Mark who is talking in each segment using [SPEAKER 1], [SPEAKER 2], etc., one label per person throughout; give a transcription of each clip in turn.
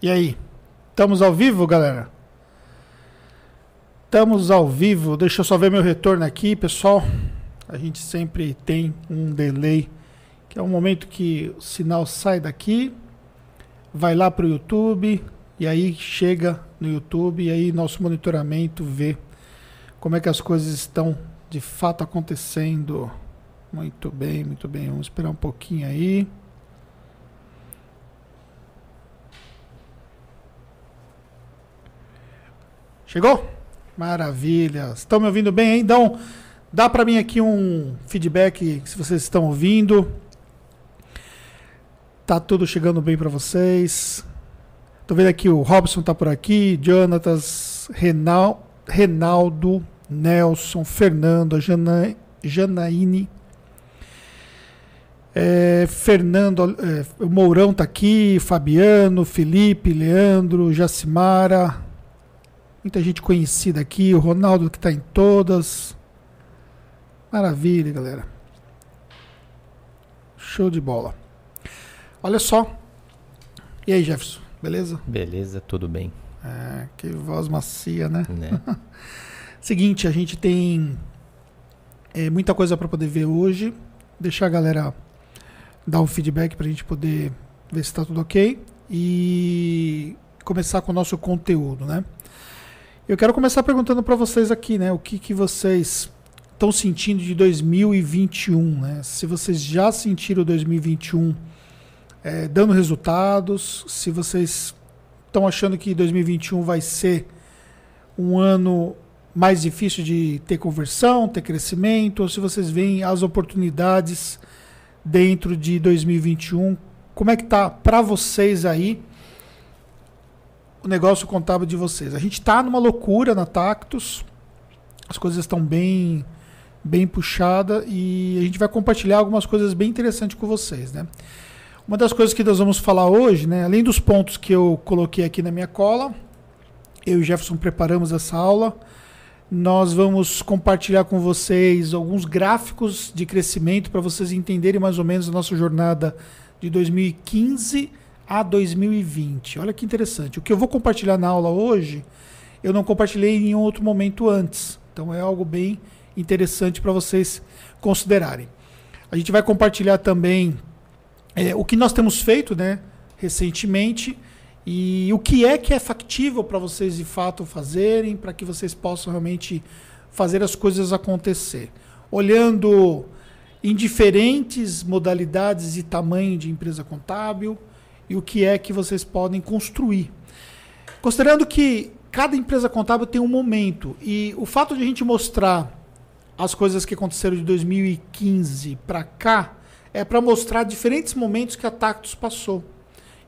[SPEAKER 1] E aí? Estamos ao vivo, galera? Estamos ao vivo. Deixa eu só ver meu retorno aqui, pessoal. A gente sempre tem um delay, que é o momento que o sinal sai daqui, vai lá para o YouTube, e aí chega no YouTube, e aí nosso monitoramento vê como é que as coisas estão de fato acontecendo. Muito bem, muito bem. Vamos esperar um pouquinho aí. Chegou? Maravilha. Estão me ouvindo bem aí? Então, dá para mim aqui um feedback se vocês estão ouvindo. Tá tudo chegando bem para vocês. Tô vendo aqui o Robson tá por aqui, Jonatas, Renal, Renaldo, Nelson, Fernando, Jana, Janaíne, é, Fernando, é, Mourão tá aqui, Fabiano, Felipe, Leandro, Jacimara, Muita gente conhecida aqui, o Ronaldo que está em todas. Maravilha, galera. Show de bola. Olha só. E aí, Jefferson, beleza?
[SPEAKER 2] Beleza, tudo bem.
[SPEAKER 1] É, que voz macia, né?
[SPEAKER 2] né?
[SPEAKER 1] Seguinte, a gente tem é, muita coisa para poder ver hoje. Deixar a galera dar um feedback para a gente poder ver se está tudo ok. E começar com o nosso conteúdo, né? Eu quero começar perguntando para vocês aqui, né? O que, que vocês estão sentindo de 2021, né? Se vocês já sentiram 2021 é, dando resultados, se vocês estão achando que 2021 vai ser um ano mais difícil de ter conversão, ter crescimento, ou se vocês veem as oportunidades dentro de 2021, como é que tá para vocês aí o negócio contábil de vocês. A gente está numa loucura na Tactus, as coisas estão bem bem puxada e a gente vai compartilhar algumas coisas bem interessantes com vocês, né? Uma das coisas que nós vamos falar hoje, né, além dos pontos que eu coloquei aqui na minha cola, eu e Jefferson preparamos essa aula. Nós vamos compartilhar com vocês alguns gráficos de crescimento para vocês entenderem mais ou menos a nossa jornada de 2015 a 2020. Olha que interessante. O que eu vou compartilhar na aula hoje, eu não compartilhei em outro momento antes. Então é algo bem interessante para vocês considerarem. A gente vai compartilhar também é, o que nós temos feito né, recentemente e o que é que é factível para vocês de fato fazerem, para que vocês possam realmente fazer as coisas acontecer. Olhando em diferentes modalidades e tamanho de empresa contábil, e o que é que vocês podem construir. Considerando que cada empresa contábil tem um momento e o fato de a gente mostrar as coisas que aconteceram de 2015 para cá é para mostrar diferentes momentos que a Tactus passou.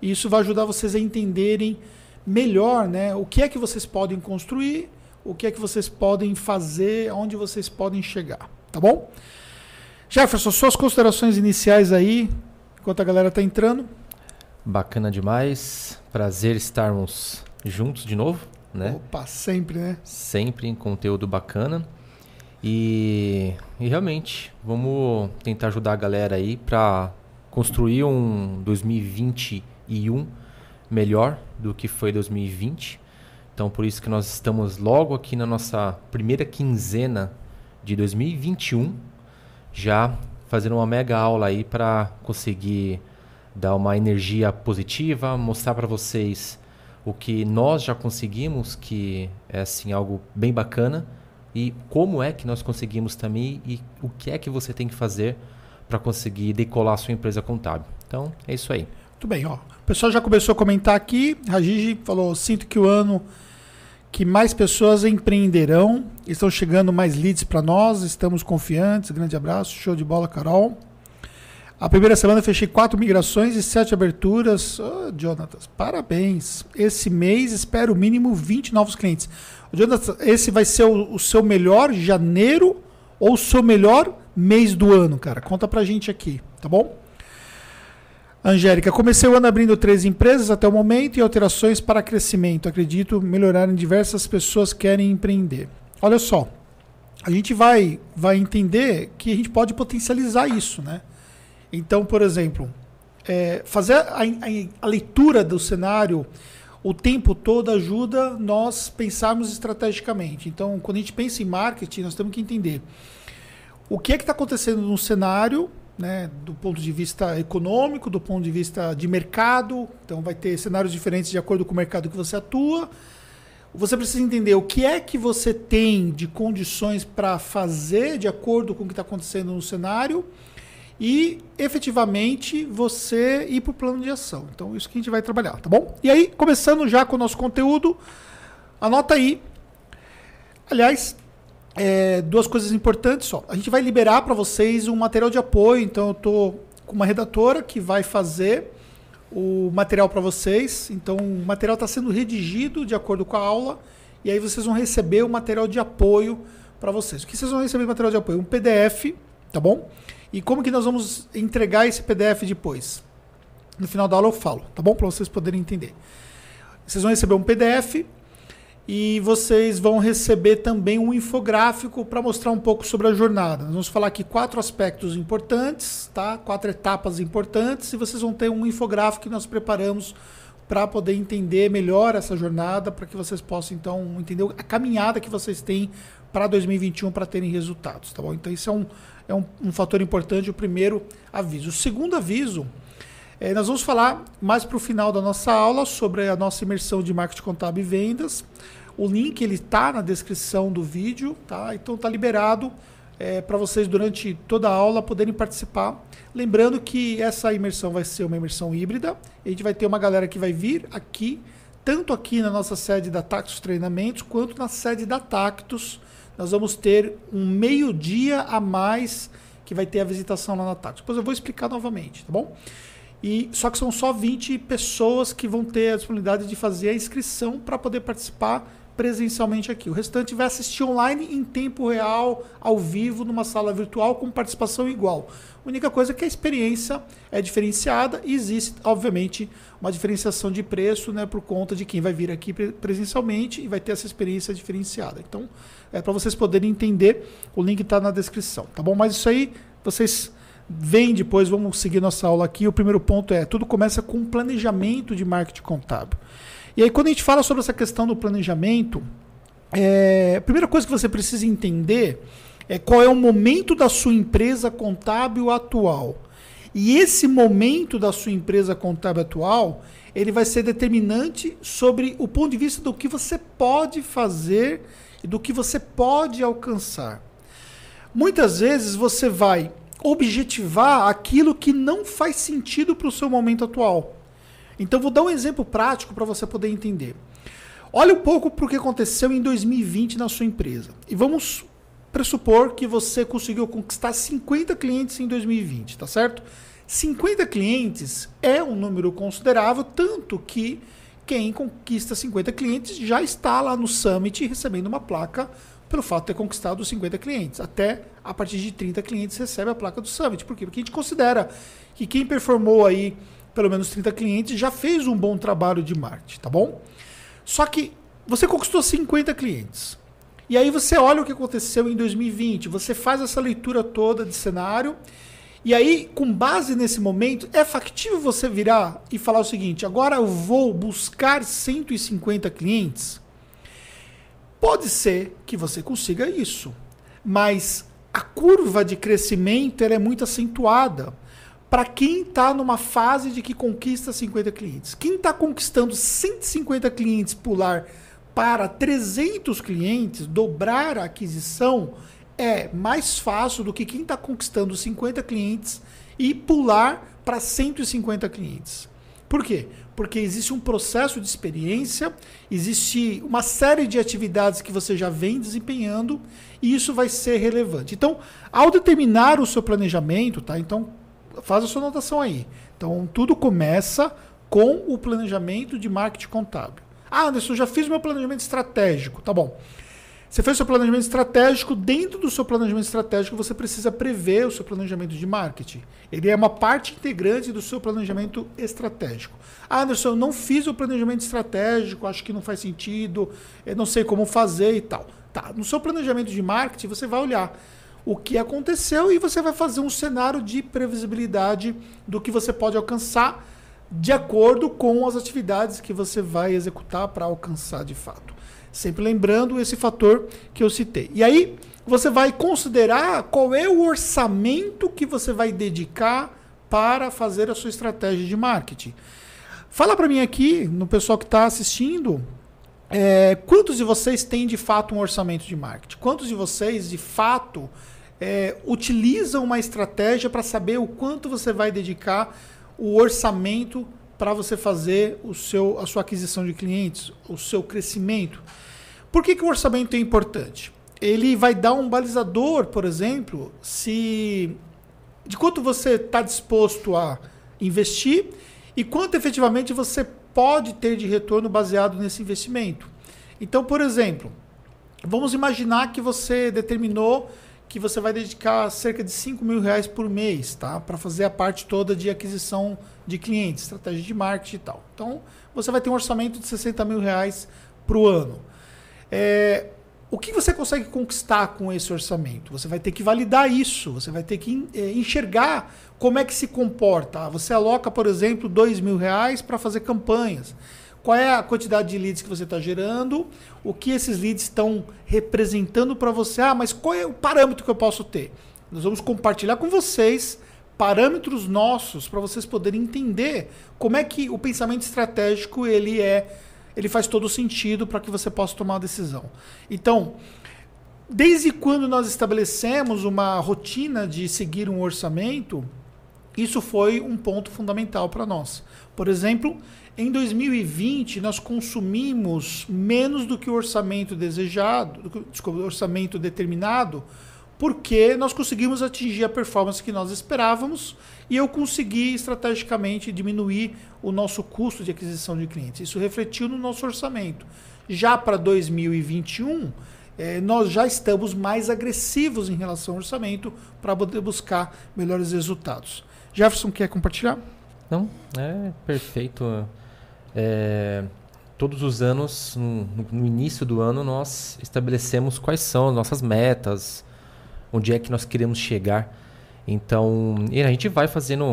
[SPEAKER 1] E isso vai ajudar vocês a entenderem melhor né, o que é que vocês podem construir, o que é que vocês podem fazer, onde vocês podem chegar. Tá bom? Jefferson, suas considerações iniciais aí, enquanto a galera está entrando.
[SPEAKER 2] Bacana demais. Prazer estarmos juntos de novo, né?
[SPEAKER 1] Opa, sempre, né?
[SPEAKER 2] Sempre em conteúdo bacana. E, e realmente, vamos tentar ajudar a galera aí para construir um 2021 melhor do que foi 2020. Então, por isso que nós estamos logo aqui na nossa primeira quinzena de 2021, já fazendo uma mega aula aí para conseguir dar uma energia positiva, mostrar para vocês o que nós já conseguimos, que é assim algo bem bacana, e como é que nós conseguimos também e o que é que você tem que fazer para conseguir decolar a sua empresa contábil. Então, é isso aí.
[SPEAKER 1] Muito bem, ó. O pessoal já começou a comentar aqui. Rajiji falou: "Sinto que o ano que mais pessoas empreenderão, estão chegando mais leads para nós, estamos confiantes. Grande abraço, show de bola, Carol." A primeira semana fechei quatro migrações e sete aberturas. Oh, parabéns. Esse mês espero o mínimo 20 novos clientes. Jonatas, esse vai ser o, o, seu melhor janeiro ou o seu melhor mês do ano, cara? Conta pra gente aqui, tá bom? Angélica, comecei o ano abrindo três empresas até o momento e alterações para crescimento. Acredito melhorar em diversas pessoas querem empreender. Olha só, a gente vai, vai entender que a gente pode potencializar isso, né? Então, por exemplo, é, fazer a, a, a, leitura do cenário o tempo todo ajuda nós pensarmos estrategicamente. Então, quando a gente pensa em marketing, nós temos que entender o que é que está acontecendo no cenário, né, do ponto de vista econômico, do ponto de vista de mercado. Então, vai ter cenários diferentes de acordo com o mercado que você atua. Você precisa entender o que é que você tem de condições para fazer de acordo com o que está acontecendo no cenário e efetivamente você ir para o plano de ação. Então, isso que a gente vai trabalhar, tá bom? E aí, começando já com o nosso conteúdo, anota aí. Aliás, é, duas coisas importantes só. A gente vai liberar para vocês um material de apoio, então eu estou com uma redatora que vai fazer o material para vocês. Então, o material está sendo redigido de acordo com a aula e aí vocês vão receber o material de apoio para vocês. O que vocês vão receber de material de apoio? Um PDF, tá bom? E como que nós vamos entregar esse PDF depois? No final da aula eu falo, tá bom? Para vocês poderem entender. Vocês vão receber um PDF e vocês vão receber também um infográfico para mostrar um pouco sobre a jornada. Nós vamos falar aqui quatro aspectos importantes, tá? Quatro etapas importantes e vocês vão ter um infográfico que nós preparamos para poder entender melhor essa jornada, para que vocês possam então entender a caminhada que vocês têm para 2021 para terem resultados, tá bom? Então isso é um é um, um fator importante, o primeiro aviso. O segundo aviso, é, nós vamos falar mais para o final da nossa aula sobre a nossa imersão de marketing contábil e vendas. O link ele está na descrição do vídeo, tá? Então está liberado é, para vocês durante toda a aula poderem participar. Lembrando que essa imersão vai ser uma imersão híbrida. A gente vai ter uma galera que vai vir aqui, tanto aqui na nossa sede da Tactus Treinamentos, quanto na sede da Tactus nós vamos ter um meio-dia a mais que vai ter a visitação lá na Tactus. Depois eu vou explicar novamente, tá bom? E só que são só 20 pessoas que vão ter a disponibilidade de fazer a inscrição para poder participar presencialmente aqui. O restante vai assistir online em tempo real, ao vivo, numa sala virtual, com participação igual. A única coisa é que a experiência é diferenciada e existe, obviamente, uma diferenciação de preço né, por conta de quem vai vir aqui presencialmente e vai ter essa experiência diferenciada. Então, é para vocês poderem entender, o link está na descrição, tá bom? Mas isso aí, vocês veem depois, vamos seguir nossa aula aqui. O primeiro ponto é, tudo começa com planejamento de marketing contábil. E aí, quando a gente fala sobre essa questão do planejamento, é, a primeira coisa que você precisa entender é qual é o momento da sua empresa contábil atual. E esse momento da sua empresa contábil atual, ele vai ser determinante sobre o ponto de vista do que você pode fazer e do que você pode alcançar. Muitas vezes você vai objetivar aquilo que não faz sentido para o seu momento atual. Então vou dar um exemplo prático para você poder entender. Olha um pouco para o que aconteceu em 2020 na sua empresa. E vamos pressupor que você conseguiu conquistar 50 clientes em 2020, tá certo? 50 clientes é um número considerável, tanto que quem conquista 50 clientes já está lá no Summit recebendo uma placa pelo fato de ter conquistado 50 clientes. Até a partir de 30 clientes recebe a placa do Summit. Por quê? Porque a gente considera que quem performou aí pelo menos 30 clientes, já fez um bom trabalho de marketing, tá bom? Só que você conquistou 50 clientes. E aí você olha o que aconteceu em 2020, você faz essa leitura toda de cenário, e aí, com base nesse momento, é factível você virar e falar o seguinte: agora eu vou buscar 150 clientes? Pode ser que você consiga isso, mas a curva de crescimento é muito acentuada para quem está numa fase de que conquista 50 clientes. Quem está conquistando 150 clientes, pular para 300 clientes, dobrar a aquisição, é mais fácil do que quem está conquistando 50 clientes e pular para 150 clientes. Por quê? Porque existe um processo de experiência, existe uma série de atividades que você já vem desempenhando e isso vai ser relevante. Então, ao determinar o seu planejamento, tá? Então, faz a sua anotação aí. Então, tudo começa com o planejamento de marketing contábil. Ah, Anderson, já fiz meu planejamento estratégico. Tá bom. Você fez seu planejamento estratégico, dentro do seu planejamento estratégico você precisa prever o seu planejamento de marketing. Ele é uma parte integrante do seu planejamento estratégico. Ah, Anderson, eu não fiz o planejamento estratégico, acho que não faz sentido, eu não sei como fazer e tal. Tá, no seu planejamento de marketing você vai olhar o que aconteceu e você vai fazer um cenário de previsibilidade do que você pode alcançar de acordo com as atividades que você vai executar para alcançar de fato. Sempre lembrando esse fator que eu citei. E aí você vai considerar qual é o orçamento que você vai dedicar para fazer a sua estratégia de marketing. Fala para mim aqui, no pessoal que está assistindo, é, quantos de vocês têm de fato um orçamento de marketing? Quantos de vocês de fato é, utilizam uma estratégia para saber o quanto você vai dedicar o orçamento para você fazer o seu, a sua aquisição de clientes, o seu crescimento? Por que, que o orçamento é importante? Ele vai dar um balizador, por exemplo, se de quanto você está disposto a investir e quanto efetivamente você pode ter de retorno baseado nesse investimento. Então, por exemplo, vamos imaginar que você determinou que você vai dedicar cerca de 5 mil reais por mês, tá? Para fazer a parte toda de aquisição de clientes, estratégia de marketing e tal. Então, você vai ter um orçamento de 60 mil reais para o ano. É, o que você consegue conquistar com esse orçamento? Você vai ter que validar isso, você vai ter que é, enxergar como é que se comporta. Você aloca, por exemplo, dois mil reais para fazer campanhas. Qual é a quantidade de leads que você está gerando? O que esses leads estão representando para você? Ah, mas qual é o parâmetro que eu posso ter? Nós vamos compartilhar com vocês parâmetros nossos para vocês poderem entender como é que o pensamento estratégico ele é ele faz todo sentido para que você possa tomar uma decisão. Então, desde quando nós estabelecemos uma rotina de seguir um orçamento, isso foi um ponto fundamental para nós. Por exemplo, em 2020 nós consumimos menos do que o orçamento desejado, desculpa, orçamento determinado, porque nós conseguimos atingir a performance que nós esperávamos e eu consegui estrategicamente diminuir o nosso custo de aquisição de clientes. Isso refletiu no nosso orçamento. Já para 2021, eh, nós já estamos mais agressivos em relação ao orçamento para poder buscar melhores resultados. Jefferson, quer compartilhar?
[SPEAKER 2] Não, é perfeito. É, todos os anos, no, no, início do ano, nós estabelecemos quais são as nossas metas, onde é que nós queremos chegar. Então, a gente vai fazendo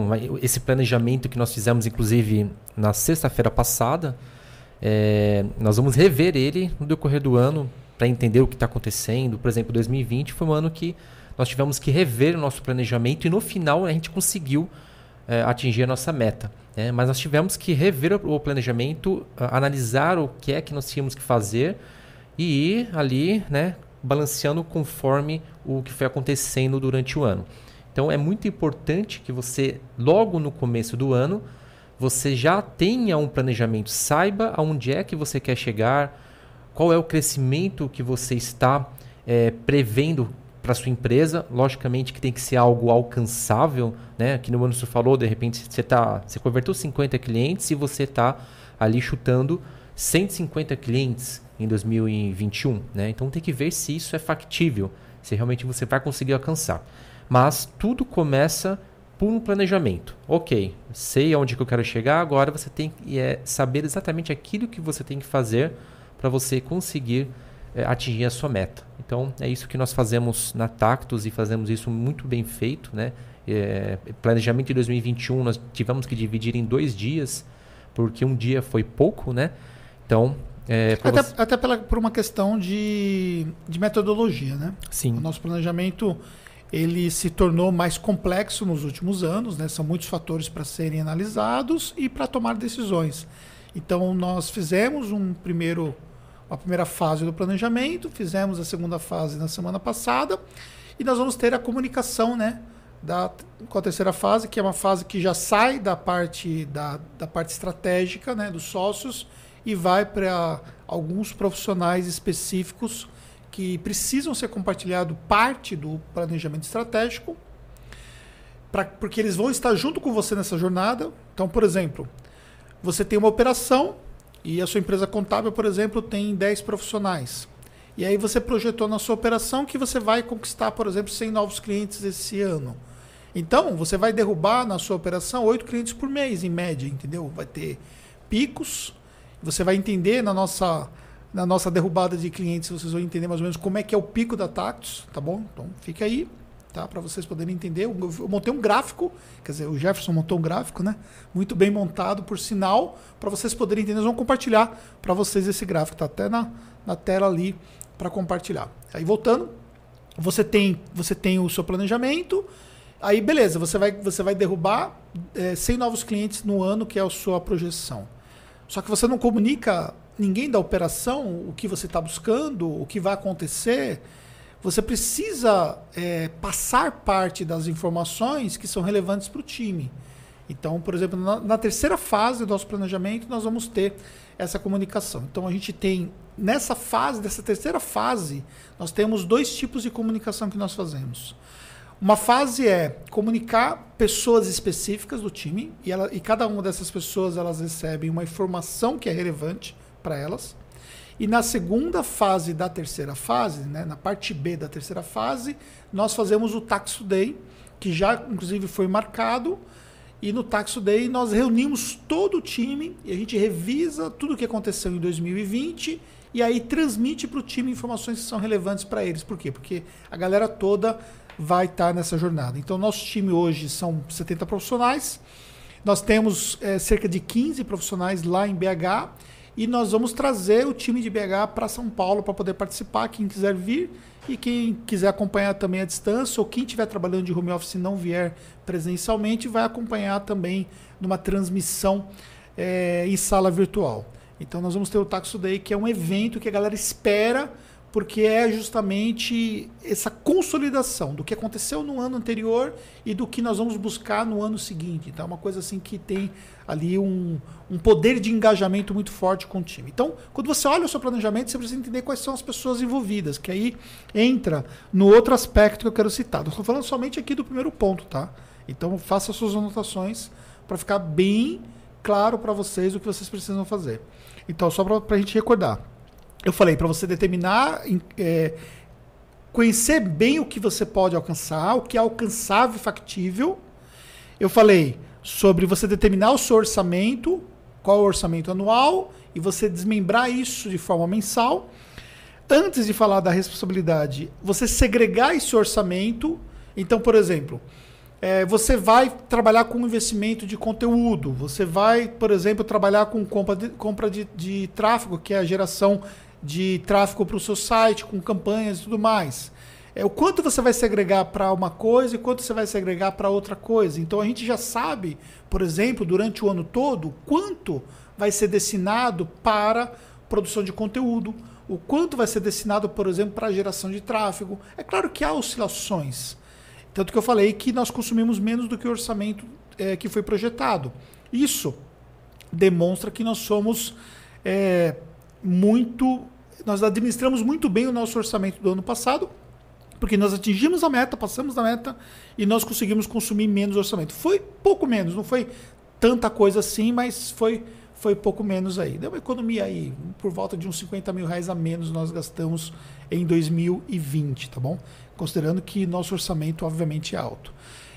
[SPEAKER 2] esse planejamento que nós fizemos, inclusive, na sexta-feira passada. É, nós vamos rever ele no decorrer do ano para entender o que está acontecendo. Por exemplo, 2020 foi um ano que nós tivemos que rever o nosso planejamento e no final a gente conseguiu é, atingir a nossa meta. Né? Mas nós tivemos que rever o planejamento, analisar o que é que nós tínhamos que fazer e ir ali, né, balanceando conforme o que foi acontecendo durante o ano. Então é muito importante que você, logo no começo do ano, você já tenha um planejamento, saiba aonde é que você quer chegar, qual é o crescimento que você está é, prevendo para sua empresa. Logicamente que tem que ser algo alcançável, né? Que no ano você falou, de repente você tá, você converteu 50 clientes e você está ali chutando 150 clientes em 2021, né? Então tem que ver se isso é factível, se realmente você vai conseguir alcançar. Mas tudo começa por um planejamento. Ok, sei aonde que eu quero chegar, agora você tem que é, saber exatamente aquilo que você tem que fazer para você conseguir é, atingir a sua meta. Então é isso que nós fazemos na Tactus e fazemos isso muito bem feito. Né? É, planejamento de 2021 nós tivemos que dividir em dois dias, porque um dia foi pouco, né? Então
[SPEAKER 1] é, até, você... até pela, por uma questão de, de metodologia, né?
[SPEAKER 2] Sim.
[SPEAKER 1] O nosso planejamento ele se tornou mais complexo nos últimos anos, né? São muitos fatores para serem analisados e para tomar decisões. Então nós fizemos um primeiro, uma primeira fase do planejamento, fizemos a segunda fase na semana passada e nós vamos ter a comunicação, né? Da, com a terceira fase, que é uma fase que já sai da parte da, da parte estratégica, né, dos sócios e vai para alguns profissionais específicos que precisam ser compartilhado parte do planejamento estratégico, pra, porque eles vão estar junto com você nessa jornada. Então, por exemplo, você tem uma operação e a sua empresa contábil, por exemplo, tem 10 profissionais. E aí você projetou na sua operação que você vai conquistar, por exemplo, 100 novos clientes esse ano. Então, você vai derrubar na sua operação 8 clientes por mês, em média, entendeu? Vai ter picos você vai entender na nossa na nossa derrubada de clientes, vocês vão entender mais ou menos como é que é o pico da Tactus, tá bom? Então fica aí, tá? Para vocês poderem entender. Eu, eu montei um gráfico, quer dizer, o Jefferson montou um gráfico, né? Muito bem montado, por sinal, para vocês poderem entender. Nós vamos compartilhar para vocês esse gráfico, tá até na, na tela ali para compartilhar. Aí voltando, você tem, você tem o seu planejamento, aí beleza, você vai, você vai derrubar é, 100 novos clientes no ano, que é a sua projeção. Só que você não comunica ninguém da operação o que você está buscando, o que vai acontecer. Você precisa é, passar parte das informações que são relevantes para o time. Então, por exemplo, na, na, terceira fase do nosso planejamento, nós vamos ter essa comunicação. Então, a gente tem, nessa fase, dessa terceira fase, nós temos dois tipos de comunicação que nós fazemos. Uma fase é comunicar pessoas específicas do time e, ela, e cada uma dessas pessoas elas recebem uma informação que é relevante para elas. E na segunda fase da terceira fase, né, na parte B da terceira fase, nós fazemos o Tax Day, que já inclusive foi marcado. E no Tax Day nós reunimos todo o time e a gente revisa tudo o que aconteceu em 2020 e aí transmite para o time informações que são relevantes para eles. Por quê? Porque a galera toda vai estar nessa jornada. Então, nosso time hoje são 70 profissionais. Nós temos é, cerca de 15 profissionais lá em BH e nós vamos trazer o time de BH para São Paulo para poder participar. Quem quiser vir e quem quiser acompanhar também à distância, ou quem estiver trabalhando de home office e não vier presencialmente, vai acompanhar também numa transmissão é, em sala virtual. Então nós vamos ter o Taxo Day, que é um evento que a galera espera porque é justamente essa consolidação do que aconteceu no ano anterior e do que nós vamos buscar no ano seguinte. Então é uma coisa assim que tem ali um, um poder de engajamento muito forte com o time. Então, quando você olha o seu planejamento, você precisa entender quais são as pessoas envolvidas, que aí entra no outro aspecto que eu quero citar. Não estou falando somente aqui do primeiro ponto, tá? Então faça suas anotações para ficar bem claro para vocês o que vocês precisam fazer. Então, só para a gente recordar eu falei para você determinar, é, conhecer bem o que você pode alcançar, o que é alcançável e factível. Eu falei sobre você determinar o seu orçamento, qual é o orçamento anual, e você desmembrar isso de forma mensal. Antes de falar da responsabilidade, você segregar esse orçamento. Então, por exemplo, é, você vai trabalhar com investimento de conteúdo, você vai, por exemplo, trabalhar com compra de, compra de, de tráfego, que é a geração de tráfego para o seu site, com campanhas e tudo mais. É, o quanto você vai segregar para uma coisa e quanto você vai segregar para outra coisa. Então a gente já sabe, por exemplo, durante o ano todo, quanto vai ser destinado para produção de conteúdo, o quanto vai ser destinado, por exemplo, para geração de tráfego. É claro que há oscilações. Tanto que eu falei que nós consumimos menos do que o orçamento é, que foi projetado. Isso demonstra que nós somos é, muito. Nós administramos muito bem o nosso orçamento do ano passado, porque nós atingimos a meta, passamos da meta e nós conseguimos consumir menos orçamento. Foi pouco menos, não foi tanta coisa assim, mas foi, foi pouco menos aí. Deu uma economia aí, por volta de uns 50 mil reais a menos nós gastamos em 2020, tá bom? Considerando que nosso orçamento, obviamente, é alto.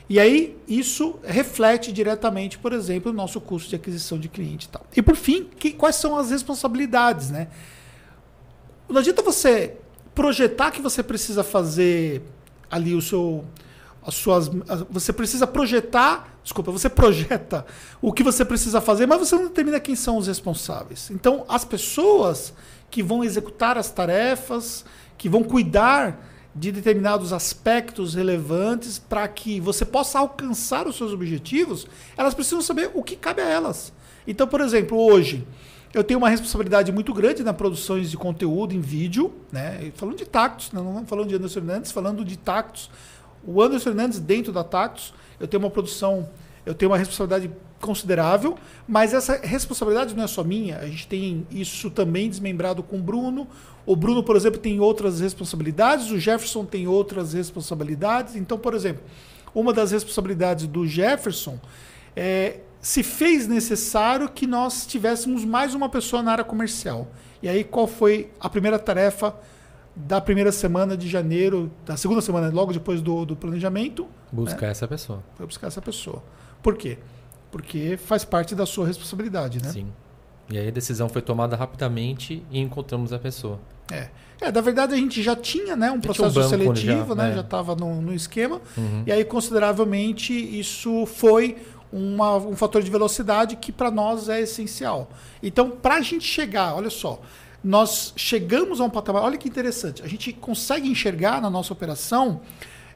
[SPEAKER 1] E aí, isso reflete diretamente, por exemplo, o nosso custo de aquisição de cliente e tal. E por fim, que, quais são as responsabilidades, né? Não adianta você projetar que você precisa fazer ali o seu. As suas, você precisa projetar, desculpa, você projeta o que você precisa fazer, mas você não determina quem são os responsáveis. Então, as pessoas que vão executar as tarefas, que vão cuidar de determinados aspectos relevantes para que você possa alcançar os seus objetivos, elas precisam saber o que cabe a elas. Então, por exemplo, hoje eu tenho uma responsabilidade muito grande na produções de conteúdo em vídeo, né? Falando de Tactus, não falando de Anderson Fernandes, falando de Tactus. O Anderson Fernandes dentro da Tactus, eu tenho uma produção, eu tenho uma responsabilidade considerável, mas essa responsabilidade não é só minha, a gente tem isso também desmembrado com o Bruno. O Bruno, por exemplo, tem outras responsabilidades, o Jefferson tem outras responsabilidades. Então, por exemplo, uma das responsabilidades do Jefferson é se fez necessário que nós tivéssemos mais uma pessoa na área comercial. E aí, qual foi a primeira tarefa da primeira semana de janeiro, da segunda semana, logo depois do, do planejamento?
[SPEAKER 2] Buscar né? essa pessoa.
[SPEAKER 1] Foi buscar essa pessoa. Por quê? Porque faz parte da sua responsabilidade, né?
[SPEAKER 2] Sim. E aí a decisão foi tomada rapidamente e encontramos a pessoa.
[SPEAKER 1] É. É, na verdade a gente já tinha né, um processo
[SPEAKER 2] um
[SPEAKER 1] seletivo,
[SPEAKER 2] já,
[SPEAKER 1] né,
[SPEAKER 2] é.
[SPEAKER 1] já estava no, no esquema,
[SPEAKER 2] Uhum.
[SPEAKER 1] e aí consideravelmente isso foi uma- um fator de velocidade que para nós é essencial. Então, para a gente chegar, olha só, nós chegamos a um patamar, olha que interessante, a gente consegue enxergar na nossa operação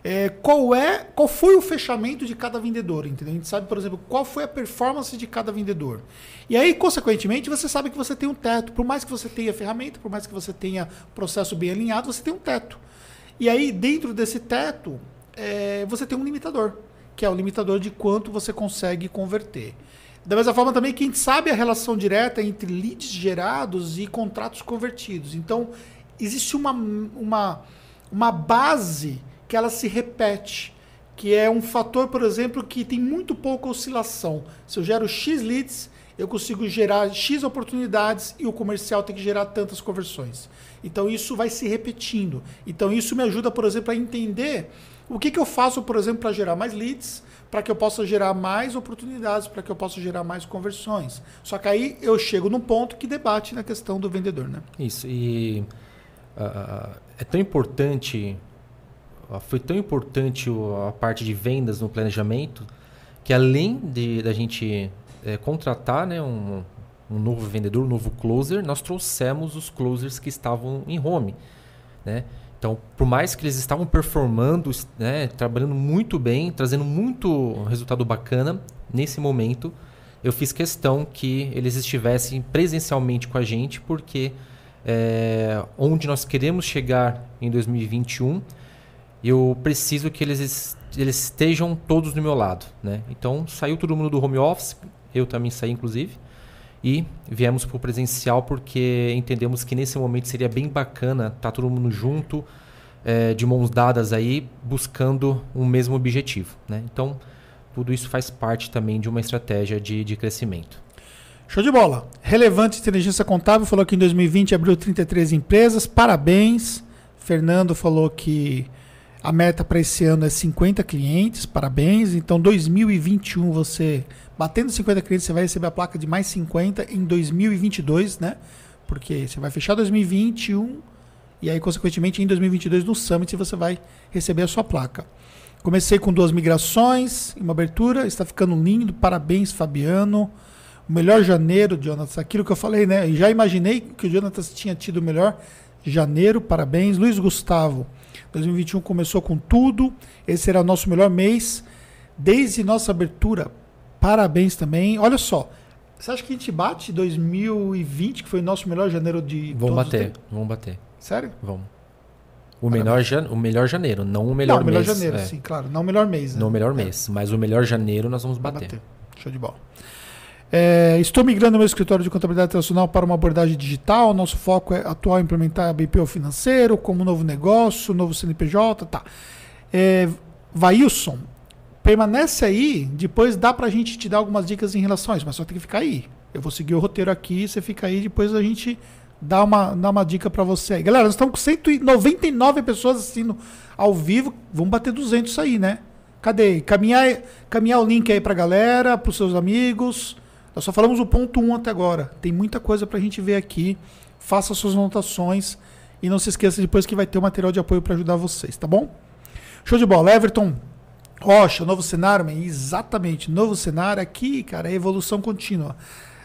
[SPEAKER 1] é, qual é, qual foi o fechamento de cada vendedor, entendeu? A gente sabe, por exemplo, qual foi a performance de cada vendedor. E aí, consequentemente, você sabe que você tem um teto. Por mais que você tenha ferramenta, por mais que você tenha processo bem alinhado, você tem um teto. E aí, dentro desse teto, é, você tem um limitador, que é o limitador de quanto você consegue converter. Da mesma forma também que a gente sabe a relação direta entre leads gerados e contratos convertidos. Então, existe uma, uma, uma base que ela se repete, que é um fator, por exemplo, que tem muito pouca oscilação. Se eu gero X leads, eu consigo gerar X oportunidades e o comercial tem que gerar tantas conversões. Então isso vai se repetindo. Então isso me ajuda, por exemplo, a entender o que, que eu faço, por exemplo, para gerar mais leads, para que eu possa gerar mais oportunidades, para que eu possa gerar mais conversões. Só que aí eu chego num ponto que debate na questão do vendedor, né?
[SPEAKER 2] Isso, e ah, é tão importante, foi tão importante a parte de vendas no planejamento, que além de da gente eh, contratar né, um, um novo vendedor, um novo closer, nós trouxemos os closers que estavam em home. Né? Então, por mais que eles estavam performando, né, trabalhando muito bem, trazendo muito resultado bacana, nesse momento eu fiz questão que eles estivessem presencialmente com a gente, porque é, onde nós queremos chegar em 2021, eu preciso que eles, es- eles estejam todos do meu lado. Né? Então, saiu todo mundo do home office, eu também saí, inclusive, e viemos para o presencial porque entendemos que nesse momento seria bem bacana estar todo mundo junto, é, de mãos dadas aí, buscando um mesmo objetivo. Né? Então, tudo isso faz parte também de uma estratégia de, de crescimento.
[SPEAKER 1] Show de bola. Relevante Inteligência Contábil falou que em 2020 abriu 33 empresas. Parabéns. Fernando falou que a meta para esse ano é 50 clientes. Parabéns. Então, 2021 você batendo 50 clientes, você vai receber a placa de mais 50 em 2022, né? Porque você vai fechar 2021 e aí consequentemente em 2022 no Summit você vai receber a sua placa. Comecei com duas migrações, uma abertura, está ficando lindo. Parabéns, Fabiano. O melhor janeiro, Jonatas. Aquilo que eu falei, né? Já imaginei que o Jonatas tinha tido o melhor janeiro. Parabéns. Luiz Gustavo. 2021 começou com tudo. Esse será o nosso melhor mês. Desde nossa abertura. Parabéns também. Olha só. Você acha que a gente bate 2020, que foi o nosso melhor janeiro de
[SPEAKER 2] Vamos bater, vamos bater.
[SPEAKER 1] Sério?
[SPEAKER 2] Vamos. O melhor, jan- o melhor janeiro, não o melhor
[SPEAKER 1] não, o melhor
[SPEAKER 2] mês.
[SPEAKER 1] janeiro,
[SPEAKER 2] é.
[SPEAKER 1] sim, claro. Não o melhor mês. né?
[SPEAKER 2] Não o melhor
[SPEAKER 1] É.
[SPEAKER 2] mês, mas o melhor janeiro nós vamos
[SPEAKER 1] Vai
[SPEAKER 2] bater.
[SPEAKER 1] Show de bola. É, estou migrando meu escritório de contabilidade tradicional para uma abordagem digital. Nosso foco é atual implementar BPO financeiro como novo negócio, novo CNPJ, tá. É, Vailson, permanece aí, depois dá pra gente te dar algumas dicas em relação a isso, mas só tem que ficar aí. Eu vou seguir o roteiro aqui, você fica aí, depois a gente dá uma, dá uma dica pra você aí. Galera, nós estamos com 199 pessoas assistindo ao vivo, vamos bater 200 isso aí, né? Cadê? Caminhar, caminhar o link aí pra galera, pros seus amigos. Nós só falamos o ponto 1 até agora. Tem muita coisa pra gente ver aqui. Faça suas anotações e não se esqueça depois que vai ter o material de apoio para ajudar vocês, tá bom? Show de bola. Everton Rocha, novo cenário, exatamente. Novo cenário aqui, cara, é evolução contínua.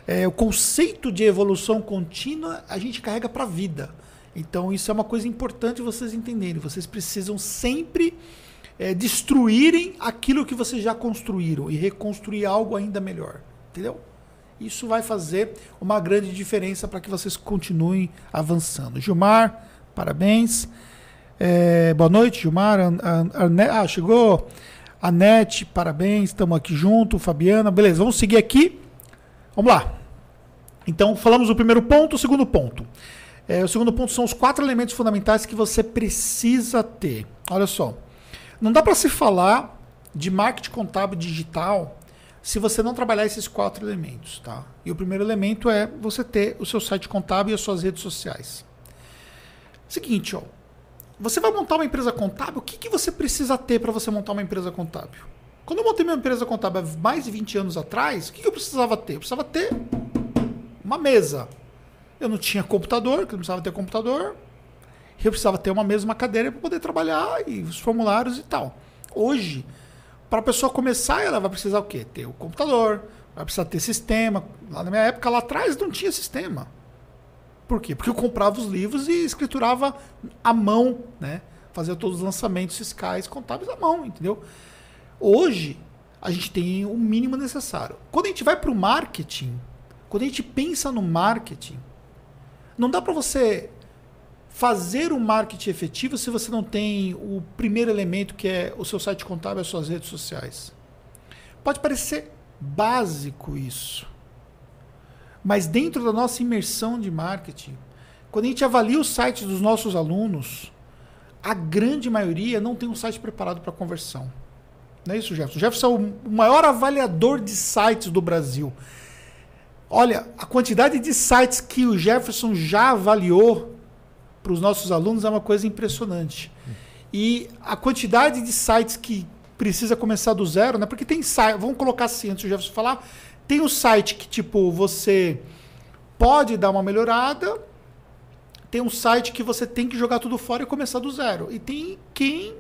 [SPEAKER 1] É, o conceito de evolução contínua a gente carrega para a vida. Então isso é uma coisa importante vocês entenderem. Vocês precisam sempre é, destruírem aquilo que vocês já construíram e reconstruir algo ainda melhor. Entendeu? Isso vai fazer uma grande diferença para que vocês continuem avançando. Gilmar, parabéns. É, boa noite, Gilmar. Ah, chegou. Anete, parabéns. Estamos aqui junto. Fabiana, beleza. Vamos seguir aqui. Vamos lá. Então, falamos do primeiro ponto. O segundo ponto. É, o segundo ponto são os quatro elementos fundamentais que você precisa ter. Olha só. Não dá para se falar de marketing contábil digital se você não trabalhar esses quatro elementos, tá? E o primeiro elemento é você ter o seu site contábil e as suas redes sociais. Seguinte, ó. Você vai montar uma empresa contábil, o que, que você precisa ter para você montar uma empresa contábil? Quando eu montei minha empresa contábil há mais de 20 anos atrás, o que, que eu precisava ter? Eu precisava ter uma mesa. Eu não tinha computador, que não precisava ter computador. Eu precisava ter uma mesa, uma cadeira para poder trabalhar e os formulários e tal. Hoje, para a pessoa começar, ela vai precisar o quê? Ter o computador, vai precisar ter sistema. Lá na minha época, lá atrás, não tinha sistema. Por quê? Porque eu comprava os livros e escriturava à mão, né? Fazia todos os lançamentos fiscais contábeis à mão, entendeu? Hoje, a gente tem o mínimo necessário. Quando a gente vai para o marketing, quando a gente pensa no marketing, não dá para você fazer o marketing efetivo se você não tem o primeiro elemento que é o seu site contábil, as suas redes sociais. Pode parecer básico isso. Mas dentro da nossa imersão de marketing, quando a gente avalia os sites dos nossos alunos, a grande maioria não tem um site preparado para conversão. Não é isso, Jefferson? O Jefferson é o maior avaliador de sites do Brasil. Olha, a quantidade de sites que o Jefferson já avaliou para os nossos alunos é uma coisa impressionante. E a quantidade de sites que precisa começar do zero, né? Porque tem site, vamos colocar assim, antes do Jefferson falar, tem o site que tipo você pode dar uma melhorada, tem um site que você tem que jogar tudo fora e começar do zero. E tem quem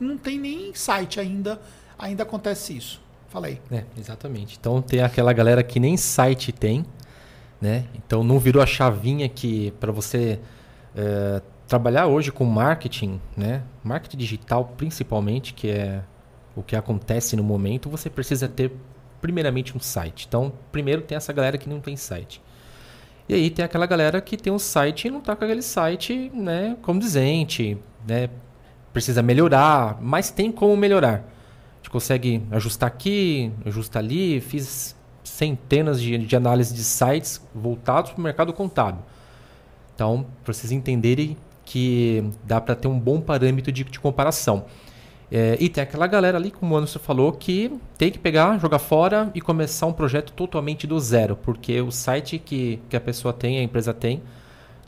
[SPEAKER 1] não tem nem site ainda, ainda acontece isso. Falei.
[SPEAKER 2] É, exatamente. Então tem aquela galera que nem site tem, né? Então não virou a chavinha que para você é, trabalhar hoje com marketing, né? Marketing digital principalmente, que é o que acontece no momento, você precisa ter primeiramente um site. Então, primeiro tem essa galera que não tem site. E aí tem aquela galera que tem um site e não está com aquele site, né, condizente, né, precisa melhorar, mas tem como melhorar. A gente consegue ajustar aqui, ajustar ali, fiz centenas de, de análises de sites voltados para o mercado contábil. Então, para vocês entenderem que dá para ter um bom parâmetro de, de comparação. É, e tem aquela galera ali, como o Anderson falou, que tem que pegar, jogar fora e começar um projeto totalmente do zero, porque o site que, que a pessoa tem, a empresa tem,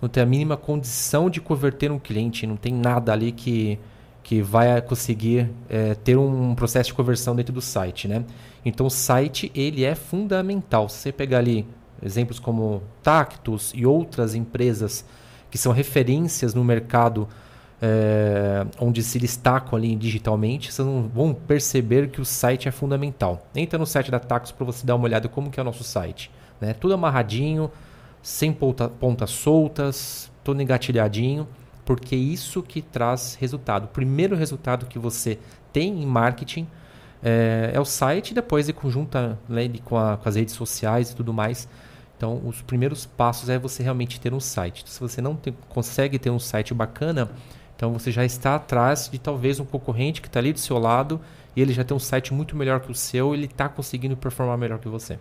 [SPEAKER 2] não tem a mínima condição de converter um cliente, não tem nada ali que, que vai conseguir é, ter um processo de conversão dentro do site, né? Então o site ele é fundamental. Se você pegar ali exemplos como Tactus e outras empresas que são referências no mercado é, onde se destacam ali digitalmente, vocês vão perceber que o site é fundamental. Entra no site da Tactus para você dar uma olhada como que é o nosso site. Né? Tudo amarradinho, sem ponta, pontas soltas, todo engatilhadinho, porque isso que traz resultado. O primeiro resultado que você tem em marketing é, é o site, depois de conjunta né, com, a, com as redes sociais e tudo mais. Então, os primeiros passos é você realmente ter um site. Se você não consegue ter um site bacana, então você já está atrás de talvez um concorrente que está ali do seu lado e ele já tem um site muito melhor que o seu, ele está conseguindo performar melhor que você.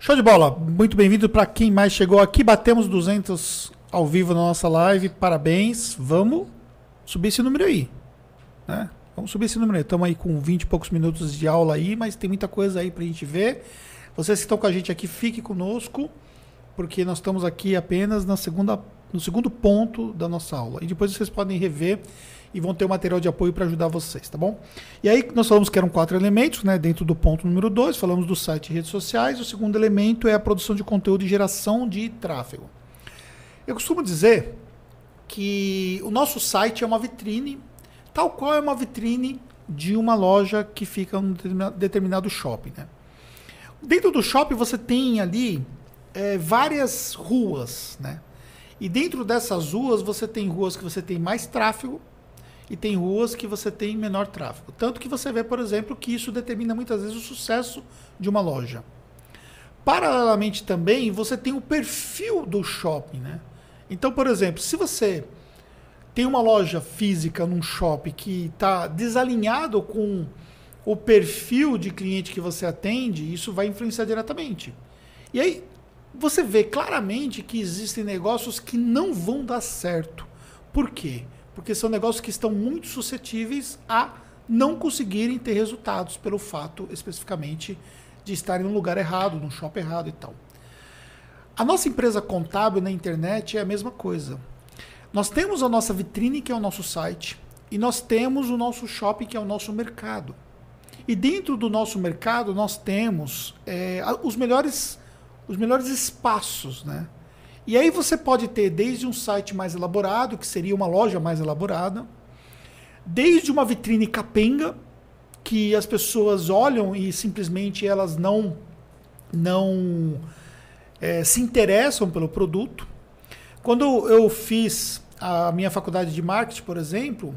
[SPEAKER 1] Show de bola. Muito bem-vindo para quem mais chegou aqui. Batemos 200 ao vivo na nossa live. Parabéns. Vamos subir esse número aí. Né? Vamos subir esse número aí. Estamos aí com 20 e poucos minutos de aula aí, mas tem muita coisa aí para a gente ver. Vocês que estão com a gente aqui, fiquem conosco, porque nós estamos aqui apenas na segunda no segundo ponto da nossa aula. E depois vocês podem rever e vão ter o material de apoio para ajudar vocês, tá bom? E aí nós falamos que eram quatro elementos, né? Dentro do ponto número dois, falamos do site e redes sociais. O segundo elemento é a produção de conteúdo e geração de tráfego. Eu costumo dizer que o nosso site é uma vitrine, tal qual é uma vitrine de uma loja que fica em um determinado shopping, né? Dentro do shopping você tem ali é, várias ruas, né? E dentro dessas ruas, você tem ruas que você tem mais tráfego e tem ruas que você tem menor tráfego. Tanto que você vê, por exemplo, que isso determina muitas vezes o sucesso de uma loja. Paralelamente também, você tem o perfil do shopping, né? Então, por exemplo, se você tem uma loja física num shopping que está desalinhado com o perfil de cliente que você atende, isso vai influenciar diretamente. E aí, você vê claramente que existem negócios que não vão dar certo. Por quê? Porque são negócios que estão muito suscetíveis a não conseguirem ter resultados pelo fato especificamente de estarem no lugar errado, no shopping errado e tal. A nossa empresa contábil na internet é a mesma coisa. Nós temos a nossa vitrine, que é o nosso site, e nós temos o nosso shopping, que é o nosso mercado. E dentro do nosso mercado, nós temos é, os melhores os melhores espaços, né? E aí você pode ter desde um site mais elaborado, que seria uma loja mais elaborada, desde uma vitrine capenga, que as pessoas olham e simplesmente elas não não é, se interessam pelo produto. Quando eu fiz a minha faculdade de marketing, por exemplo,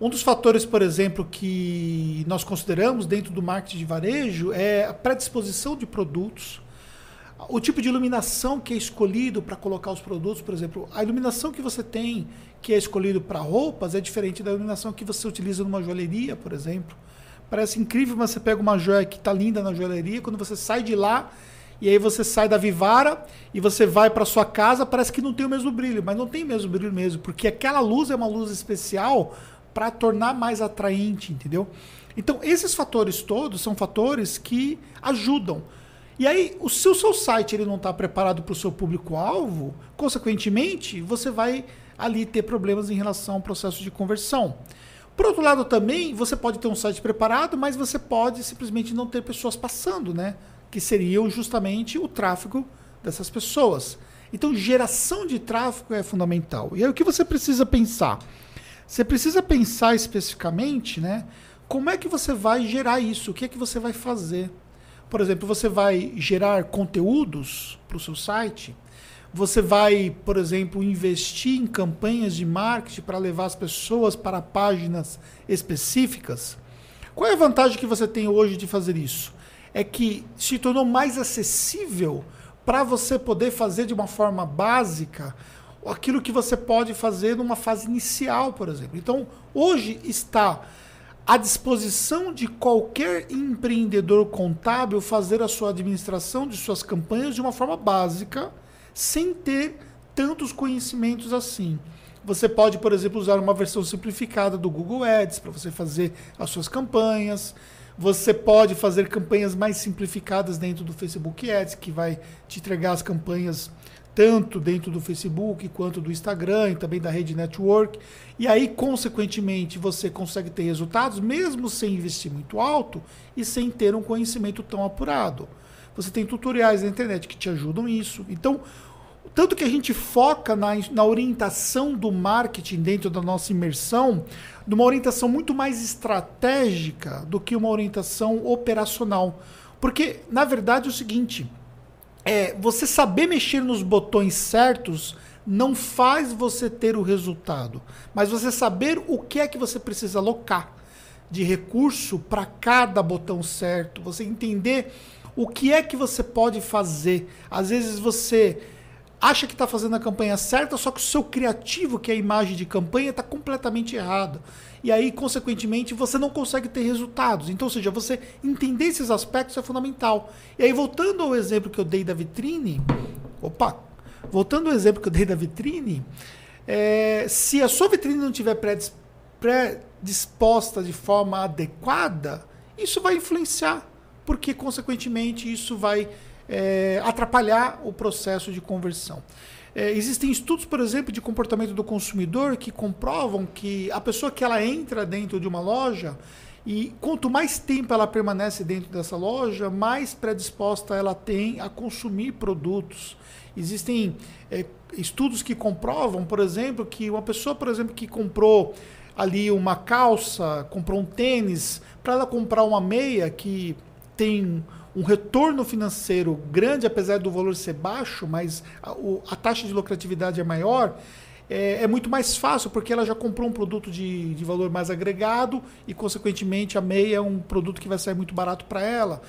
[SPEAKER 1] um dos fatores, por exemplo, que nós consideramos dentro do marketing de varejo é a predisposição de produtos, o tipo de iluminação que é escolhido para colocar os produtos, por exemplo, a iluminação que você tem que é escolhido para roupas é diferente da iluminação que você utiliza numa joalheria, por exemplo. Parece incrível, mas você pega uma joia que está linda na joalheria, quando você sai de lá e aí você sai da Vivara e você vai para sua casa, parece que não tem o mesmo brilho, mas não tem o mesmo brilho mesmo, porque aquela luz é uma luz especial para tornar mais atraente, entendeu? Então, esses fatores todos são fatores que ajudam. E aí, o, se o seu site ele não está preparado para o seu público-alvo, consequentemente, você vai ali ter problemas em relação ao processo de conversão. Por outro lado, também, você pode ter um site preparado, mas você pode simplesmente não ter pessoas passando, né? Que seriam justamente o tráfego dessas pessoas. Então, geração de tráfego é fundamental. E aí, o que você precisa pensar? Você precisa pensar especificamente, né? Como é que você vai gerar isso? O que é que você vai fazer? Por exemplo, você vai gerar conteúdos para o seu site? Você vai, por exemplo, investir em campanhas de marketing para levar as pessoas para páginas específicas? Qual é a vantagem que você tem hoje de fazer isso? É que se tornou mais acessível para você poder fazer de uma forma básica aquilo que você pode fazer numa fase inicial, por exemplo. Então, hoje está à disposição de qualquer empreendedor contábil fazer a sua administração de suas campanhas de uma forma básica, sem ter tantos conhecimentos assim. Você pode, por exemplo, usar uma versão simplificada do Google Ads para você fazer as suas campanhas. Você pode fazer campanhas mais simplificadas dentro do Facebook Ads, que vai te entregar as campanhas tanto dentro do Facebook quanto do Instagram e também da rede network. E aí, consequentemente, você consegue ter resultados mesmo sem investir muito alto e sem ter um conhecimento tão apurado. Você tem tutoriais na internet que te ajudam nisso. Então, tanto que a gente foca na, na orientação do marketing dentro da nossa imersão, numa orientação muito mais estratégica do que uma orientação operacional. Porque, na verdade, é o seguinte é, você saber mexer nos botões certos não faz você ter o resultado, mas você saber o que é que você precisa alocar de recurso para cada botão certo, você entender o que é que você pode fazer. Às vezes você acha que está fazendo a campanha certa, só que o seu criativo, que é a imagem de campanha, está completamente errado. E aí, consequentemente, você não consegue ter resultados. Então, ou seja, você entender esses aspectos é fundamental. E aí, voltando ao exemplo que eu dei da vitrine, opa, voltando ao exemplo que eu dei da vitrine, é, se a sua vitrine não tiver predisposta de forma adequada, isso vai influenciar, porque, consequentemente, isso vai é, atrapalhar o processo de conversão. É, existem estudos, por exemplo, de comportamento do consumidor que comprovam que a pessoa que ela entra dentro de uma loja e quanto mais tempo ela permanece dentro dessa loja, mais predisposta ela tem a consumir produtos. Existem é, estudos que comprovam, por exemplo, que uma pessoa, por exemplo, que comprou ali uma calça, comprou um tênis, para ela comprar uma meia que tem um retorno financeiro grande, apesar do valor ser baixo, mas a, o, a taxa de lucratividade é maior, é, é, muito mais fácil, porque ela já comprou um produto de, de valor mais agregado e, consequentemente, a meia é um produto que vai sair muito barato para ela.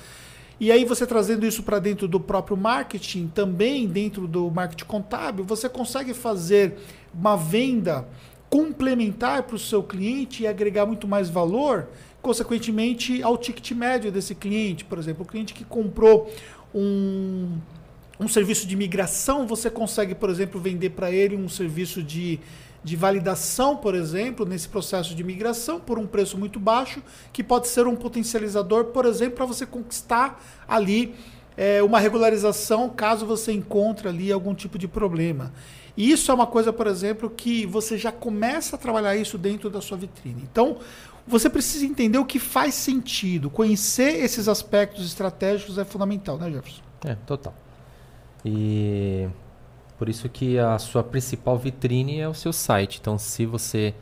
[SPEAKER 1] E aí, você trazendo isso para dentro do próprio marketing, também dentro do marketing contábil, você consegue fazer uma venda complementar para o seu cliente e agregar muito mais valor consequentemente, ao ticket médio desse cliente. Por exemplo, o cliente que comprou um, um serviço de migração, você consegue, por exemplo, vender para ele um serviço de, de validação, por exemplo, nesse processo de migração, por um preço muito baixo, que pode ser um potencializador, por exemplo, para você conquistar ali é, uma regularização caso você encontre ali algum tipo de problema. E isso é uma coisa, por exemplo, que você já começa a trabalhar isso dentro da sua vitrine. Então, você precisa entender o que faz sentido. Conhecer esses aspectos estratégicos é fundamental, né, Jefferson?
[SPEAKER 2] É, total. E por isso que a sua principal vitrine é o seu site. Então, se você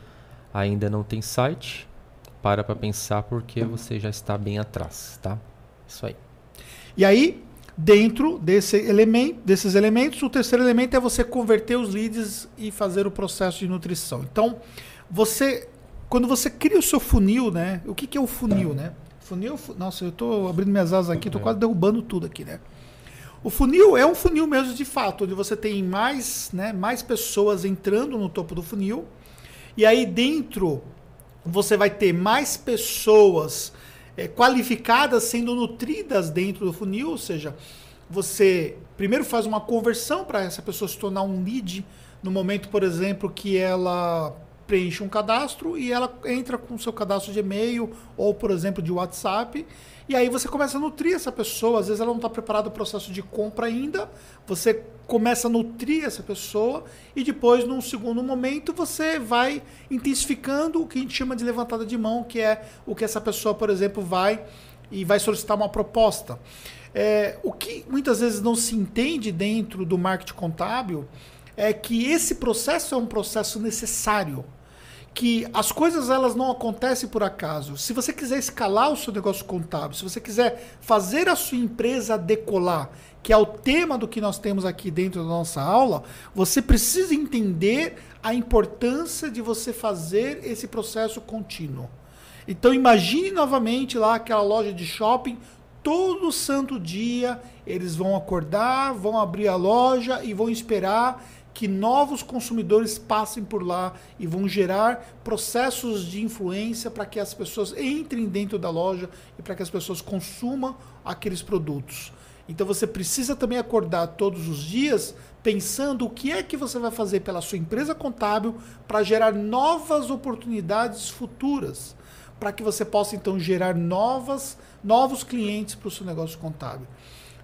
[SPEAKER 2] ainda não tem site, para para pensar porque você já está bem atrás, tá? Isso aí.
[SPEAKER 1] E aí, dentro desse elemento, desses elementos, o terceiro elemento é você converter os leads e fazer o processo de nutrição. Então, você, quando você cria o seu funil, né? O que, que é o funil, né? Funil, nossa, eu estou abrindo minhas asas aqui, estou quase derrubando tudo aqui, né? O funil é um funil mesmo de fato, onde você tem mais, né, mais pessoas entrando no topo do funil. E aí dentro você vai ter mais pessoas é, qualificadas sendo nutridas dentro do funil, ou seja, você primeiro faz uma conversão para essa pessoa se tornar um lead no momento, por exemplo, que ela preenche um cadastro e ela entra com o seu cadastro de e-mail ou, por exemplo, de WhatsApp. E aí você começa a nutrir essa pessoa. Às vezes ela não está preparada para o processo de compra ainda. Você começa a nutrir essa pessoa e depois, num segundo momento, você vai intensificando o que a gente chama de levantada de mão, que é o que essa pessoa, por exemplo, vai e vai solicitar uma proposta. É, o que muitas vezes não se entende dentro do marketing contábil é que esse processo é um processo necessário que as coisas elas não acontecem por acaso. Se você quiser escalar o seu negócio contábil, se você quiser fazer a sua empresa decolar, que é o tema do que nós temos aqui dentro da nossa aula, você precisa entender a importância de você fazer esse processo contínuo. Então imagine novamente lá aquela loja de shopping, todo santo dia eles vão acordar, vão abrir a loja e vão esperar que novos consumidores passem por lá e vão gerar processos de influência para que as pessoas entrem dentro da loja e para que as pessoas consumam aqueles produtos. Então você precisa também acordar todos os dias pensando o que é que você vai fazer pela sua empresa contábil para gerar novas oportunidades futuras, para que você possa então gerar novas, novos clientes para o seu negócio contábil.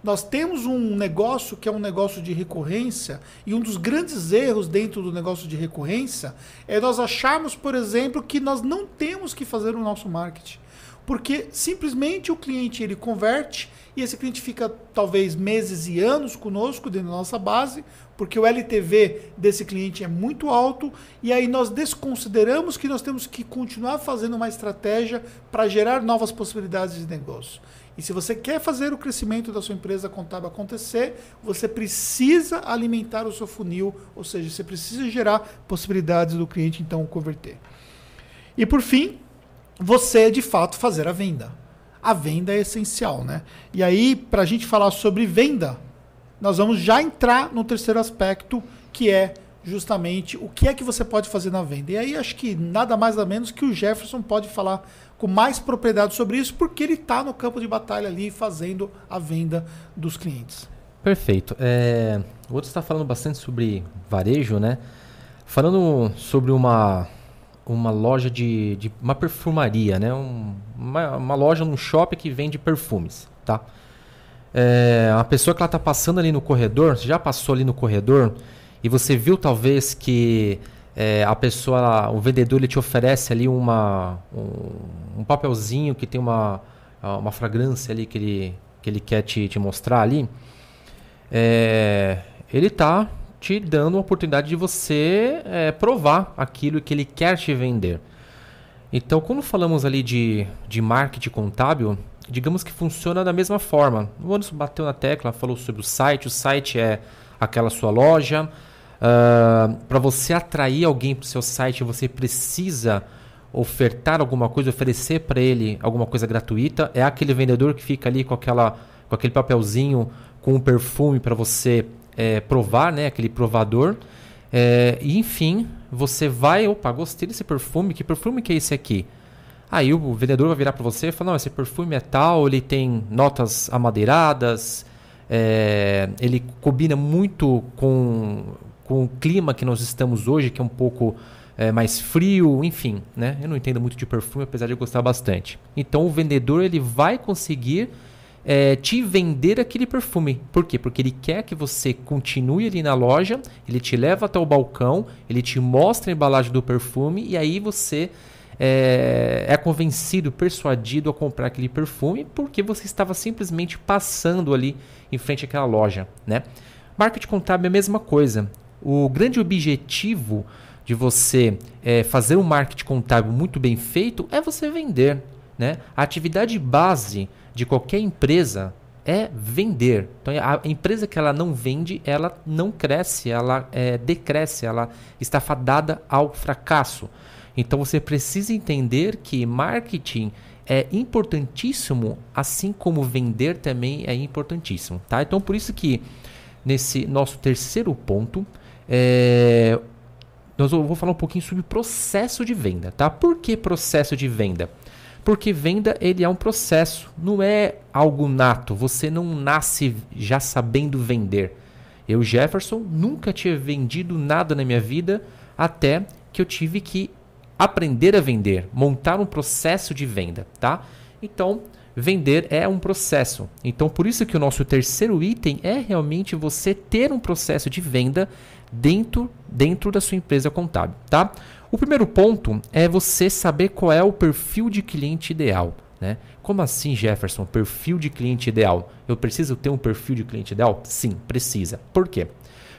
[SPEAKER 1] Nós temos um negócio que é um negócio de recorrência, e um dos grandes erros dentro do negócio de recorrência é nós acharmos, por exemplo, que nós não temos que fazer o nosso marketing. Porque simplesmente o cliente ele converte e esse cliente fica talvez meses e anos conosco dentro da nossa base, porque o LTV desse cliente é muito alto e aí nós desconsideramos que nós temos que continuar fazendo uma estratégia para gerar novas possibilidades de negócio. E se você quer fazer o crescimento da sua empresa contábil acontecer, você precisa alimentar o seu funil, ou seja, você precisa gerar possibilidades do cliente então converter. E por fim, você de fato fazer a venda. A venda é essencial, né? E aí, para a gente falar sobre venda, nós vamos já entrar no terceiro aspecto, que é justamente o que é que você pode fazer na venda. E aí acho que nada mais nada menos que o Jefferson pode falar com mais propriedade sobre isso, porque ele está no campo de batalha ali fazendo a venda dos clientes.
[SPEAKER 2] Perfeito. É, o outro está falando bastante sobre varejo, né? Falando sobre uma, uma loja de, de uma perfumaria, né? Um, uma, uma loja num shopping que vende perfumes, tá? É, a pessoa que ela está passando ali no corredor, já passou ali no corredor e você viu talvez que é, a pessoa, o vendedor, ele te oferece ali uma, um, um, papelzinho que tem uma, uma fragrância ali que ele, que ele quer te, te mostrar ali. É, ele está te dando a oportunidade de você é, provar aquilo que ele quer te vender. Então, quando falamos ali de, de marketing contábil, digamos que funciona da mesma forma. O Anderson bateu na tecla, falou sobre o site. O site é aquela sua loja. Ah, para você atrair alguém para o seu site, você precisa ofertar alguma coisa, oferecer para ele alguma coisa gratuita. É aquele vendedor que fica ali com, aquela, com aquele papelzinho com um perfume para você é, provar, né? aquele provador. É, e enfim, você vai, opa, gostei desse perfume, que perfume que é esse aqui? Aí o vendedor vai virar para você e falar, não, esse perfume é tal, ele tem notas amadeiradas, é, ele combina muito com com o clima que nós estamos hoje, que é um pouco é, mais frio, enfim, né? Eu não entendo muito de perfume, apesar de eu gostar bastante. Então o vendedor ele vai conseguir é, te vender aquele perfume. Por quê? Porque ele quer que você continue ali na loja, ele te leva até o balcão, ele te mostra a embalagem do perfume e aí você é, é convencido, persuadido a comprar aquele perfume porque você estava simplesmente passando ali em frente àquela loja, né? Marketing contábil é a mesma coisa. O grande objetivo de você é, fazer um marketing contábil muito bem feito é você vender. Né? A atividade base de qualquer empresa é vender. Então, a empresa que ela não vende, ela não cresce, ela é, decresce, ela está fadada ao fracasso. Então, você precisa entender que marketing é importantíssimo, assim como vender também é importantíssimo. Tá? Então, por isso que nesse nosso terceiro ponto, é, nós vou falar um pouquinho sobre processo de venda. Tá? Por que processo de venda? Porque venda ele é um processo, não é algo nato. Você não nasce já sabendo vender. Eu, Jefferson, nunca tinha vendido nada na minha vida até que eu tive que aprender a vender, montar um processo de venda, tá? Então, vender é um processo. Então, por isso que o nosso terceiro item é realmente você ter um processo de venda dentro, dentro da sua empresa contábil, tá? O primeiro ponto é você saber qual é o perfil de cliente ideal. Né? Como assim, Jefferson? Perfil de cliente ideal? Eu preciso ter um perfil de cliente ideal? Sim, precisa. Por quê?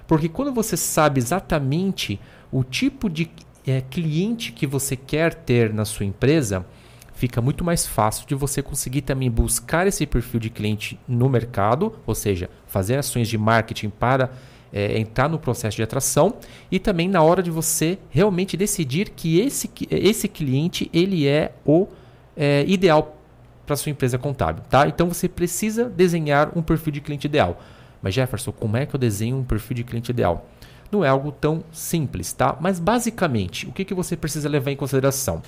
[SPEAKER 2] Porque quando você sabe exatamente o tipo de é, cliente que você quer ter na sua empresa, fica muito mais fácil de você conseguir também buscar esse perfil de cliente no mercado, ou seja, fazer ações de marketing para é, entrar no processo de atração e também na hora de você realmente decidir que esse, esse cliente ele é o é, ideal para sua empresa contábil, tá? Então você precisa desenhar um perfil de cliente ideal. Mas Jefferson, como é que eu desenho um perfil de cliente ideal? Não é algo tão simples, tá? Mas basicamente, o que, que você precisa levar em consideração?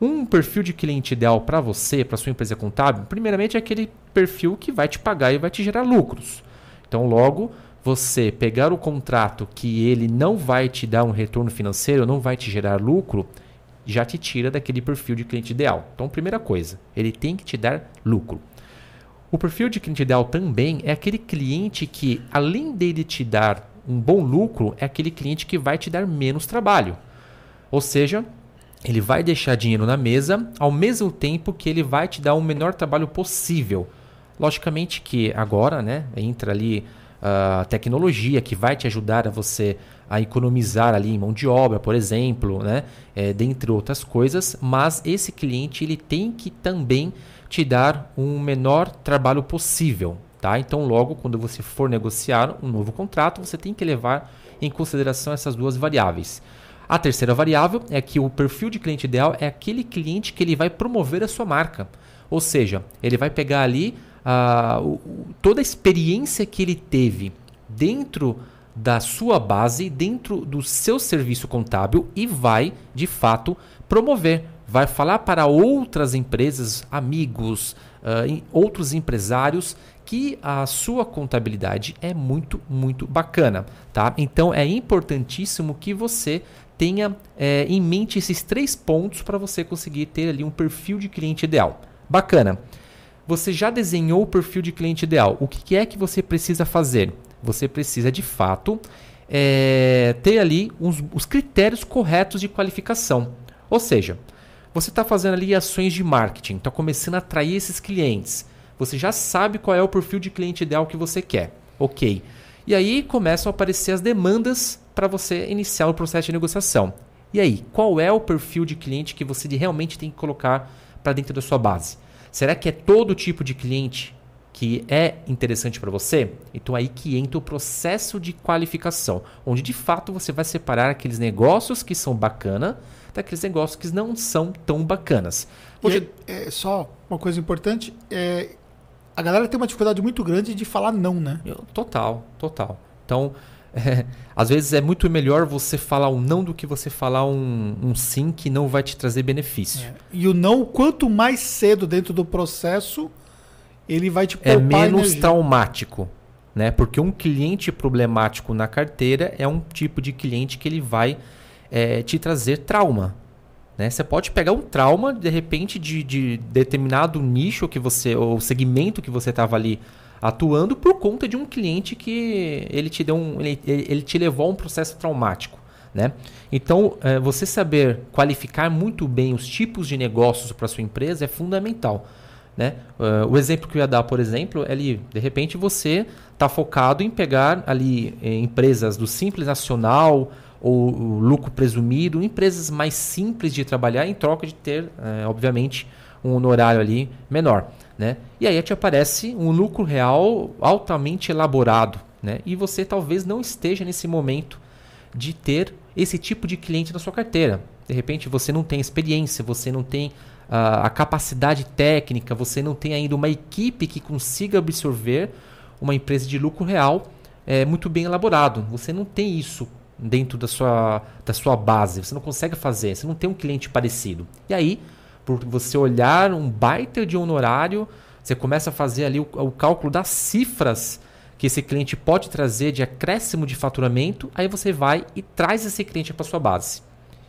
[SPEAKER 2] Um perfil de cliente ideal para você, para sua empresa contábil, primeiramente é aquele perfil que vai te pagar e vai te gerar lucros. Então, logo, você pegar o contrato que ele não vai te dar um retorno financeiro, não vai te gerar lucro, já te tira daquele perfil de cliente ideal. Então, primeira coisa, ele tem que te dar lucro. O perfil de cliente ideal também é aquele cliente que, além dele te dar um bom lucro, é aquele cliente que vai te dar menos trabalho. Ou seja, ele vai deixar dinheiro na mesa ao mesmo tempo que ele vai te dar o menor trabalho possível. Logicamente que agora, né, entra ali uh, tecnologia que vai te ajudar a você a economizar ali em mão de obra, por exemplo, né? É, dentre outras coisas, mas esse cliente ele tem que também te dar um menor trabalho possível, tá? Então, logo quando você for negociar um novo contrato, você tem que levar em consideração essas duas variáveis. A terceira variável é que o perfil de cliente ideal é aquele cliente que ele vai promover a sua marca. Ou seja, ele vai pegar ali uh, toda a experiência que ele teve dentro da sua base, dentro do seu serviço contábil e vai, de fato, promover. Vai falar para outras empresas, amigos, uh, outros empresários que a sua contabilidade é muito, muito bacana. Tá? Então é importantíssimo que você tenha é, em mente esses três pontos para você conseguir ter ali um perfil de cliente ideal. Bacana você já desenhou o perfil de cliente ideal. O que é que você precisa fazer? Você precisa de fato é, ter ali uns, os critérios corretos de qualificação. Ou seja, você está fazendo ali ações de marketing, está começando a atrair esses clientes. Você já sabe qual é o perfil de cliente ideal que você quer. Ok. E aí começam a aparecer as demandas para você iniciar o processo de negociação. E aí, qual é o perfil de cliente que você realmente tem que colocar para dentro da sua base? Será que é todo tipo de cliente que é interessante para você? Então aí que entra o processo de qualificação, onde de fato você vai separar aqueles negócios que são bacana daqueles negócios que não são tão bacanas.
[SPEAKER 1] Hoje... É, é, só uma coisa importante, é, a galera tem uma dificuldade muito grande de falar não, né?
[SPEAKER 2] Total, total. Então, é, às vezes é muito melhor você falar um não do que você falar um, um sim que não vai te trazer benefício. É.
[SPEAKER 1] E o não, quanto mais cedo dentro do processo, ele vai te
[SPEAKER 2] É menos energia. traumático. Né? Porque um cliente problemático na carteira é um tipo de cliente que ele vai é, te trazer trauma. Né? Você pode pegar um trauma, de repente, de, de determinado nicho que você, ou segmento que você estava ali atuando por conta de um cliente que ele te deu um, ele, ele te levou a um processo traumático. Né? Então, é, você saber qualificar muito bem os tipos de negócios para sua empresa é fundamental. Né? Uh, o exemplo que eu ia dar, por exemplo, é ali, de repente você está focado em pegar ali eh, empresas do Simples Nacional ou lucro presumido, empresas mais simples de trabalhar em troca de ter, eh, obviamente, um honorário ali menor. Né? E aí te aparece um lucro real altamente elaborado. Né? E você talvez não esteja nesse momento de ter esse tipo de cliente na sua carteira. De repente você não tem experiência, você não tem uh, a capacidade técnica, você não tem ainda uma equipe que consiga absorver uma empresa de lucro real é, muito bem elaborado. Você não tem isso dentro da sua, da sua base, você não consegue fazer, você não tem um cliente parecido. E aí, por você olhar um baita de honorário, você começa a fazer ali o, o cálculo das cifras que esse cliente pode trazer de acréscimo de faturamento, aí você vai e traz esse cliente para sua base.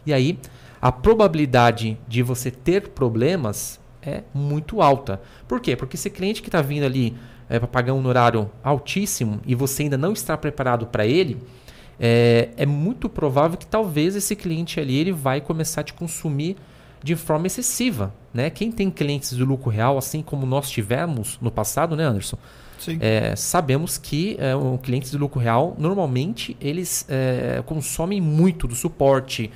[SPEAKER 2] E aí a probabilidade de você ter problemas é muito alta. Por quê? Porque esse cliente que está vindo ali é, para pagar um honorário altíssimo e você ainda não está preparado para ele, é, é, muito provável que talvez esse cliente ali ele vai começar a te consumir de forma excessiva. Né? Quem tem clientes de lucro real, assim como nós tivemos no passado, né, Anderson? É, sabemos que é, um, clientes de lucro real, normalmente, eles é, consomem muito do suporte.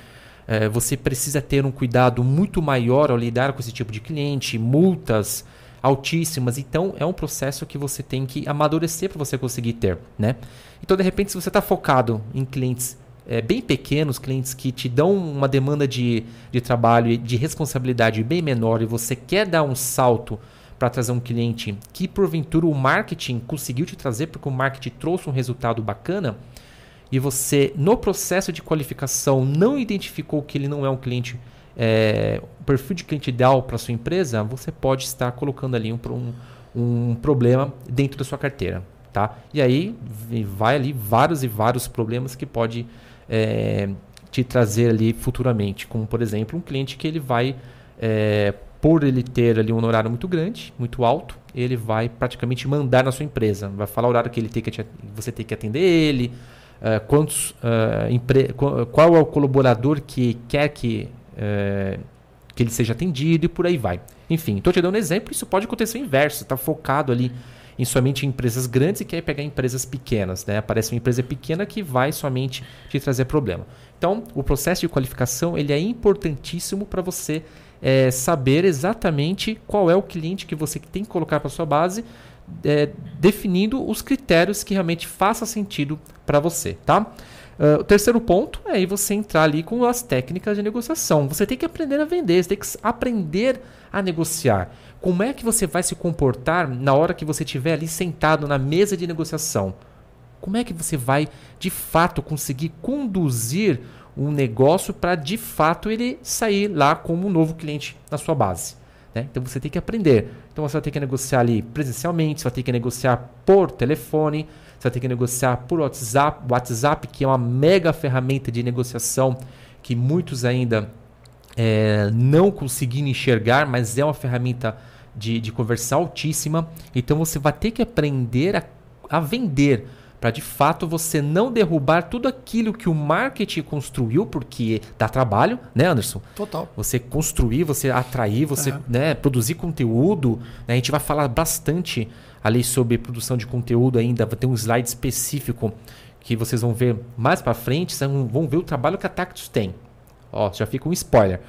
[SPEAKER 2] É, você precisa ter um cuidado muito maior ao lidar com esse tipo de cliente, multas altíssimas. Então, é um processo que você tem que amadurecer para você conseguir ter. Né? Então, de repente, se você está focado em clientes é, bem pequenos, clientes que te dão uma demanda de, de trabalho e de responsabilidade bem menor e você quer dar um salto para trazer um cliente que porventura o marketing conseguiu te trazer porque o marketing trouxe um resultado bacana e você no processo de qualificação não identificou que ele não é um cliente é, perfil de cliente ideal para sua empresa, você pode estar colocando ali um, um, um problema dentro da sua carteira, tá? E aí vai ali vários e vários problemas que pode é, te trazer ali futuramente, como por exemplo um cliente que ele vai é, por ele ter ali um horário muito grande, muito alto, ele vai praticamente mandar na sua empresa. Vai falar o horário que ele tem que te, você tem que atender ele, uh, quantos, uh, empre, qual é o colaborador que quer que, uh, que ele seja atendido e por aí vai. Enfim, estou te dando um exemplo, isso pode acontecer o inverso. Está focado ali em somente em empresas grandes e quer pegar empresas pequenas. Né? Aparece uma empresa pequena que vai somente te trazer problema. Então, o processo de qualificação ele é importantíssimo para você é, saber exatamente qual é o cliente que você tem que colocar para sua base, é, definindo os critérios que realmente faça sentido para você, tá? Uh, o terceiro ponto é você entrar ali com as técnicas de negociação. Você tem que aprender a vender, você tem que aprender a negociar. Como é que você vai se comportar na hora que você estiver ali sentado na mesa de negociação? Como é que você vai de fato conseguir conduzir um negócio para de fato ele sair lá como um novo cliente na sua base. Né? Então você tem que aprender. Então você vai ter que negociar ali presencialmente, você vai ter que negociar por telefone, você vai ter que negociar por WhatsApp, WhatsApp que é uma mega ferramenta de negociação que muitos ainda é, não conseguiram enxergar, mas é uma ferramenta de, de conversão altíssima. Então você vai ter que aprender a, a vender para de fato você não derrubar tudo aquilo que o marketing construiu, porque dá trabalho, né, Anderson?
[SPEAKER 1] Total.
[SPEAKER 2] Você construir, você atrair, você né, produzir conteúdo. Né? A gente vai falar bastante ali sobre produção de conteúdo ainda, ter um slide específico que vocês vão ver mais para frente, vocês vão ver o trabalho que a Tactus tem. Ó, já fica um spoiler.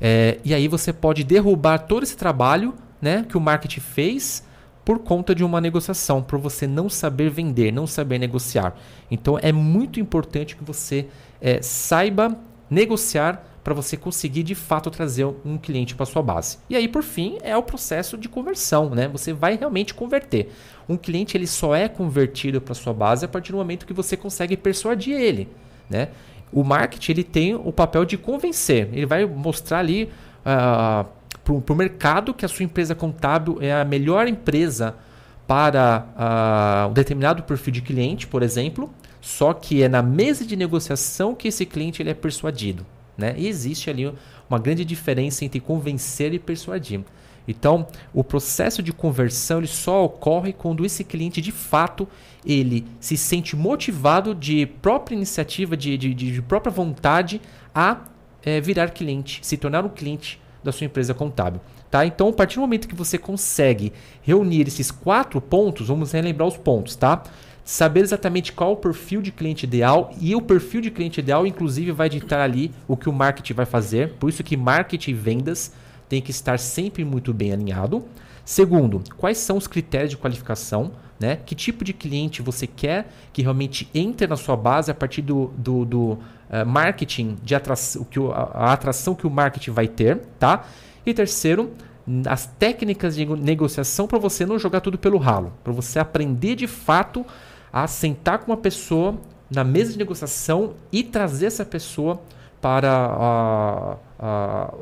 [SPEAKER 2] É, e aí você pode derrubar todo esse trabalho né, que o marketing fez por conta de uma negociação, por você não saber vender, não saber negociar. Então é muito importante que você é, saiba negociar para você conseguir de fato trazer um cliente para sua base. E aí, por fim, é o processo de conversão, né? Você vai realmente converter. Um cliente ele só é convertido para sua base a partir do momento que você consegue persuadir ele, né? O marketing ele tem o papel de convencer. Ele vai mostrar ali uh, para o mercado que a sua empresa contábil é a melhor empresa para uh, um determinado perfil de cliente, por exemplo, só que é na mesa de negociação que esse cliente ele é persuadido. Né? E existe ali uma grande diferença entre convencer e persuadir. Então, o processo de conversão ele só ocorre quando esse cliente de fato ele se sente motivado de própria iniciativa, de, de, de própria vontade a é, virar cliente, se tornar um cliente da sua empresa contábil. Tá? Então, a partir do momento que você consegue reunir esses quatro pontos, vamos relembrar os pontos, tá? Saber exatamente qual o perfil de cliente ideal e o perfil de cliente ideal, inclusive, vai ditar ali o que o marketing vai fazer. Por isso que marketing e vendas tem que estar sempre muito bem alinhado. Segundo, quais são os critérios de qualificação? Né? Que tipo de cliente você quer que realmente entre na sua base a partir do, do, do uh, marketing, de atração, que o, a, atração que o marketing vai ter, tá? E terceiro, as técnicas de negociação para você não jogar tudo pelo ralo, para você aprender de fato a sentar com uma pessoa na mesa de negociação e trazer essa pessoa para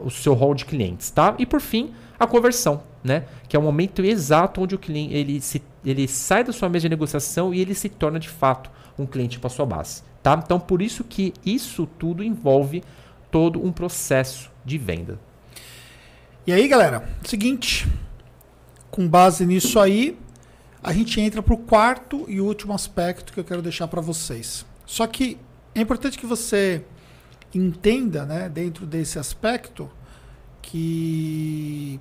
[SPEAKER 2] o seu hall de clientes, tá? E por fim, a conversão, né? Que é o momento exato onde o cliente ele, se, ele sai da sua mesa de negociação e ele se torna de fato um cliente para sua base, tá? Então por isso que isso tudo envolve todo um processo de venda.
[SPEAKER 1] E aí, galera, seguinte, com base nisso aí, a gente entra para o quarto e último aspecto que eu quero deixar para vocês. Só que é importante que você entenda, né, dentro desse aspecto, que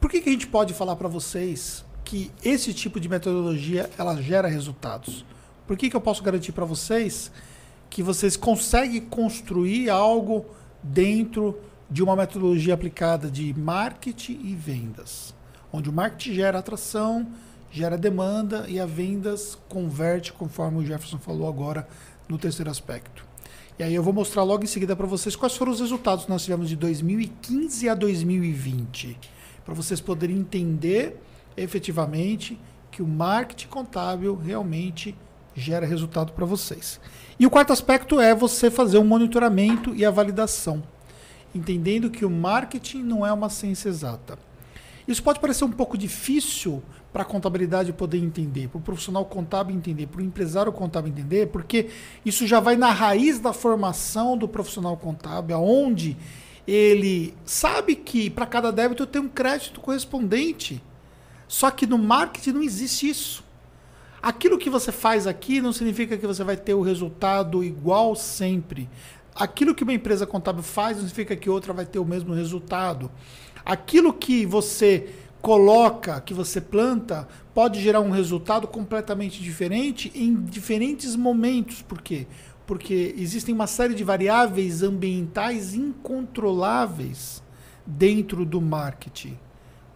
[SPEAKER 1] por que, que a gente pode falar para vocês que esse tipo de metodologia ela gera resultados? Por que, que eu posso garantir para vocês que vocês conseguem construir algo dentro de uma metodologia aplicada de marketing e vendas, onde o marketing gera atração, gera demanda e a vendas converte, conforme o Jefferson falou agora no terceiro aspecto. E aí eu vou mostrar logo em seguida para vocês quais foram os resultados que nós tivemos de 2015 a 2020, para vocês poderem entender efetivamente que o marketing contábil realmente gera resultado para vocês. E o quarto aspecto é você fazer um monitoramento e a validação entendendo que o marketing não é uma ciência exata. Isso pode parecer um pouco difícil para a contabilidade poder entender, para o profissional contábil entender, para o empresário contábil entender, porque isso já vai na raiz da formação do profissional contábil, onde ele sabe que para cada débito tem um crédito correspondente. Só que no marketing não existe isso. Aquilo que você faz aqui não significa que você vai ter o resultado igual sempre aquilo que uma empresa contábil faz não significa que outra vai ter o mesmo resultado. Aquilo que você coloca, que você planta, pode gerar um resultado completamente diferente em diferentes momentos. Por quê? Porque existem uma série de variáveis ambientais incontroláveis dentro do marketing.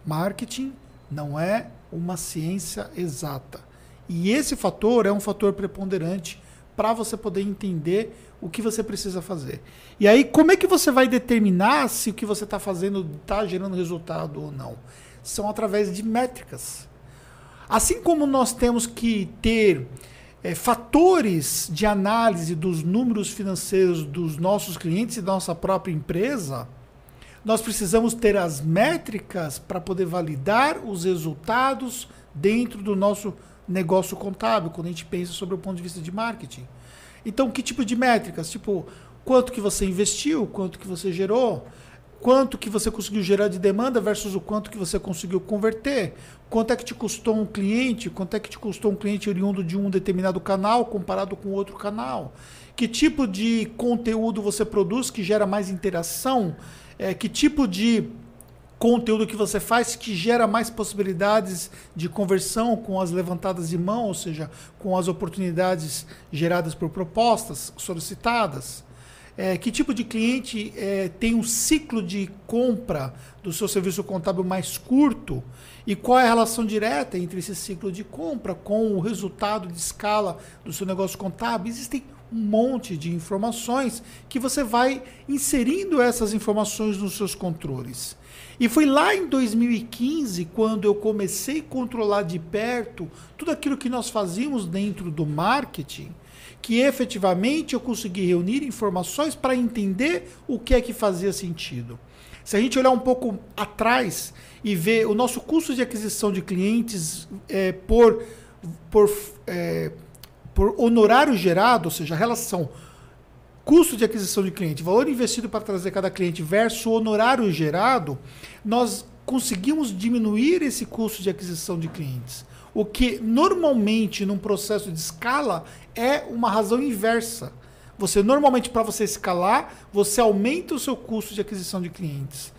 [SPEAKER 1] Marketing não é uma ciência exata. E esse fator é um fator preponderante para você poder entender o que você precisa fazer. E aí, como é que você vai determinar se o que você está fazendo está gerando resultado ou não? São através de métricas. Assim como nós temos que ter é, fatores de análise dos números financeiros dos nossos clientes e da nossa própria empresa, nós precisamos ter as métricas para poder validar os resultados dentro do nosso negócio contábil, quando a gente pensa sobre o ponto de vista de marketing. Então, que tipo de métricas? Tipo, quanto que você investiu, quanto que você gerou, quanto que você conseguiu gerar de demanda versus o quanto que você conseguiu converter, quanto é que te custou um cliente, quanto é que te custou um cliente oriundo de um determinado canal comparado com outro canal, que tipo de conteúdo você produz que gera mais interação, é, que tipo de conteúdo que você faz que gera mais possibilidades de conversão com as levantadas de mão, ou seja, com as oportunidades geradas por propostas solicitadas. É, que tipo de cliente é, tem um ciclo de compra do seu serviço contábil mais curto e qual é a relação direta entre esse ciclo de compra com o resultado de escala do seu negócio contábil? Existem um monte de informações que você vai inserindo essas informações nos seus controles. E foi lá em 2015 quando eu comecei a controlar de perto tudo aquilo que nós fazíamos dentro do marketing, que efetivamente eu consegui reunir informações para entender o que é que fazia sentido. Se a gente olhar um pouco atrás e ver o nosso custo de aquisição de clientes é, por, por, é, por honorário gerado, ou seja, a relação custo de aquisição de cliente, valor investido para trazer cada cliente versus honorário gerado, nós conseguimos diminuir esse custo de aquisição de clientes. O que normalmente num processo de escala é uma razão inversa. Você normalmente para você escalar, você aumenta o seu custo de aquisição de clientes.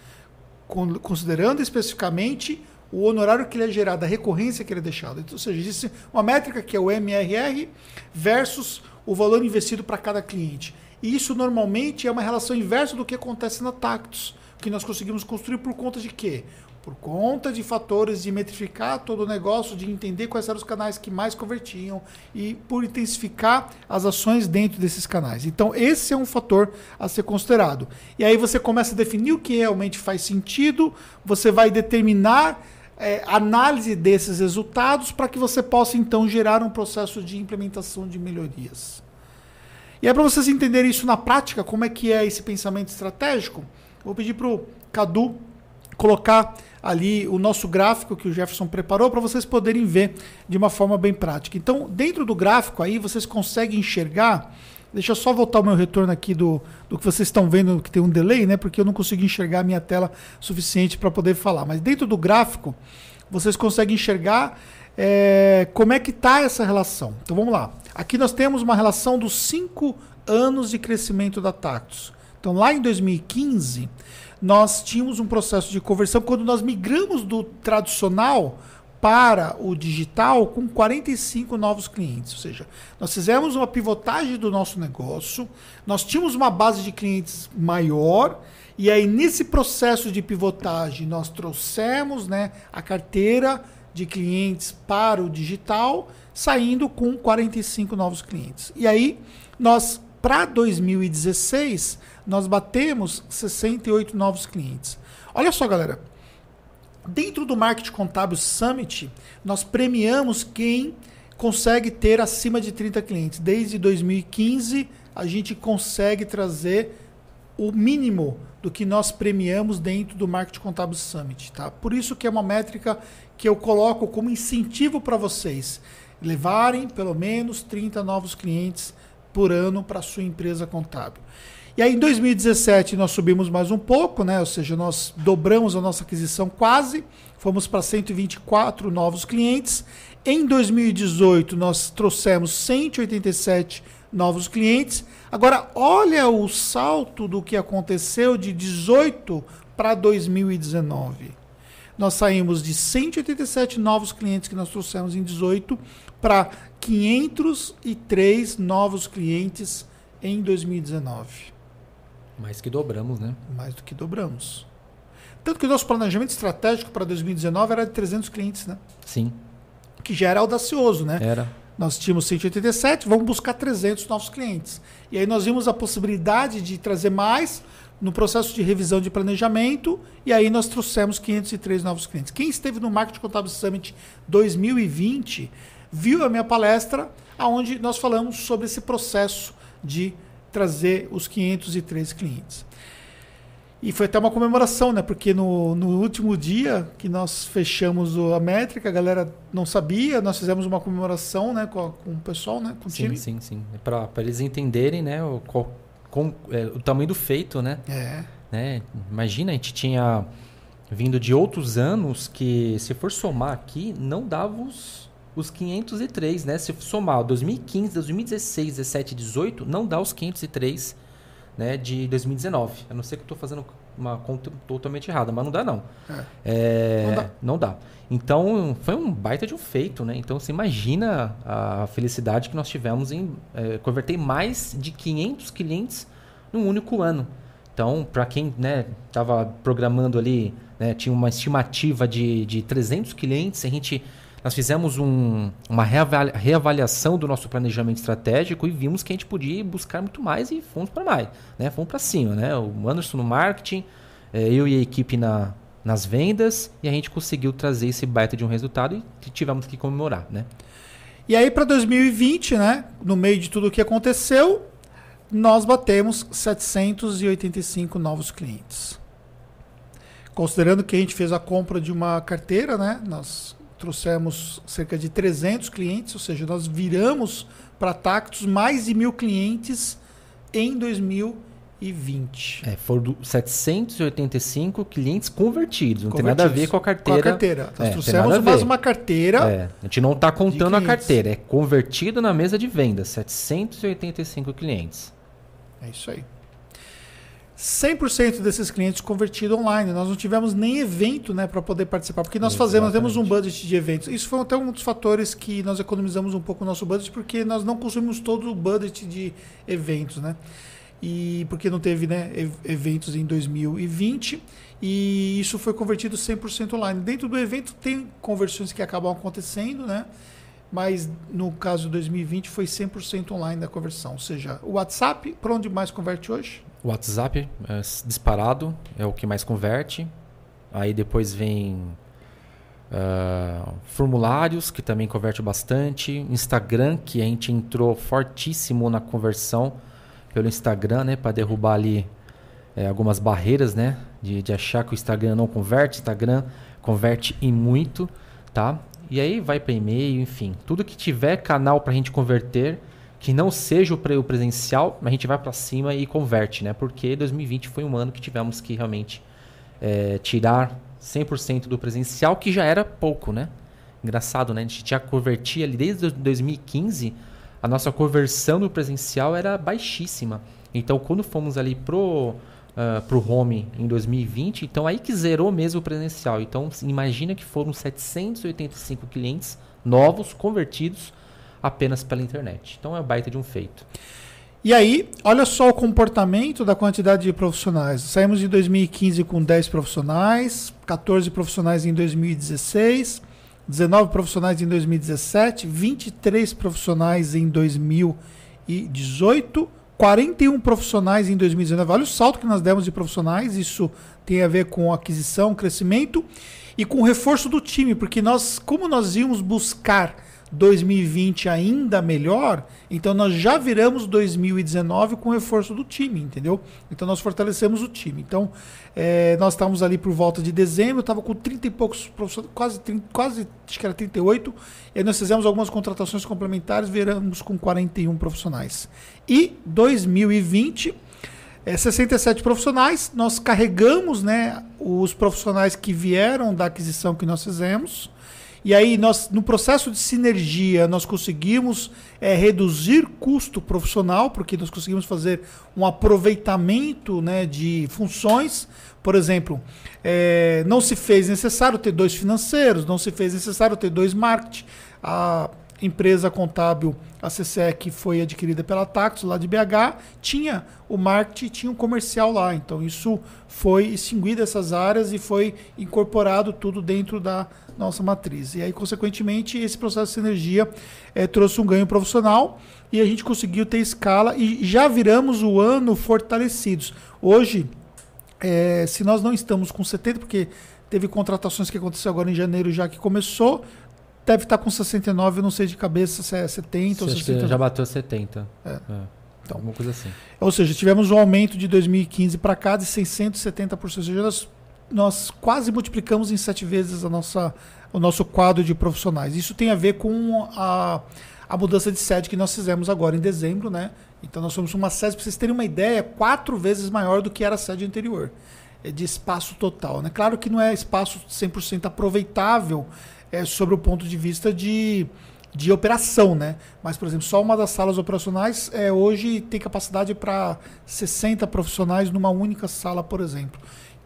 [SPEAKER 1] considerando especificamente o honorário que ele é gerado, a recorrência que ele é deixado. Então, ou seja, existe uma métrica que é o MRR versus o valor investido para cada cliente. E isso normalmente é uma relação inversa do que acontece na Tactus, que nós conseguimos construir por conta de quê? Por conta de fatores de metrificar todo o negócio, de entender quais eram os canais que mais convertiam e por intensificar as ações dentro desses canais. Então, esse é um fator a ser considerado. E aí você começa a definir o que realmente faz sentido, você vai determinar é, análise desses resultados para que você possa então gerar um processo de implementação de melhorias. E é para vocês entenderem isso na prática, como é que é esse pensamento estratégico, vou pedir para o Cadu colocar ali o nosso gráfico que o Jefferson preparou para vocês poderem ver de uma forma bem prática. Então, dentro do gráfico aí, vocês conseguem enxergar. Deixa eu só voltar o meu retorno aqui do, do que vocês estão vendo, que tem um delay, né? Porque eu não consigo enxergar a minha tela suficiente para poder falar. Mas dentro do gráfico, vocês conseguem enxergar é, como é que está essa relação. Então vamos lá. Aqui nós temos uma relação dos cinco anos de crescimento da Tactus. Então lá em 2015, nós tínhamos um processo de conversão quando nós migramos do tradicional para o digital com 45 novos clientes. Ou seja, nós fizemos uma pivotagem do nosso negócio, nós tínhamos uma base de clientes maior, e aí nesse processo de pivotagem nós trouxemos né, a carteira de clientes para o digital, saindo com 45 novos clientes. E aí nós, para 2016, nós batemos 68 novos clientes. Olha só, galera. Dentro do Marketing Contábil Summit, nós premiamos quem consegue ter acima de 30 clientes. Desde 2015, a gente consegue trazer o mínimo do que nós premiamos dentro do Marketing Contábil Summit. Tá? Por isso que é uma métrica que eu coloco como incentivo para vocês levarem pelo menos 30 novos clientes por ano para a sua empresa contábil. E aí em 2017 nós subimos mais um pouco, né? ou seja, nós dobramos a nossa aquisição quase, fomos para 124 novos clientes. Em 2018 nós trouxemos 187 novos clientes. Agora olha o salto do que aconteceu de 18 para 2019. Nós saímos de 187 novos clientes que nós trouxemos em 18 para 503 novos clientes em 2019.
[SPEAKER 2] Mais que dobramos, né?
[SPEAKER 1] Mais do que dobramos. Tanto que o nosso planejamento estratégico para 2019 era de 300 clientes, né?
[SPEAKER 2] Sim.
[SPEAKER 1] Que já era audacioso, né?
[SPEAKER 2] Era.
[SPEAKER 1] Nós tínhamos 187, vamos buscar 300 novos clientes. E aí nós vimos a possibilidade de trazer mais no processo de revisão de planejamento, e aí nós trouxemos 503 novos clientes. Quem esteve no Marketing Contábil Summit 2020 viu a minha palestra, onde nós falamos sobre esse processo de trazer os 503 clientes. E foi até uma comemoração, né? Porque no, no último dia que nós fechamos a métrica, a galera não sabia, nós fizemos uma comemoração né, com, com o pessoal, né? Com o
[SPEAKER 2] sim,
[SPEAKER 1] time.
[SPEAKER 2] sim, sim. É Para eles entenderem né, o, qual, com, é, o tamanho do feito, né?
[SPEAKER 1] É.
[SPEAKER 2] né? Imagina, a gente tinha vindo de outros anos que, se for somar aqui, não dava os, os 503, né? Se somar 2015, 2016, 17, 18, não dá os 503 né, de 2019. A não ser que eu estou fazendo uma conta totalmente errada, mas não dá não.
[SPEAKER 1] É.
[SPEAKER 2] É,
[SPEAKER 1] Não dá.
[SPEAKER 2] não dá. Então, foi um baita de um feito, né? Então, você imagina a felicidade que nós tivemos em é, converter mais de 500 clientes num único ano. Então, para quem estava programando ali, né, tinha uma estimativa de, de 300 clientes, a gente nós fizemos um, uma reavali- reavaliação do nosso planejamento estratégico e vimos que a gente podia buscar muito mais e fomos para mais, né? Fomos para cima, né? O Anderson no marketing, eh, eu e a equipe na, nas vendas e a gente conseguiu trazer esse baita de um resultado e tivemos que comemorar, né?
[SPEAKER 1] E aí, para 2020, né, no meio de tudo o que aconteceu, nós batemos 785 novos clientes. Considerando que a gente fez a compra de uma carteira, né, nós trouxemos cerca de 300 clientes, ou seja, nós viramos para Tactus mais de mil clientes em 2020.
[SPEAKER 2] É, foram do- 785 clientes convertidos, não tem
[SPEAKER 1] Convertidos.
[SPEAKER 2] nada a ver com a carteira.
[SPEAKER 1] Com a carteira. Nós
[SPEAKER 2] É, tem
[SPEAKER 1] trouxemos mais uma carteira.
[SPEAKER 2] É, a gente não está contando a carteira, é convertido na mesa de vendas, 785 clientes.
[SPEAKER 1] É isso aí. 100% desses clientes convertido online. Nós não tivemos nem evento né, para poder participar, porque nós fazemos, nós temos um budget de eventos. Isso foi até um dos fatores que nós economizamos um pouco o nosso budget, porque nós não consumimos todo o budget de eventos, né? E porque não teve né, eventos em 2020 e isso foi convertido 100% online. Dentro do evento tem conversões que acabam acontecendo, né? Mas no caso de 2020 foi 100% online da conversão. Ou seja, o WhatsApp, para onde mais converte hoje?
[SPEAKER 2] O WhatsApp é disparado, é o que mais converte. Aí depois vem uh, formulários, que também converte bastante. Instagram, que a gente entrou fortíssimo na conversão pelo Instagram, né? Para derrubar ali é, algumas barreiras, né? De, de achar que o Instagram não converte. Instagram converte e muito, tá? E aí vai para e-mail, enfim. Tudo que tiver canal para a gente converter que não seja o presencial, a gente vai para cima e converte, né? Porque 2020 foi um ano que tivemos que realmente é, tirar 100% do presencial, que já era pouco, né? Engraçado, né? A gente já convertia ali desde 2015, a nossa conversão no presencial era baixíssima. Então, quando fomos ali pro uh, pro home em 2020, então aí que zerou mesmo o presencial. Então, imagina que foram 785 clientes novos convertidos apenas pela internet. Então é baita de um feito.
[SPEAKER 1] E aí, olha só o comportamento da quantidade de profissionais. Saímos de 2015 com 10 profissionais, 14 profissionais em 2016, 19 profissionais em 2017, 23 profissionais em 2018, 41 profissionais em 2019. Olha o salto que nós demos de profissionais. Isso tem a ver com aquisição, crescimento e com reforço do time, porque nós, como nós íamos buscar 2020 ainda melhor, então nós já viramos 2019 com o reforço do time, entendeu? Então nós fortalecemos o time. Então é, nós estávamos ali por volta de dezembro, estava com 30 e poucos professores, quase, 30, quase acho que era 38, e aí nós fizemos algumas contratações complementares, viramos com 41 profissionais. E 2020 é, 67 profissionais, nós carregamos né, os profissionais que vieram da aquisição que nós fizemos e aí, nós, no processo de sinergia, nós conseguimos é, reduzir custo profissional, porque nós conseguimos fazer um aproveitamento né, de funções. Por exemplo, é, não se fez necessário ter dois financeiros, não se fez necessário ter dois marketing. A empresa contábil, a CCE, que foi adquirida pela Taxo, lá de BH, tinha o marketing, tinha um comercial lá. Então, isso foi extinguido essas áreas e foi incorporado tudo dentro da nossa matriz. E aí, consequentemente, esse processo de sinergia é, trouxe um ganho profissional e a gente conseguiu ter escala e já viramos o ano fortalecidos. Hoje, é, se nós não estamos com 70, porque teve contratações que aconteceu agora em janeiro já que começou, deve estar com 69, eu não sei de cabeça se é 70
[SPEAKER 2] ou 60. Já bateu 70.
[SPEAKER 1] É. é.
[SPEAKER 2] Então, alguma coisa assim.
[SPEAKER 1] Ou seja, tivemos um aumento de 2015 para cá de 670%. Ou seja, nós nós quase multiplicamos em sete vezes a nossa, o nosso quadro de profissionais. Isso tem a ver com a, a mudança de sede que nós fizemos agora em dezembro, né? Então nós somos uma sede, para vocês terem uma ideia, quatro vezes maior do que era a sede anterior, é de espaço total. Né? Claro que não é espaço 100% aproveitável é, sobre o ponto de vista de, de operação, né? Mas, por exemplo, só uma das salas operacionais é, hoje tem capacidade para 60 profissionais numa única sala, por exemplo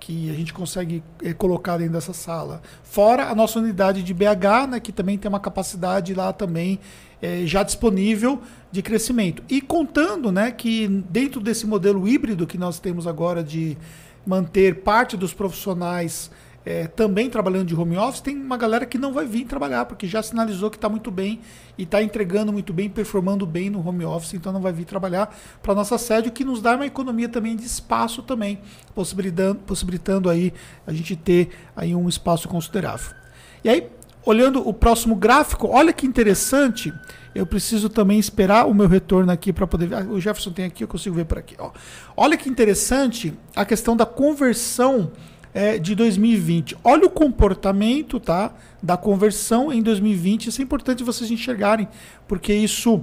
[SPEAKER 1] que a gente consegue é, colocar dentro dessa sala. Fora a nossa unidade de BH, né, que também tem uma capacidade lá também é, já disponível de crescimento. E contando né, que dentro desse modelo híbrido que nós temos agora de manter parte dos profissionais é, também trabalhando de home office, tem uma galera que não vai vir trabalhar, porque já sinalizou que está muito bem e está entregando muito bem, performando bem no home office, então não vai vir trabalhar para nossa sede, o que nos dá uma economia também de espaço também, possibilitando, possibilitando aí a gente ter aí um espaço considerável. E aí, olhando o próximo gráfico, olha que interessante, eu preciso também esperar o meu retorno aqui para poder ver. Ah, o Jefferson tem aqui, eu consigo ver por aqui. Ó. Olha que interessante a questão da conversão é, de 2020. Olha o comportamento tá, da conversão em 2020. Isso é importante vocês enxergarem, porque isso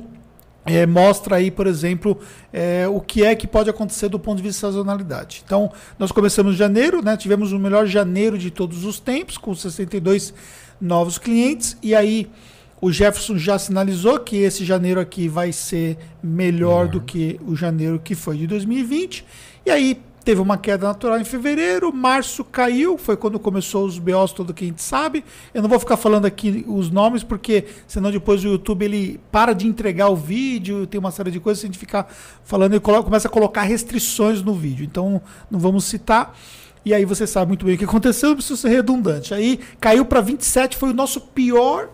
[SPEAKER 1] é, mostra aí, por exemplo, é, o que é que pode acontecer do ponto de vista de sazonalidade. Então, nós começamos em janeiro, né, tivemos o melhor janeiro de todos os tempos, com 62 novos clientes, e aí o Jefferson já sinalizou que esse janeiro aqui vai ser melhor uhum. do que o janeiro que foi de 2020. E aí, Teve uma queda natural em fevereiro, março caiu, foi quando começou os BOs, todo que a gente sabe. Eu não vou ficar falando aqui os nomes, porque senão depois o YouTube ele para de entregar o vídeo, tem uma série de coisas, se a gente ficar falando, ele começa a colocar restrições no vídeo. Então não vamos citar. E aí você sabe muito bem o que aconteceu, não preciso ser redundante. Aí caiu para 27, foi o nosso pior,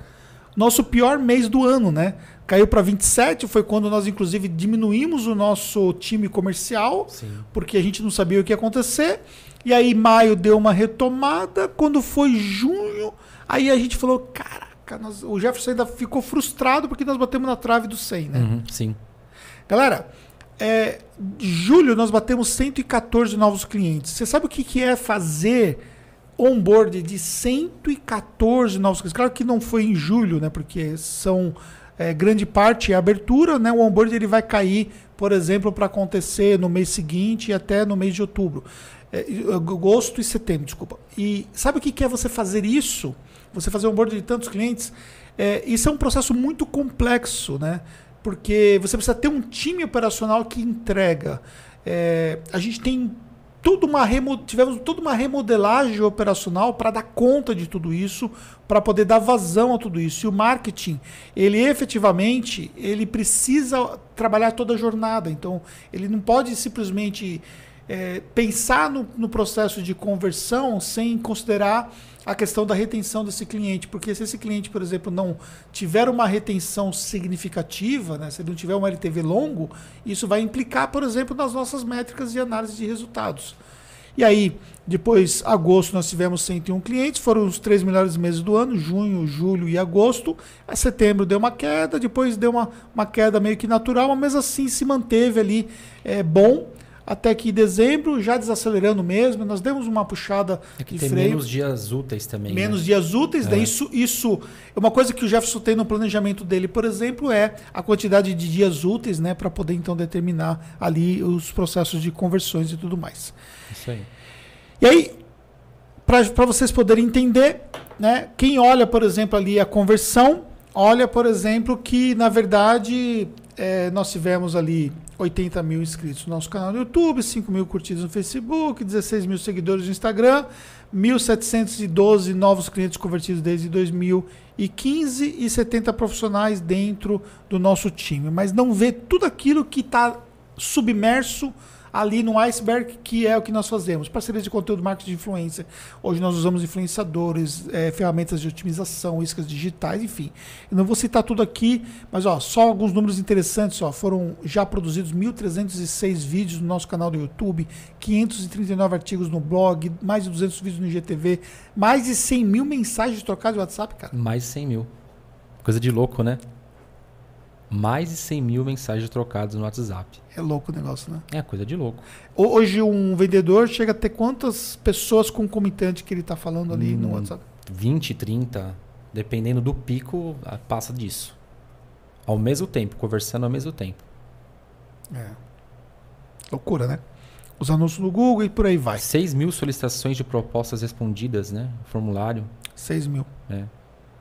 [SPEAKER 1] nosso pior mês do ano, né? Caiu para 27, foi quando nós, inclusive, diminuímos o nosso time comercial, Sim. porque a gente não sabia o que ia acontecer. E aí, maio deu uma retomada. Quando foi junho, aí a gente falou: caraca, nós... o Jefferson ainda ficou frustrado porque nós batemos na trave do 100, né?
[SPEAKER 2] Uhum, sim.
[SPEAKER 1] Galera, é, julho nós batemos 114 novos clientes. Você sabe o que, que é fazer onboard de 114 novos clientes? Claro que não foi em julho, né? Porque são é, grande parte é abertura, né? O onboard ele vai cair, por exemplo, para acontecer no mês seguinte e até no mês de outubro. É, agosto e setembro, desculpa. E sabe o que é você fazer isso? Você fazer onboard de tantos clientes? É, isso é um processo muito complexo, né? Porque você precisa ter um time operacional que entrega. É, a gente tem tudo uma tivemos toda uma remodelagem operacional para dar conta de tudo isso, para poder dar vazão a tudo isso. E o marketing, ele efetivamente, ele precisa trabalhar toda a jornada. Então, ele não pode simplesmente é, pensar no, no processo de conversão sem considerar a questão da retenção desse cliente, porque se esse cliente, por exemplo, não tiver uma retenção significativa, né, se ele não tiver um LTV longo, isso vai implicar, por exemplo, nas nossas métricas de análise de resultados. E aí, depois, agosto, nós tivemos 101 clientes, foram os três melhores meses do ano, junho, julho e agosto. A setembro deu uma queda, depois deu uma, uma queda meio que natural, mas assim se manteve ali é, bom até que em dezembro, já desacelerando mesmo, nós demos uma puxada
[SPEAKER 2] é que de tem freio. menos dias úteis também.
[SPEAKER 1] Menos né? dias úteis, é. daí isso, isso é uma coisa que o Jefferson tem no planejamento dele, por exemplo, é a quantidade de dias úteis, né, para poder então determinar ali os processos de conversões e tudo mais.
[SPEAKER 2] Isso aí.
[SPEAKER 1] E aí, para vocês poderem entender, né, quem olha, por exemplo, ali a conversão, olha, por exemplo, que na verdade é, nós tivemos ali 80 mil inscritos no nosso canal no YouTube, 5 mil curtidas no Facebook, 16 mil seguidores no Instagram, 1.712 novos clientes convertidos desde 2015 e 70 profissionais dentro do nosso time. Mas não vê tudo aquilo que está submerso ali no iceberg, que é o que nós fazemos. Parcerias de conteúdo, marketing de influência. Hoje nós usamos influenciadores, é, ferramentas de otimização, iscas digitais, enfim. Eu não vou citar tudo aqui, mas ó, só alguns números interessantes. Ó, foram já produzidos 1.306 vídeos no nosso canal do YouTube, 539 artigos no blog, mais de 200 vídeos no IGTV, mais de 100 mil mensagens trocadas no WhatsApp, cara.
[SPEAKER 2] Mais de 100 mil. Coisa de louco, né? Mais de 100 mil mensagens trocadas no WhatsApp.
[SPEAKER 1] É louco o negócio, né?
[SPEAKER 2] É coisa de louco.
[SPEAKER 1] Hoje um vendedor chega a ter quantas pessoas concomitantes que ele está falando ali hum, no WhatsApp?
[SPEAKER 2] 20, 30, dependendo do pico, passa disso. Ao mesmo tempo, conversando ao mesmo tempo.
[SPEAKER 1] É. Loucura, né? Os anúncios no Google e por aí vai.
[SPEAKER 2] 6 mil solicitações de propostas respondidas, né? Formulário.
[SPEAKER 1] 6 mil.
[SPEAKER 2] É.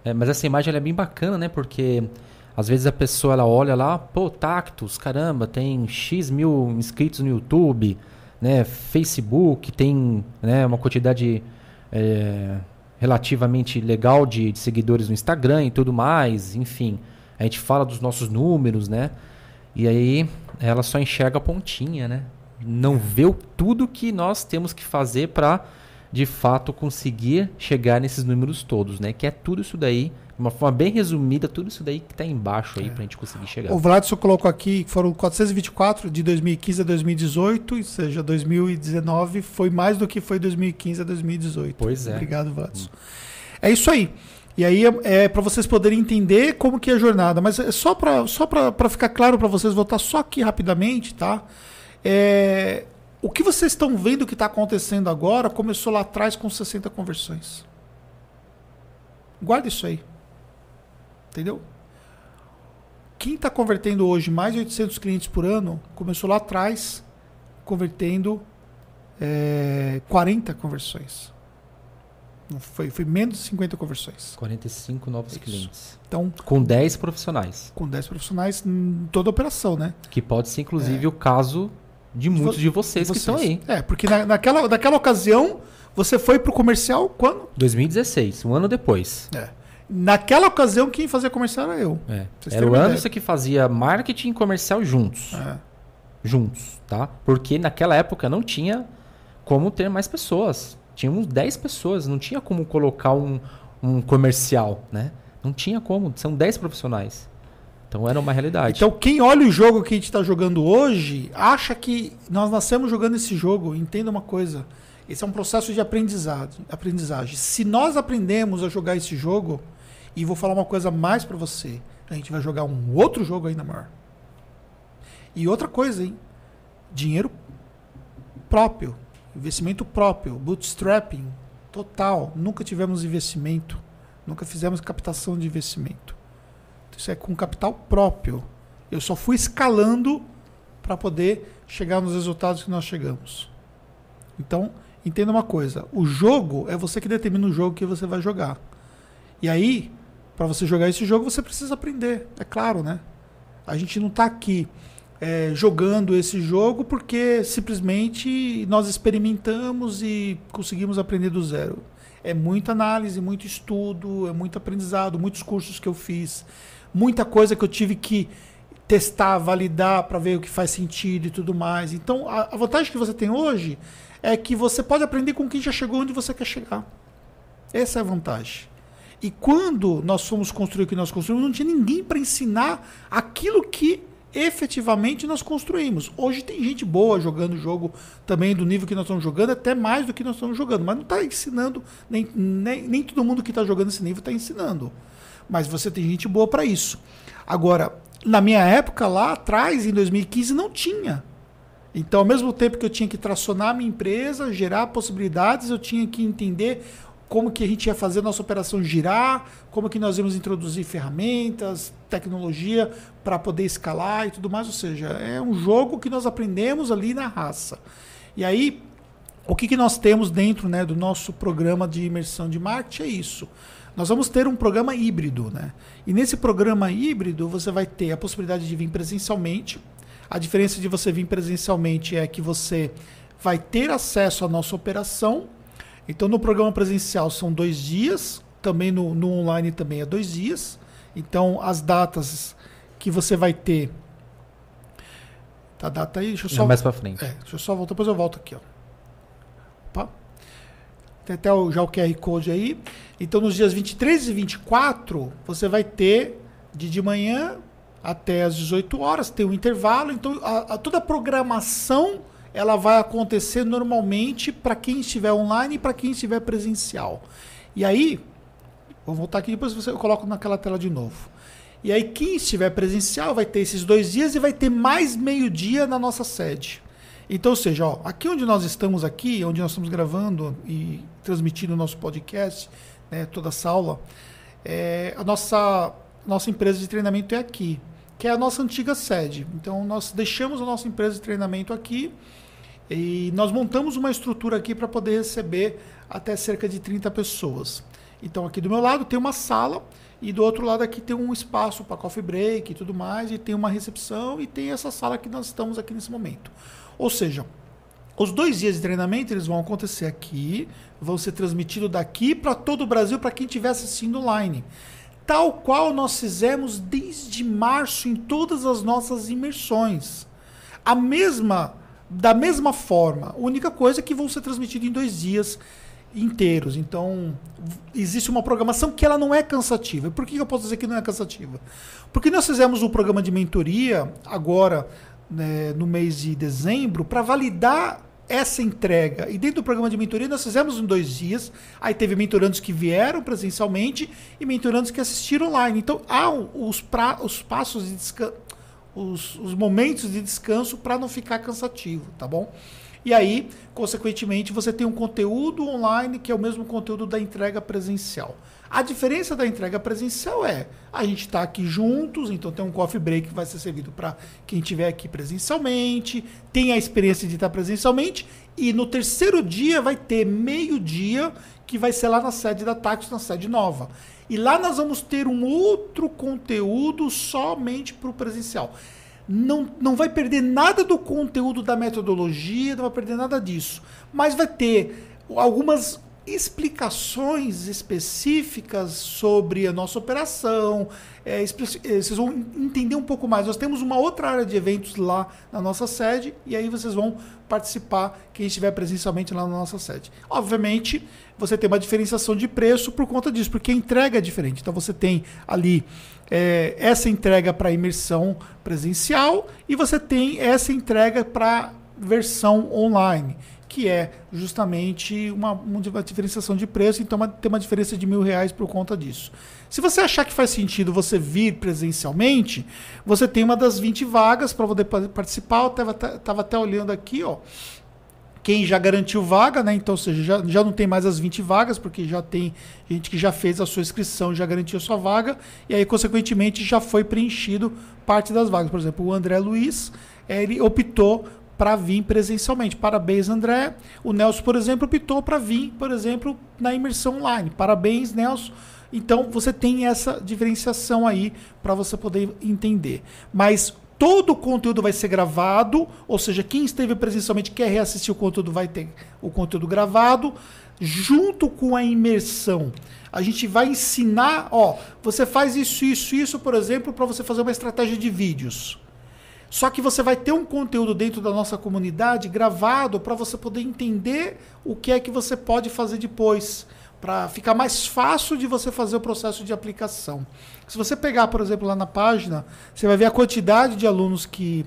[SPEAKER 2] é mas essa imagem é bem bacana, né? Porque às vezes a pessoa ela olha lá, pô, Tactus, caramba, tem X mil inscritos no YouTube, né? Facebook tem né, uma quantidade é, relativamente legal de, de, seguidores no Instagram e tudo mais, enfim. A gente fala dos nossos números, né? E aí ela só enxerga a pontinha, né? Não vê o, tudo que nós temos que fazer para de fato conseguir chegar nesses números todos, né? Que é tudo isso daí de uma forma bem resumida, tudo isso daí que está embaixo aí é. para a gente conseguir chegar.
[SPEAKER 1] O Vladson colocou aqui que foram 424 de 2015 a 2018, ou seja, 2019 foi mais do que foi 2015 a 2018.
[SPEAKER 2] Pois é.
[SPEAKER 1] Obrigado, Vladson. Hum. É isso aí. E aí é, é para vocês poderem entender como que é a jornada. Mas é só para só ficar claro para vocês, voltar só aqui rapidamente, tá? É, o que vocês estão vendo que está acontecendo agora começou lá atrás com 60 conversões. Guarda isso aí. Entendeu? Quem está convertendo hoje mais de 800 clientes por ano começou lá atrás convertendo é, 40 conversões. Foi, foi menos de 50 conversões.
[SPEAKER 2] 45 novos Isso. clientes.
[SPEAKER 1] Então,
[SPEAKER 2] com 10 profissionais.
[SPEAKER 1] Com 10 profissionais em toda a operação, né?
[SPEAKER 2] Que pode ser, inclusive, é. o caso de muitos de vocês, que estão aí.
[SPEAKER 1] É, porque na, naquela, naquela ocasião você foi pro comercial quando?
[SPEAKER 2] 2016, um ano depois.
[SPEAKER 1] É. Naquela ocasião, quem fazia comercial era eu.
[SPEAKER 2] É. Era o Anderson que fazia marketing comercial juntos. É. Juntos, tá? Porque naquela época não tinha como ter mais pessoas. Tínhamos 10 pessoas, não tinha como colocar um, um comercial, né? Não tinha como, são 10 profissionais. Então era uma realidade.
[SPEAKER 1] Então quem olha o jogo que a gente está jogando hoje, acha que nós nascemos jogando esse jogo. Entenda uma coisa. Esse é um processo de aprendizagem. aprendizagem. Se nós aprendemos a jogar esse jogo, e vou falar uma coisa mais para você, a gente vai jogar um outro jogo ainda maior. E outra coisa, hein? Dinheiro próprio, investimento próprio, bootstrapping total. Nunca tivemos investimento, nunca fizemos captação de investimento. Isso é com capital próprio. Eu só fui escalando para poder chegar nos resultados que nós chegamos. Então, entenda uma coisa: o jogo é você que determina o jogo que você vai jogar. E aí, para você jogar esse jogo, você precisa aprender, é claro, né? A gente não está aqui é, jogando esse jogo porque simplesmente nós experimentamos e conseguimos aprender do zero. É muita análise, muito estudo, é muito aprendizado, muitos cursos que eu fiz, muita coisa que eu tive que testar, validar para ver o que faz sentido e tudo mais. Então, a, a vantagem que você tem hoje é que você pode aprender com quem já chegou onde você quer chegar. Essa é a vantagem. E quando nós fomos construir o que nós construímos, não tinha ninguém para ensinar aquilo que efetivamente nós construímos. Hoje tem gente boa jogando o jogo também do nível que nós estamos jogando, até mais do que nós estamos jogando, mas não está ensinando, nem, nem, nem todo mundo que está jogando esse nível está ensinando. Mas você tem gente boa para isso. Agora, na minha época, lá atrás, em 2015, não tinha. Então, ao mesmo tempo que eu tinha que tracionar a minha empresa, gerar possibilidades, eu tinha que entender como que a gente ia fazer a nossa operação girar, como que nós íamos introduzir ferramentas, tecnologia para poder escalar e tudo mais. Ou seja, é um jogo que nós aprendemos ali na raça. E aí, o que, que nós temos dentro né, do nosso programa de imersão de marketing é isso. Nós vamos ter um programa híbrido. Né? E nesse programa híbrido, você vai ter a possibilidade de vir presencialmente, a diferença de você vir presencialmente é que você vai ter acesso à nossa operação. Então, no programa presencial são dois dias, também no, no online também é dois dias. Então, as datas que você vai ter. Tá, data aí, deixa eu só.
[SPEAKER 2] Não, mais para frente.
[SPEAKER 1] É, deixa eu só voltar, depois eu volto aqui, ó. Opa. Tem até o, já o QR Code aí. Então, nos dias 23 e 24, você vai ter de de manhã até as 18 horas, tem um intervalo. Então, a, a, toda a programação ela vai acontecer normalmente para quem estiver online e para quem estiver presencial. E aí, vou voltar aqui depois você coloco naquela tela de novo. E aí, quem estiver presencial vai ter esses dois dias e vai ter mais meio-dia na nossa sede. Então, ou seja, ó, aqui onde nós estamos aqui, onde nós estamos gravando e transmitindo o nosso podcast, né, toda essa aula, é, a nossa, nossa empresa de treinamento é aqui que é a nossa antiga sede. Então, nós deixamos a nossa empresa de treinamento aqui e nós montamos uma estrutura aqui para poder receber até cerca de 30 pessoas. Então, aqui do meu lado tem uma sala e do outro lado aqui tem um espaço para coffee break e tudo mais, e tem uma recepção e tem essa sala que nós estamos aqui nesse momento. Ou seja, os dois dias de treinamento eles vão acontecer aqui, vão ser transmitidos daqui para todo o Brasil para quem estiver assistindo online tal qual nós fizemos desde março em todas as nossas imersões. A mesma, da mesma forma. A única coisa é que vão ser transmitidos em dois dias inteiros. Então, existe uma programação que ela não é cansativa. Por que eu posso dizer que não é cansativa? Porque nós fizemos um programa de mentoria agora, né, no mês de dezembro, para validar essa entrega. E dentro do programa de mentoria nós fizemos em dois dias. Aí teve mentorandos que vieram presencialmente e mentorandos que assistiram online. Então há os, pra, os passos de descanso, os, os momentos de descanso para não ficar cansativo, tá bom? E aí, consequentemente, você tem um conteúdo online que é o mesmo conteúdo da entrega presencial. A diferença da entrega presencial é a gente está aqui juntos, então tem um coffee break que vai ser servido para quem estiver aqui presencialmente, tem a experiência de estar presencialmente, e no terceiro dia vai ter meio-dia que vai ser lá na sede da Taxi, na sede nova. E lá nós vamos ter um outro conteúdo somente para o presencial. Não, não vai perder nada do conteúdo da metodologia, não vai perder nada disso. Mas vai ter algumas explicações específicas sobre a nossa operação. É, é, vocês vão entender um pouco mais. Nós temos uma outra área de eventos lá na nossa sede e aí vocês vão participar quem estiver presencialmente lá na nossa sede. Obviamente, você tem uma diferenciação de preço por conta disso, porque a entrega é diferente. Então você tem ali é, essa entrega para imersão presencial e você tem essa entrega para versão online que é justamente uma, uma diferenciação de preço, então uma, tem uma diferença de mil reais por conta disso. Se você achar que faz sentido você vir presencialmente, você tem uma das 20 vagas para poder participar. Eu estava até olhando aqui, ó. Quem já garantiu vaga, né? Então, ou seja, já, já não tem mais as 20 vagas, porque já tem gente que já fez a sua inscrição, já garantiu a sua vaga, e aí, consequentemente, já foi preenchido parte das vagas. Por exemplo, o André Luiz, ele optou para vir presencialmente. Parabéns, André. O Nelson, por exemplo, optou para vir, por exemplo, na imersão online. Parabéns, Nelson. Então você tem essa diferenciação aí para você poder entender. Mas todo o conteúdo vai ser gravado, ou seja, quem esteve presencialmente quer reassistir o conteúdo vai ter o conteúdo gravado junto com a imersão. A gente vai ensinar, ó, você faz isso, isso, isso, por exemplo, para você fazer uma estratégia de vídeos. Só que você vai ter um conteúdo dentro da nossa comunidade gravado para você poder entender o que é que você pode fazer depois, para ficar mais fácil de você fazer o processo de aplicação. Se você pegar, por exemplo, lá na página, você vai ver a quantidade de alunos que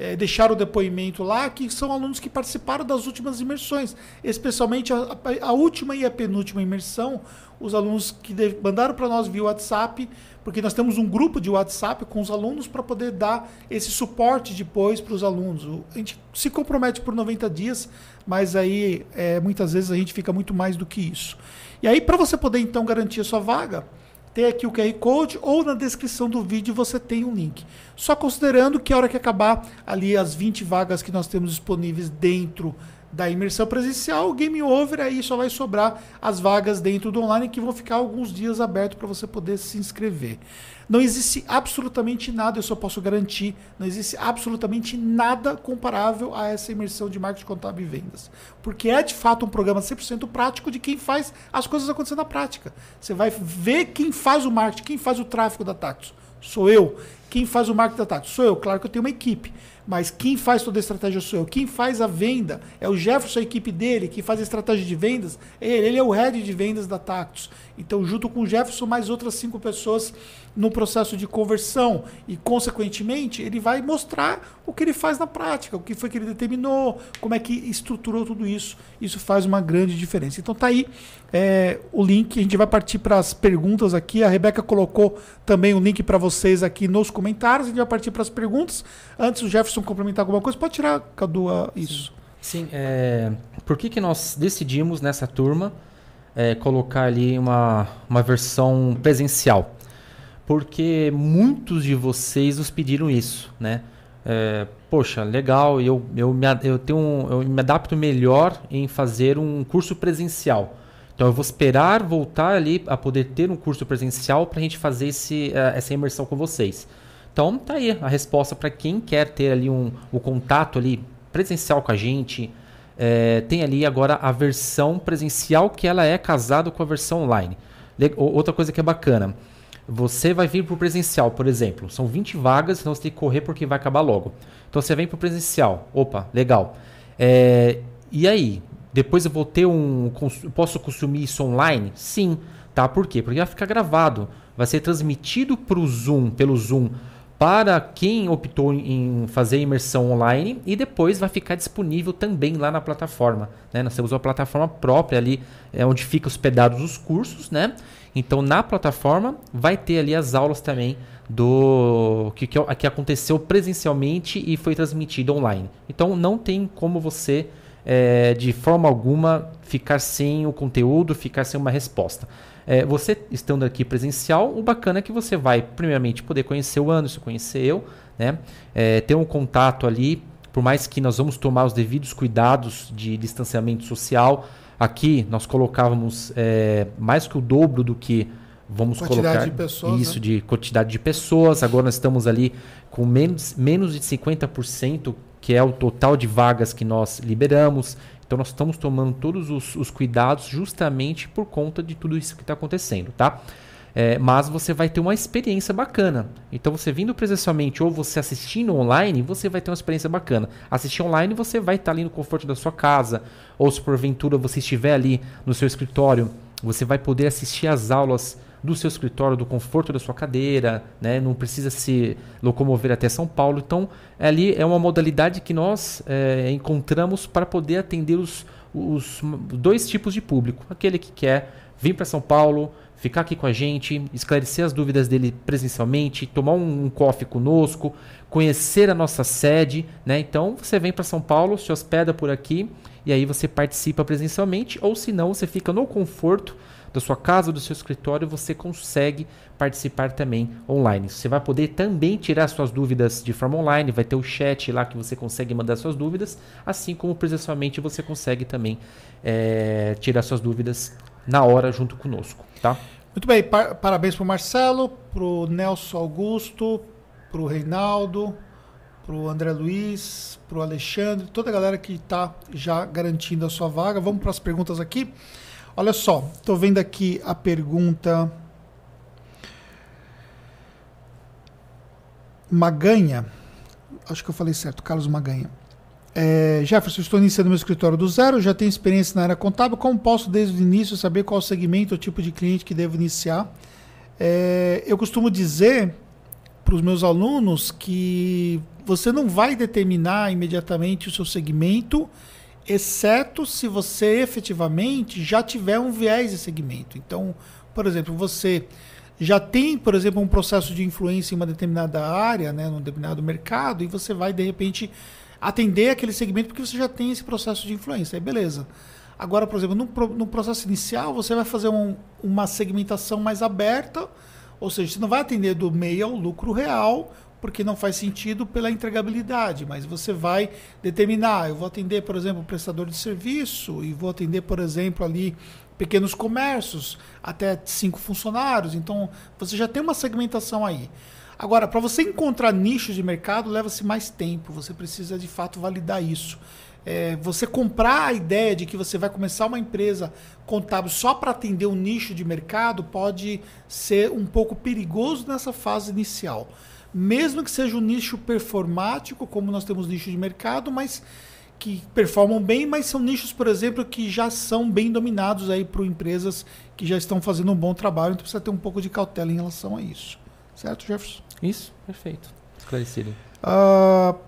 [SPEAKER 1] é, deixaram o depoimento lá, que são alunos que participaram das últimas imersões, especialmente a, a, última e a penúltima imersão, os alunos que de, mandaram para nós via WhatsApp porque nós temos um grupo de WhatsApp com os alunos para poder dar esse suporte depois para os alunos. A gente se compromete por 90 dias, mas aí é, muitas vezes a gente fica muito mais do que isso. E aí, para você poder então garantir a sua vaga, tem aqui o QR Code ou na descrição do vídeo você tem um link. Só considerando que a hora que acabar ali as 20 vagas que nós temos disponíveis dentro da imersão presencial, game over, aí só vai sobrar as vagas dentro do online que vão ficar alguns dias abertos para você poder se inscrever. Não existe absolutamente nada, eu só posso garantir, não existe absolutamente nada comparável a essa imersão de marketing contábil e vendas. Porque é de fato um programa 100% prático de quem faz as coisas acontecer na prática. Você vai ver quem faz o marketing, quem faz o tráfego da Tactus. Sou eu. Quem faz o marketing da Tactus? Sou eu. Claro que eu tenho uma equipe. Mas quem faz toda a estratégia sou eu. Quem faz a venda é o Jefferson, a equipe dele, que faz a estratégia de vendas. É ele, ele é o head de vendas da Tactus. Então, junto com o Jefferson, mais outras cinco pessoas no processo de conversão. E, consequentemente, ele vai mostrar o que ele faz na prática, o que foi que ele determinou, como é que estruturou tudo isso. Isso faz uma grande diferença. Então, tá aí é, o link. A gente vai partir para as perguntas aqui. A Rebeca colocou também o link para vocês aqui nos comentários. A gente vai partir para as perguntas. Antes, o Jefferson Complementar alguma coisa, pode tirar, Cadu, isso.
[SPEAKER 2] Sim, é, por que, que nós decidimos nessa turma é, colocar ali uma, uma versão presencial? Porque muitos de vocês nos pediram isso, né? É, poxa, legal, eu, eu, me, eu, tenho um, eu me adapto melhor em fazer um curso presencial. Então eu vou esperar voltar ali a poder ter um curso presencial para a gente fazer esse, uh, essa imersão com vocês. Então tá aí a resposta para quem quer ter ali um, o contato ali presencial com a gente. É, tem ali agora a versão presencial que ela é casada com a versão online. Le outra coisa que é bacana. Você vai vir para o presencial, por exemplo. São 20 vagas, então você tem que correr porque vai acabar logo. Então você vem para o presencial. Opa, legal. É, e aí? Depois eu vou ter um. Posso consumir isso online? Sim. Tá? Por quê? Porque vai ficar gravado. Vai ser transmitido pro Zoom, pelo Zoom para quem optou em fazer imersão online e depois vai ficar disponível também lá na plataforma. Né? Nós temos uma plataforma própria ali, é onde ficam hospedados os cursos, né? Então na plataforma vai ter ali as aulas também do que, que, que aconteceu presencialmente e foi transmitido online. Então não tem como você é, de forma alguma ficar sem o conteúdo, ficar sem uma resposta. É, você estando aqui presencial, o bacana é que você vai, primeiramente, poder conhecer o Anderson, conhecer eu, né? É, ter um contato ali, por mais que nós vamos tomar os devidos cuidados de distanciamento social. Aqui nós colocávamos é, mais que o dobro do que vamos
[SPEAKER 1] Quantidade
[SPEAKER 2] colocar
[SPEAKER 1] de pessoas,
[SPEAKER 2] isso
[SPEAKER 1] né?
[SPEAKER 2] de quantidade de pessoas. Agora nós estamos ali com menos, menos de 50%, que é o total de vagas que nós liberamos. Então nós estamos tomando todos os, os cuidados justamente por conta de tudo isso que está acontecendo, tá? É, mas você vai ter uma experiência bacana. Então você vindo presencialmente ou você assistindo online, você vai ter uma experiência bacana. Assistir online, você vai estar ali no conforto da sua casa, ou se porventura você estiver ali no seu escritório, você vai poder assistir às aulas do seu escritório, do conforto da sua cadeira, né? não precisa se locomover até São Paulo. Então, ali é uma modalidade que nós é, encontramos para poder atender os, os dois tipos de público. Aquele que quer vir para São Paulo, ficar aqui com a gente, esclarecer as dúvidas dele presencialmente, tomar um, um coffee conosco, conhecer a nossa sede, né? Então você vem para São Paulo, se hospeda por aqui e aí você participa presencialmente, ou se não, você fica no conforto da sua casa, do seu escritório, você consegue participar também online. Você vai poder também tirar suas dúvidas de forma online, vai ter o chat lá que você consegue mandar suas dúvidas, assim como presencialmente você consegue também é, tirar suas dúvidas na hora junto conosco, tá?
[SPEAKER 1] Muito bem, par parabéns para o Marcelo, para o Nelson Augusto, para o Reinaldo, para o André Luiz, para o Alexandre, toda a galera que está já garantindo a sua vaga. Vamos para as perguntas aqui. Olha só, estou vendo aqui a pergunta. Maganha, acho que eu falei certo, Carlos Maganha. É, Jefferson, estou iniciando meu escritório do zero, já tenho experiência na área contábil. Como posso, desde o início, saber qual segmento ou tipo de cliente que devo iniciar? É, eu costumo dizer para os meus alunos que você não vai determinar imediatamente o seu segmento, exceto se você efetivamente já tiver um viés de segmento. Então, por exemplo, você já tem, por exemplo, um processo de influência em uma determinada área, né, num determinado mercado, e você vai, de repente, atender aquele segmento porque você já tem esse processo de influência. Aí, beleza. Agora, por exemplo, no, no processo inicial, você vai fazer um, uma segmentação mais aberta, ou seja, você não vai atender do meio ao lucro real, porque não faz sentido pela entregabilidade, mas você vai determinar, eu vou atender, por exemplo, prestador de serviço e vou atender, por exemplo, ali pequenos comércios, até cinco funcionários, então você já tem uma segmentação aí. Agora, para você encontrar nichos de mercado, leva-se mais tempo, você precisa de fato validar isso. É, você comprar a ideia de que você vai começar uma empresa contábil só para atender um nicho de mercado pode ser um pouco perigoso nessa fase inicial mesmo que seja um nicho performático, como nós temos nicho de mercado, mas que performam bem, mas são nichos, por exemplo, que já são bem dominados aí por empresas que já estão fazendo um bom trabalho, então precisa ter um pouco de cautela em relação a isso. Certo, Jefferson?
[SPEAKER 2] Isso, perfeito. Esclarecido.
[SPEAKER 1] Uh,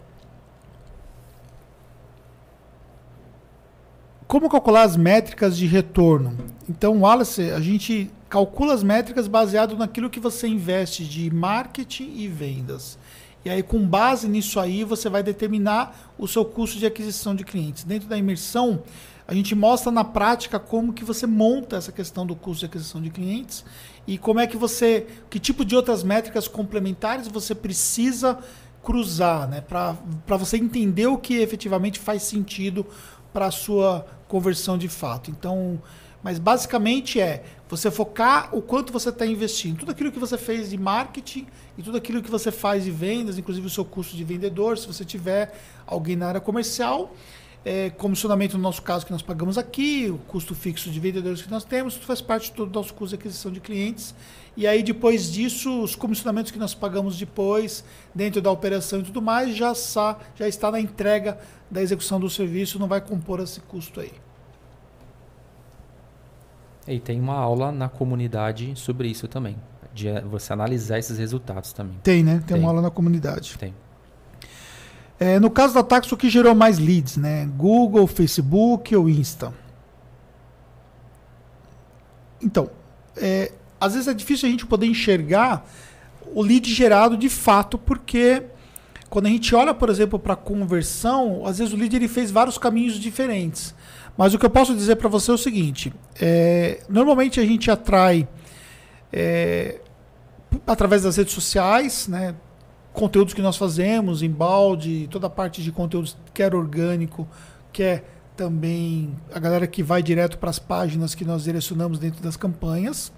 [SPEAKER 1] como calcular as métricas de retorno? Então, Wallace, a gente calcula as métricas baseado naquilo que você investe de marketing e vendas. E aí, com base nisso aí, você vai determinar o seu custo de aquisição de clientes. Dentro da imersão, a gente mostra na prática como que você monta essa questão do custo de aquisição de clientes e como é que você, que tipo de outras métricas complementares você precisa cruzar, né, para você entender o que efetivamente faz sentido para a sua conversão de fato. Então, mas basicamente é você focar o quanto você está investindo. Tudo aquilo que você fez de marketing e tudo aquilo que você faz de vendas, inclusive o seu custo de vendedor, se você tiver alguém na área comercial, é, comissionamento no nosso caso que nós pagamos aqui, o custo fixo de vendedores que nós temos, tudo faz parte do nosso custo de aquisição de clientes. E aí depois disso, os comissionamentos que nós pagamos depois, dentro da operação e tudo mais, já, já está na entrega da execução do serviço, não vai compor esse custo aí.
[SPEAKER 2] E tem uma aula na comunidade sobre isso também. De você analisar esses resultados também.
[SPEAKER 1] Tem, né? Tem, tem. uma aula na comunidade.
[SPEAKER 2] Tem.
[SPEAKER 1] É, no caso da Tax, o que gerou mais leads, né? Google, Facebook ou Insta? Então, é, às vezes é difícil a gente poder enxergar o lead gerado de fato, porque quando a gente olha, por exemplo, para conversão, às vezes o lead ele fez vários caminhos diferentes. Mas o que eu posso dizer para você é o seguinte: é, normalmente a gente atrai é, através das redes sociais, né, conteúdos que nós fazemos, em balde, toda a parte de conteúdos, quer orgânico, quer também a galera que vai direto para as páginas que nós direcionamos dentro das campanhas.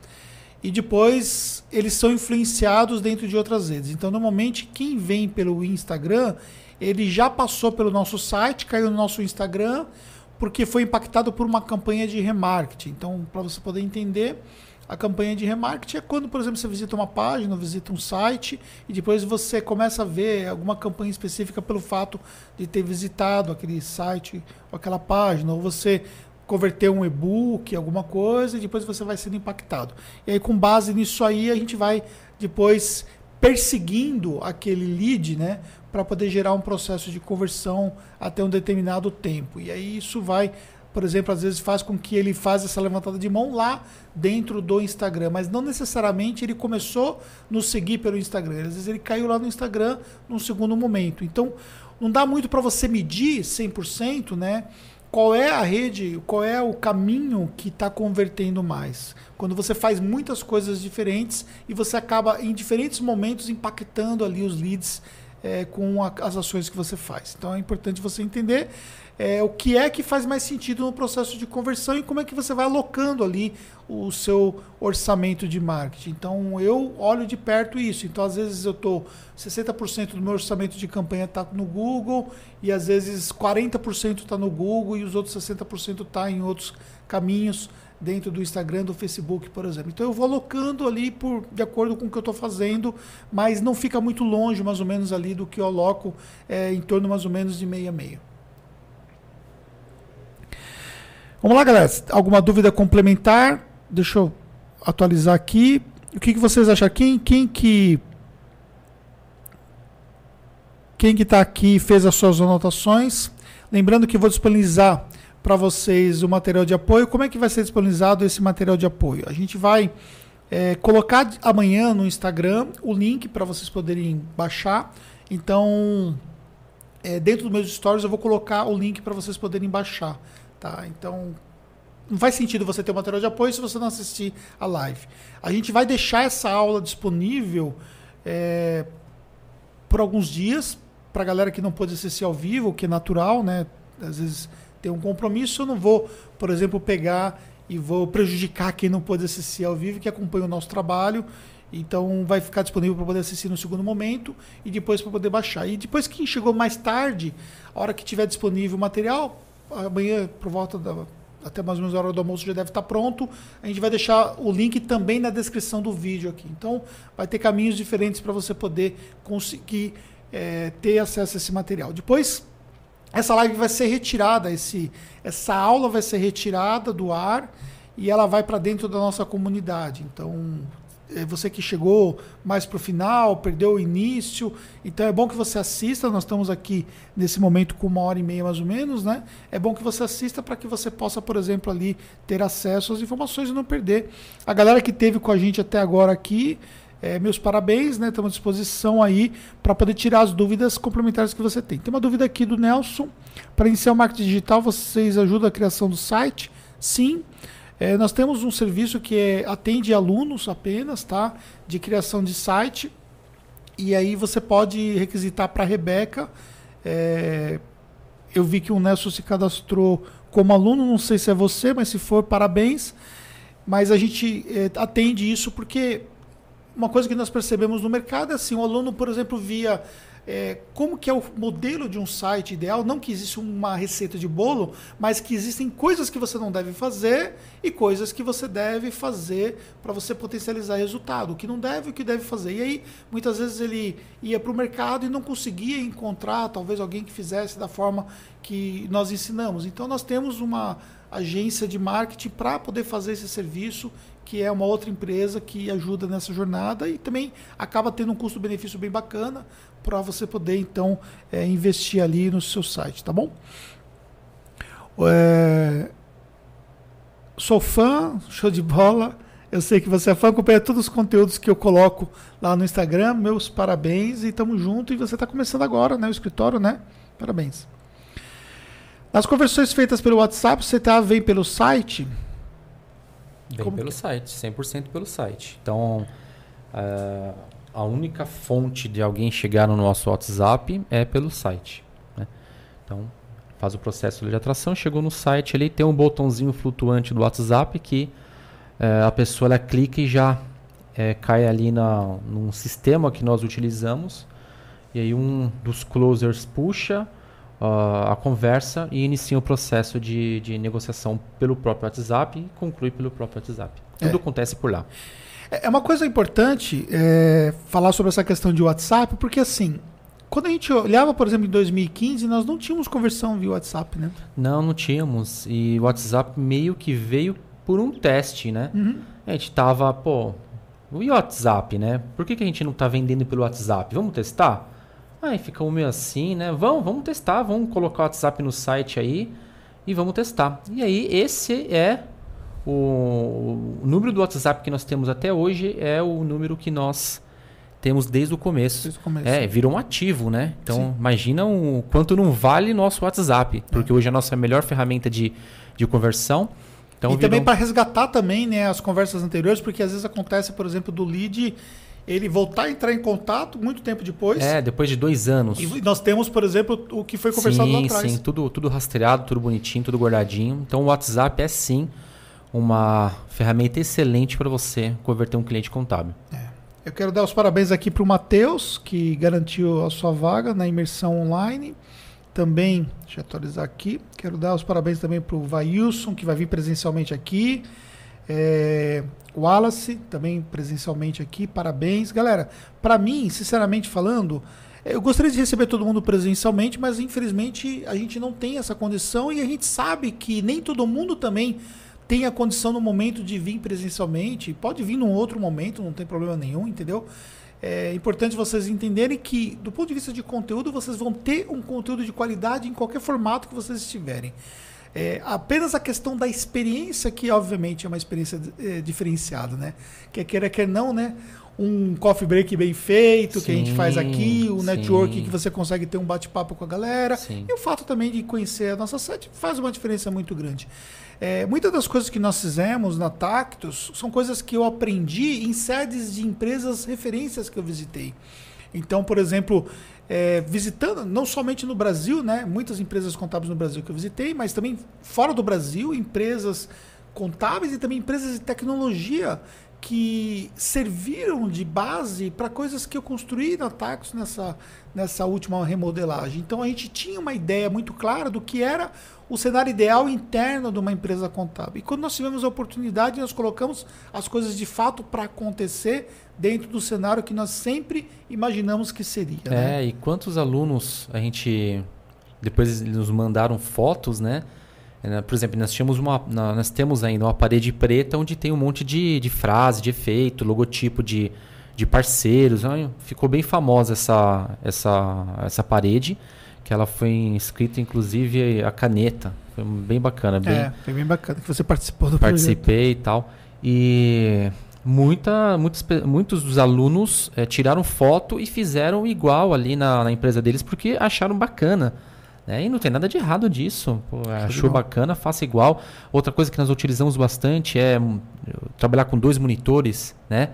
[SPEAKER 1] e depois eles são influenciados dentro de outras redes. Então, normalmente, quem vem pelo Instagram, ele já passou pelo nosso site, caiu no nosso Instagram, porque foi impactado por uma campanha de remarketing. Então, para você poder entender, a campanha de remarketing é quando, por exemplo, você visita uma página, visita um site e depois você começa a ver alguma campanha específica pelo fato de ter visitado aquele site ou aquela página, ou você converter um e-book, alguma coisa, e depois você vai sendo impactado. E aí, com base nisso aí, a gente vai depois perseguindo aquele lead, né, para poder gerar um processo de conversão até um determinado tempo. E aí isso vai, por exemplo, às vezes faz com que ele faça essa levantada de mão lá dentro do Instagram, mas não necessariamente ele começou nos seguir pelo Instagram. Às vezes ele caiu lá no Instagram num segundo momento. Então, não dá muito para você medir 100%, né? qual é a rede, qual é o caminho que está convertendo mais. Quando você faz muitas coisas diferentes e você acaba em diferentes momentos impactando ali os leads é, com a, as ações que você faz. Então é importante você entender é, o que é que faz mais sentido no processo de conversão e como é que você vai alocando ali o seu orçamento de marketing. Então eu olho de perto isso. Então às vezes eu estou 60% do meu orçamento de campanha está no Google e às vezes 40% está no Google e os outros 60% está em outros caminhos dentro do Instagram, do Facebook, por exemplo. Então eu vou alocando ali por de acordo com o que eu estou fazendo, mas não fica muito longe, mais ou menos ali do que eu aloco é, em torno mais ou menos de meia meia. Vamos lá, galera. Alguma dúvida complementar? Deixa eu atualizar aqui. O que, que vocês acham? Quem, quem que quem que está aqui fez as suas anotações? Lembrando que vou disponibilizar para vocês o material de apoio. Como é que vai ser disponibilizado esse material de apoio? A gente vai é, colocar amanhã no Instagram o link para vocês poderem baixar. Então, é, dentro dos meus stories eu vou colocar o link para vocês poderem baixar. Tá? Então, não faz sentido você ter o material de apoio se você não assistir a live. A gente vai deixar essa aula disponível é, por alguns dias para a galera que não pôde assistir ao vivo, que é natural, né? Às vezes tem um compromisso, eu não vou, por exemplo, pegar e vou prejudicar quem não pôde assistir ao vivo, que acompanha o nosso trabalho. Então vai ficar disponível para poder assistir no segundo momento e depois para poder baixar. E depois quem chegou mais tarde, a hora que tiver disponível o material, amanhã, por volta da. Até mais ou menos a hora do almoço já deve estar pronto. A gente vai deixar o link também na descrição do vídeo aqui. Então, vai ter caminhos diferentes para você poder conseguir é, ter acesso a esse material. Depois, essa live vai ser retirada, esse, essa aula vai ser retirada do ar e ela vai para dentro da nossa comunidade. Então, é você que chegou mais para o final, perdeu o início. Então é bom que você assista. Nós estamos aqui nesse momento com uma hora e meia mais ou menos, né? É bom que você assista para que você possa, por exemplo, ali ter acesso às informações e não perder. A galera que teve com a gente até agora aqui, é, meus parabéns, né? Estamos à disposição aí para poder tirar as dúvidas complementares que você tem. Tem uma dúvida aqui do Nelson. Para iniciar o marketing digital, vocês ajudam a criação do site? Sim. É, nós temos um serviço que é, atende alunos apenas, tá? De criação de site. E aí você pode requisitar para a Rebeca. É, eu vi que o Nelson se cadastrou como aluno, não sei se é você, mas se for, parabéns. Mas a gente é, atende isso porque uma coisa que nós percebemos no mercado é assim, o aluno, por exemplo, via é, como que é o modelo de um site ideal, não que existe uma receita de bolo, mas que existem coisas que você não deve fazer e coisas que você deve fazer para você potencializar resultado, o que não deve e o que deve fazer. E aí, muitas vezes ele ia para o mercado e não conseguia encontrar talvez alguém que fizesse da forma que nós ensinamos. Então nós temos uma agência de marketing para poder fazer esse serviço que é uma outra empresa que ajuda nessa jornada e também acaba tendo um custo-benefício bem bacana para você poder então é, investir ali no seu site, tá bom? É... Sou fã, show de bola. Eu sei que você é fã, acompanha todos os conteúdos que eu coloco lá no Instagram. Meus parabéns e tamo junto. E você está começando agora, né? O escritório, né? Parabéns. Nas conversões feitas pelo WhatsApp, você tá, vem pelo site?
[SPEAKER 2] Vem Como pelo que? site, 100% pelo site. Então, uh, a única fonte de alguém chegar no nosso WhatsApp é pelo site. Né? Então, faz o processo de atração, chegou no site ali, tem um botãozinho flutuante do WhatsApp que uh, a pessoa ela clica e já é, cai ali na, num sistema que nós utilizamos. E aí um dos closers puxa uh, a conversa e inicia o processo de, de negociação pelo próprio WhatsApp e conclui pelo próprio WhatsApp. Tudo é. acontece por lá.
[SPEAKER 1] É, é uma coisa importante é, falar sobre essa questão de WhatsApp, porque assim, quando a gente olhava, por exemplo, em 2015, nós não tínhamos conversão via WhatsApp, né?
[SPEAKER 2] Não, não tínhamos. E o WhatsApp meio que veio por um teste, né? Uhum. A gente tava, pô, o WhatsApp, né? Por que, que a gente não tá vendendo pelo WhatsApp? Vamos testar? Aí fica meio assim, né? Vamos, vamos testar, vamos colocar o WhatsApp no site aí e vamos testar. E aí esse é o, o número do WhatsApp que nós temos até hoje é o número que nós temos desde o começo. Desde o começo. É, virou um ativo, né? Então, Sim. imagina o quanto não vale nosso WhatsApp, porque é. hoje é a nossa melhor ferramenta de, de conversão.
[SPEAKER 1] Então, e também para resgatar também né, as conversas anteriores, porque às vezes acontece, por exemplo, do lead ele voltar a entrar em contato muito tempo depois.
[SPEAKER 2] É, depois de dois anos.
[SPEAKER 1] E nós temos, por exemplo, o que foi conversado sim, lá atrás.
[SPEAKER 2] Sim, tudo, tudo rastreado, tudo bonitinho, tudo guardadinho. Então o WhatsApp é sim uma ferramenta excelente para você converter um cliente contábil.
[SPEAKER 1] É. Eu quero dar os parabéns aqui para o Matheus, que garantiu a sua vaga na imersão online. Também, deixa eu atualizar aqui, quero dar os parabéns também para o Vailson, que vai vir presencialmente aqui. É, Wallace, também presencialmente aqui, parabéns. Galera, para mim, sinceramente falando, eu gostaria de receber todo mundo presencialmente, mas infelizmente a gente não tem essa condição e a gente sabe que nem todo mundo também tem a condição no momento de vir presencialmente. Pode vir num outro momento, não tem problema nenhum, entendeu? É importante vocês entenderem que, do ponto de vista de conteúdo, vocês vão ter um conteúdo de qualidade em qualquer formato que vocês estiverem. É, apenas a questão da experiência, que obviamente é uma experiência é, diferenciada, né? Quer queira, quer não, né? Um coffee break bem feito, sim, que a gente faz aqui, o sim. network que você consegue ter um bate-papo com a galera. Sim. E o fato também de conhecer a nossa site faz uma diferença muito grande. É, muitas das coisas que nós fizemos na Tactus são coisas que eu aprendi em sedes de empresas referências que eu visitei. Então, por exemplo, é, visitando, não somente no Brasil, né? Muitas empresas contábeis no Brasil que eu visitei, mas também fora do Brasil, empresas contábeis e também empresas de tecnologia que serviram de base para coisas que eu construí na Tacos nessa, nessa última remodelagem. Então a gente tinha uma ideia muito clara do que era o cenário ideal interno de uma empresa contábil. E quando nós tivemos a oportunidade, nós colocamos as coisas de fato para acontecer dentro do cenário que nós sempre imaginamos que seria.
[SPEAKER 2] É, né? e quantos alunos a gente. Depois eles nos mandaram fotos, né? É, por exemplo, nós, tínhamos uma, nós temos ainda uma parede preta onde tem um monte de, de frase, de efeito, logotipo de, de parceiros. Ficou bem famosa essa, essa, essa parede, que ela foi escrita inclusive a caneta. Foi bem bacana. Bem, é,
[SPEAKER 1] foi bem bacana que você participou do
[SPEAKER 2] Participei projeto. e tal. E muita, muitos, muitos dos alunos é, tiraram foto e fizeram igual ali na, na, empresa deles porque acharam bacana. Né? E não tem nada de errado disso. Pô, achou bacana, faça igual. Outra coisa que nós utilizamos bastante é hum, trabalhar com dois monitores, né?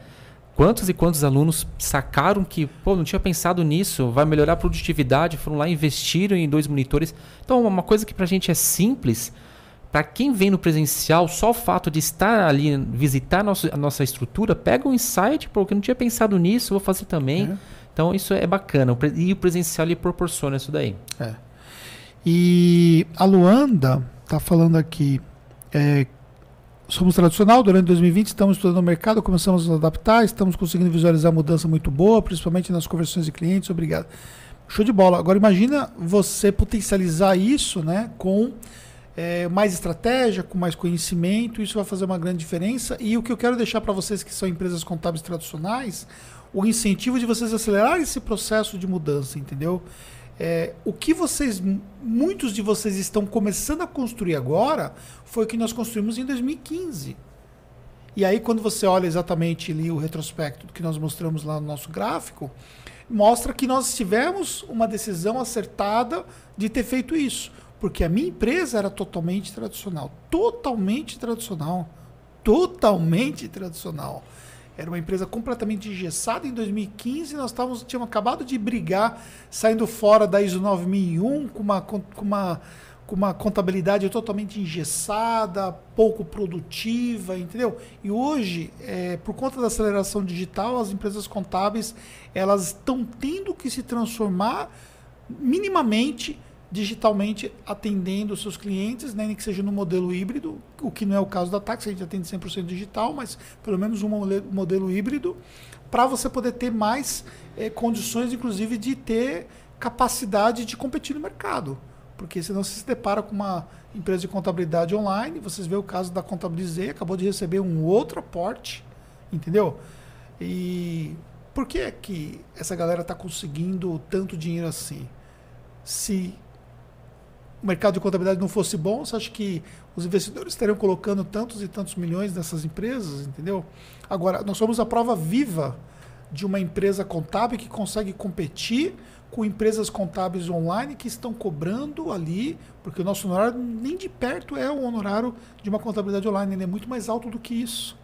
[SPEAKER 2] Quantos e quantos alunos sacaram que, pô, não tinha pensado nisso, vai melhorar a produtividade, foram lá e investiram em dois monitores. Então, uma coisa que para a gente é simples, para quem vem no presencial, só o fato de estar ali, visitar a nossa, a nossa estrutura, pega um insight, porque não tinha pensado nisso, vou fazer também. É. Então isso é bacana. E o presencial lhe proporciona isso daí.
[SPEAKER 1] É. E a Luanda está falando aqui. É, somos tradicional, durante 2020 estamos estudando o mercado, começamos a nos adaptar, estamos conseguindo visualizar mudança muito boa, principalmente nas conversões de clientes. Obrigado. Show de bola. Agora imagina você potencializar isso né, com é, mais estratégia, com mais conhecimento, isso vai fazer uma grande diferença. E o que eu quero deixar para vocês que são empresas contábeis tradicionais, o incentivo de vocês acelerar esse processo de mudança, entendeu? É, o que vocês, muitos de vocês estão começando a construir agora, foi o que nós construímos em 2015. E aí, quando você olha exatamente ali o retrospecto que nós mostramos lá no nosso gráfico, mostra que nós tivemos uma decisão acertada de ter feito isso. Porque a minha empresa era totalmente tradicional. Totalmente tradicional. Totalmente tradicional. Era uma empresa completamente engessada. Em 2015, nós távamos, tínhamos acabado de brigar, saindo fora da ISO 9001, com uma, com uma, com uma contabilidade totalmente engessada, pouco produtiva, entendeu? E hoje, é, por conta da aceleração digital, as empresas contábeis elas estão tendo que se transformar minimamente digitalmente atendendo seus clientes, né, nem que seja no modelo híbrido, o que não é o caso da Taxi, a gente atende 100% digital, mas pelo menos um modelo híbrido, para você poder ter mais é, condições, inclusive, de ter capacidade de competir no mercado. Porque senão você se depara com uma empresa de contabilidade online, vocês vê o caso da Contabilizei, acabou de receber um outro aporte, entendeu? E por que que essa galera está conseguindo tanto dinheiro assim? Se o mercado de contabilidade não fosse bom, você acha que os investidores estariam colocando tantos e tantos milhões nessas empresas, entendeu? Agora, nós somos a prova viva de uma empresa contábil que consegue competir com empresas contábeis online que estão cobrando ali, porque o nosso honorário nem de perto é o honorário de uma contabilidade online, ele é muito mais alto do que isso.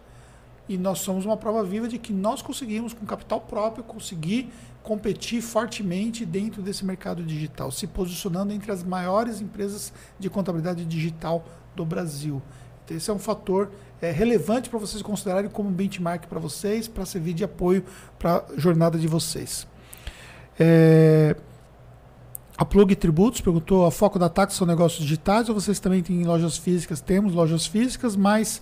[SPEAKER 1] E nós somos uma prova viva de que nós conseguimos, com capital próprio, conseguir competir fortemente dentro desse mercado digital, se posicionando entre as maiores empresas de contabilidade digital do Brasil. Então, esse é um fator é, relevante para vocês considerarem como benchmark para vocês, para servir de apoio para a jornada de vocês. É, a Plug Tributos perguntou: a foco da Tax são negócios digitais ou vocês também têm lojas físicas? Temos lojas físicas, mas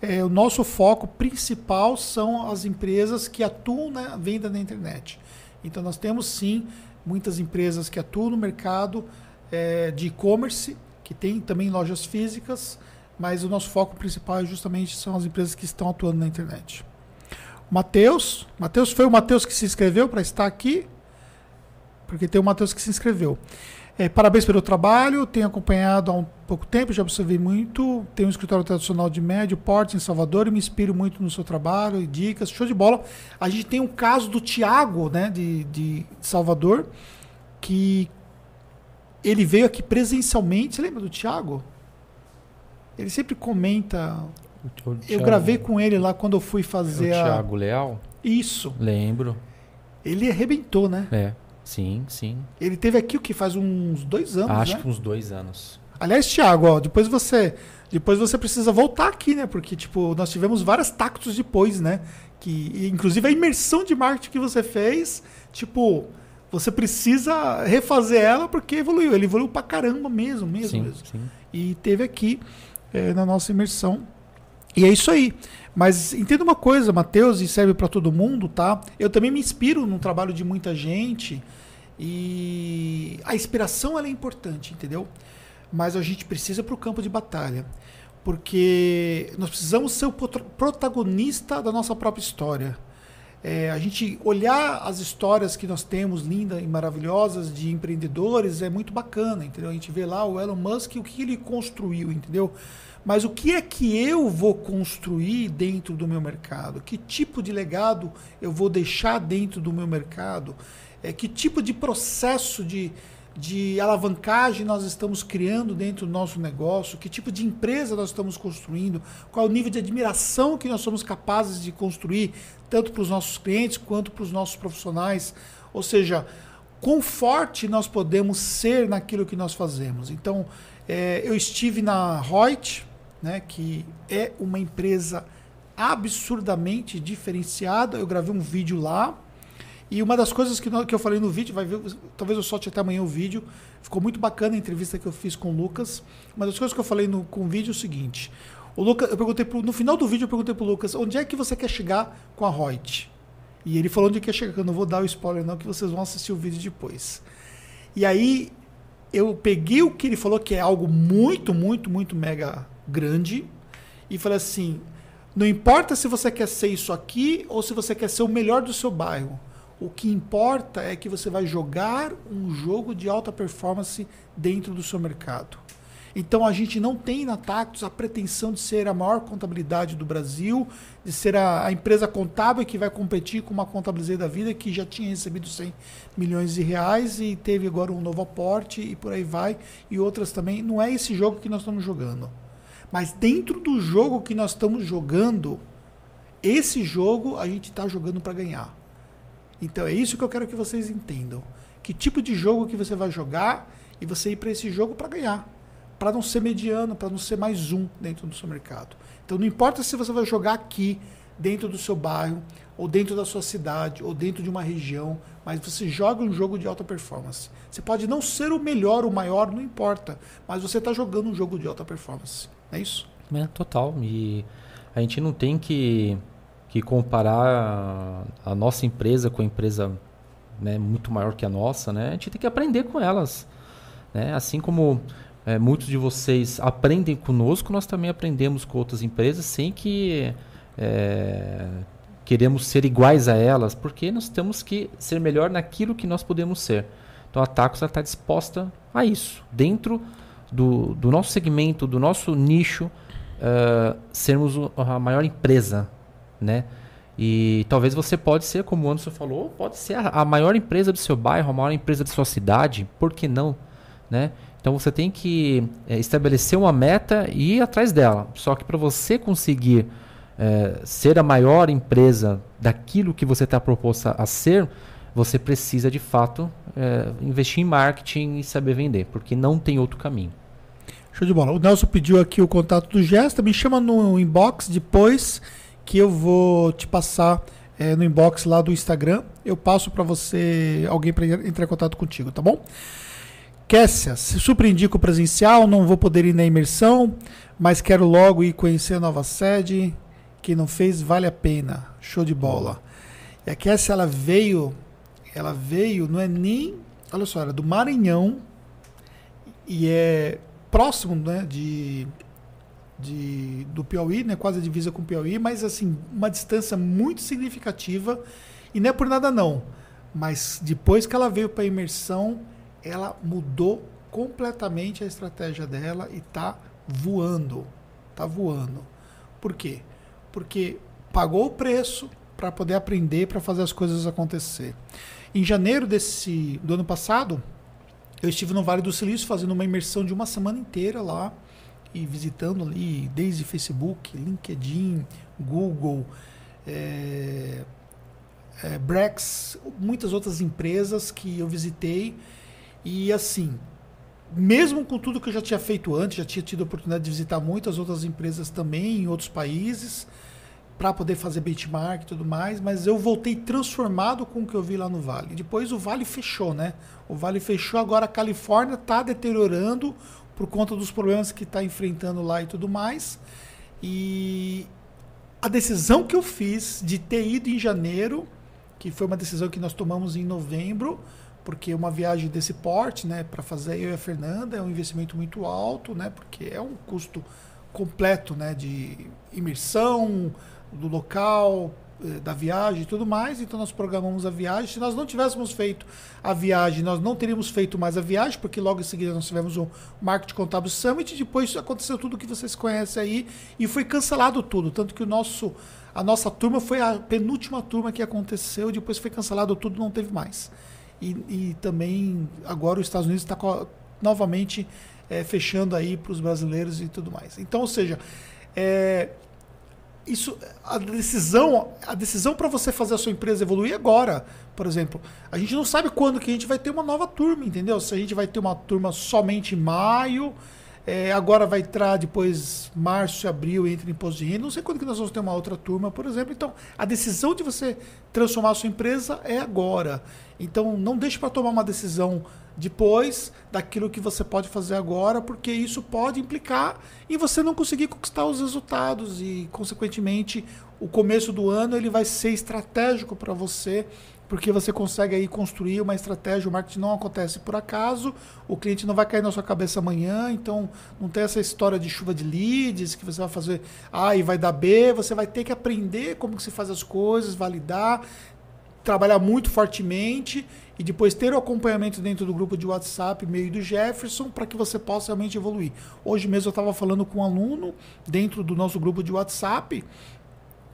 [SPEAKER 1] é, o nosso foco principal são as empresas que atuam na venda na internet. Então, nós temos sim muitas empresas que atuam no mercado é, de e-commerce, que tem também lojas físicas, mas o nosso foco principal é justamente são as empresas que estão atuando na internet. Matheus, Matheus foi o Matheus que se inscreveu para estar aqui porque tem o Matheus que se inscreveu. É, parabéns pelo trabalho, tenho acompanhado há um pouco tempo, já observei muito. Tenho um escritório tradicional de médio porte em Salvador e me inspiro muito no seu trabalho e dicas. Show de bola. A gente tem um caso do Tiago, né, de, de Salvador, que ele veio aqui presencialmente. Você lembra do Tiago? Ele sempre comenta. Eu gravei com ele lá quando eu fui fazer
[SPEAKER 2] é o Thiago a... Leal?
[SPEAKER 1] Isso.
[SPEAKER 2] Lembro.
[SPEAKER 1] Ele arrebentou, né?
[SPEAKER 2] É. Sim, sim.
[SPEAKER 1] Ele teve aqui o que faz uns dois anos,
[SPEAKER 2] Acho
[SPEAKER 1] né?
[SPEAKER 2] que uns dois anos.
[SPEAKER 1] Aliás, Thiago, ó, depois você, depois você precisa voltar aqui, né? Porque tipo nós tivemos várias tactos depois, né? Que inclusive a imersão de marketing que você fez, tipo você precisa refazer ela porque evoluiu. Ele evoluiu pra caramba mesmo, mesmo.
[SPEAKER 2] Sim,
[SPEAKER 1] mesmo.
[SPEAKER 2] sim.
[SPEAKER 1] E teve aqui é, na nossa imersão. E é isso aí. Mas entenda uma coisa, Matheus, e serve para todo mundo, tá? Eu também me inspiro no trabalho de muita gente. E a inspiração é importante, entendeu? Mas a gente precisa para o campo de batalha. Porque nós precisamos ser o protagonista da nossa própria história. É, a gente olhar as histórias que nós temos, lindas e maravilhosas, de empreendedores, é muito bacana, entendeu? A gente vê lá o Elon Musk, o que ele construiu, entendeu? Mas o que é que eu vou construir dentro do meu mercado? Que tipo de legado eu vou deixar dentro do meu mercado? É, que tipo de processo de, de alavancagem nós estamos criando dentro do nosso negócio? Que tipo de empresa nós estamos construindo? Qual é o nível de admiração que nós somos capazes de construir, tanto para os nossos clientes quanto para os nossos profissionais? Ou seja, quão forte nós podemos ser naquilo que nós fazemos. Então, é, eu estive na Reut, né, que é uma empresa absurdamente diferenciada. Eu gravei um vídeo lá. E uma das coisas que, que eu falei no vídeo, vai ver, talvez eu solte até amanhã o vídeo. Ficou muito bacana a entrevista que eu fiz com o Lucas. Uma das coisas que eu falei no, com o vídeo é o seguinte: o Lucas, eu perguntei pro, no final do vídeo eu perguntei pro Lucas onde é que você quer chegar com a Reut. E ele falou onde quer chegar, que eu não vou dar o spoiler não, que vocês vão assistir o vídeo depois. E aí eu peguei o que ele falou, que é algo muito, muito, muito mega grande e falei assim: não importa se você quer ser isso aqui ou se você quer ser o melhor do seu bairro. O que importa é que você vai jogar um jogo de alta performance dentro do seu mercado. Então a gente não tem na Tactus a pretensão de ser a maior contabilidade do Brasil, de ser a, a empresa contábil que vai competir com uma contabilidade da vida que já tinha recebido 100 milhões de reais e teve agora um novo aporte e por aí vai, e outras também. Não é esse jogo que nós estamos jogando. Mas dentro do jogo que nós estamos jogando, esse jogo a gente está jogando para ganhar. Então é isso que eu quero que vocês entendam. Que tipo de jogo que você vai jogar e você ir para esse jogo para ganhar. para não ser mediano, para não ser mais um dentro do seu mercado. Então não importa se você vai jogar aqui, dentro do seu bairro, ou dentro da sua cidade, ou dentro de uma região, mas você joga um jogo de alta performance. Você pode não ser o melhor, o maior, não importa, mas você está jogando um jogo de alta performance. É isso?
[SPEAKER 2] É, total. E a gente não tem que, que comparar a, nossa empresa com a empresa né, muito maior que a nossa, né? A gente tem que aprender com elas. Né? Assim como é, muitos de vocês aprendem conosco, nós também aprendemos com outras empresas sem que é, queremos ser iguais a elas, porque nós temos que ser melhor naquilo que nós podemos ser. Então a Tacos está disposta a isso, dentro do, do nosso segmento, do nosso nicho, uh, sermos a maior empresa, né? E talvez você pode ser, como o Anderson falou, pode ser a, a maior empresa do seu bairro, a maior empresa da sua cidade, por que não? Né? Então você tem que é, estabelecer uma meta e ir atrás dela. Só que para você conseguir é, ser a maior empresa daquilo que você está proposta a ser, você precisa de fato é, investir em marketing e saber vender, porque não tem outro caminho.
[SPEAKER 1] Show de bola. O Nelson pediu aqui o contato do Gesta, me chama no inbox depois que eu vou te passar é, no inbox lá do Instagram. Eu passo para você, alguém para entrar em contato contigo, tá bom? Kessia, se surpreendi com o presencial, não vou poder ir na imersão, mas quero logo ir conhecer a nova sede. Quem não fez, vale a pena. Show de bola. E a Kessia, ela veio, ela veio, não é nem, olha só, era do Maranhão e é próximo, né, de, de do Piauí, né, quase a divisa com o Piauí, mas assim, uma distância muito significativa e não é por nada não, mas depois que ela veio para a imersão, ela mudou completamente a estratégia dela e está voando, está voando. Por quê? porque pagou o preço para poder aprender, para fazer as coisas acontecer. Em janeiro desse do ano passado, eu estive no Vale do Silício fazendo uma imersão de uma semana inteira lá e visitando ali desde Facebook, LinkedIn, Google, é, é, Brex, muitas outras empresas que eu visitei. E assim, mesmo com tudo que eu já tinha feito antes, já tinha tido a oportunidade de visitar muitas outras empresas também em outros países para poder fazer benchmark e tudo mais, mas eu voltei transformado com o que eu vi lá no Vale. Depois o Vale fechou, né? O Vale fechou, agora a Califórnia está deteriorando por conta dos problemas que está enfrentando lá e tudo mais. E a decisão que eu fiz de ter ido em janeiro, que foi uma decisão que nós tomamos em novembro, porque uma viagem desse porte, né, para fazer eu e a Fernanda é um investimento muito alto, né, porque é um custo completo, né, de imersão, do local, eh, da viagem e tudo mais, então nós programamos a viagem. Se nós não tivéssemos feito a viagem, nós não teríamos feito mais a viagem, porque logo em seguida nós tivemos o Market Contábil Summit, depois aconteceu tudo que vocês conhecem aí e foi cancelado tudo, tanto que o nosso a nossa turma foi a penúltima turma que aconteceu, depois foi cancelado tudo, não teve mais. E, e também agora os Estados Unidos está novamente é, fechando aí para os brasileiros e tudo mais. Então, ou seja, é, isso a decisão a decisão para você fazer a sua empresa evoluir agora. Por exemplo a gente não sabe quando que a gente vai ter uma nova turma entendeu? Se a gente vai ter uma turma somente em maio é, agora vai entrar depois março abril entra em imposto de renda. Não sei quando que nós vamos ter uma outra turma por exemplo. Então a decisão de você transformar a sua empresa é agora. Então não deixe para tomar uma decisão depois daquilo que você pode fazer agora, porque isso pode implicar em você não conseguir conquistar os resultados e, consequentemente, o começo do ano ele vai ser estratégico para você, porque você consegue aí construir uma estratégia. O marketing não acontece por acaso, o cliente não vai cair na sua cabeça amanhã, então não tem essa história de chuva de leads que você vai fazer A e vai dar B. Você vai ter que aprender como que se faz as coisas, validar, trabalhar muito fortemente e depois ter o acompanhamento dentro do grupo de WhatsApp, meio do Jefferson, para que você possa realmente evoluir. Hoje mesmo eu estava falando com um aluno dentro do nosso grupo de WhatsApp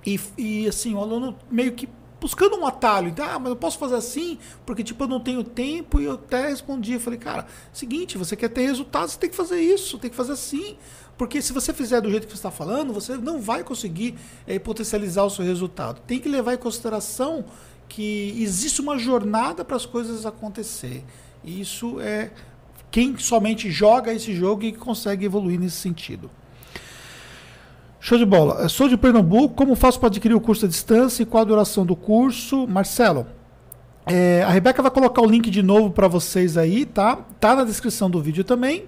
[SPEAKER 1] e, e assim, o aluno meio que buscando um atalho. Então, ah, mas eu posso fazer assim, porque tipo, eu não tenho tempo, e eu até respondi, falei, cara, seguinte, você quer ter resultados, você tem que fazer isso, tem que fazer assim. Porque se você fizer do jeito que você está falando, você não vai conseguir é, potencializar o seu resultado. Tem que levar em consideração que existe uma jornada para as coisas acontecer. E isso é quem somente joga esse jogo e consegue evoluir nesse sentido. Show de bola. Sou de Pernambuco. Como faço para adquirir o curso à distância e qual a duração do curso? Marcelo, é, a Rebeca vai colocar o link de novo para vocês aí, tá? Tá na descrição do vídeo também.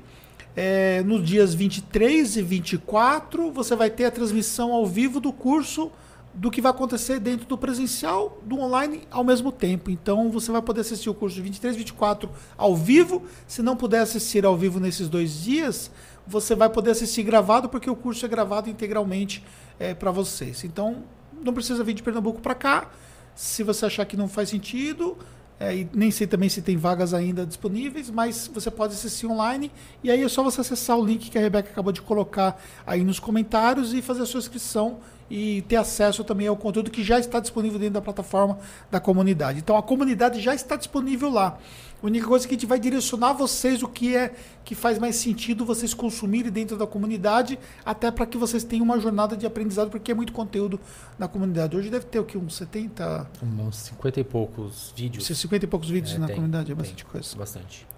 [SPEAKER 1] É, nos dias 23 e 24, você vai ter a transmissão ao vivo do curso do que vai acontecer dentro do presencial, do online ao mesmo tempo. Então você vai poder assistir o curso de 23 e 24 ao vivo. Se não puder assistir ao vivo nesses dois dias, você vai poder assistir gravado, porque o curso é gravado integralmente é, para vocês. Então não precisa vir de Pernambuco para cá. Se você achar que não faz sentido, é, e nem sei também se tem vagas ainda disponíveis, mas você pode assistir online. E aí é só você acessar o link que a Rebeca acabou de colocar aí nos comentários e fazer a sua inscrição e ter acesso também ao conteúdo que já está disponível dentro da plataforma da comunidade. Então a comunidade já está disponível lá. A única coisa é que a gente vai direcionar vocês o que é que faz mais sentido vocês consumirem dentro da comunidade, até para que vocês tenham uma jornada de aprendizado, porque é muito conteúdo na comunidade. Hoje deve ter o que? Uns 70?
[SPEAKER 2] Uns 50 e poucos vídeos.
[SPEAKER 1] 50 e poucos vídeos é, na tem, comunidade, é bastante coisa.
[SPEAKER 2] Bastante.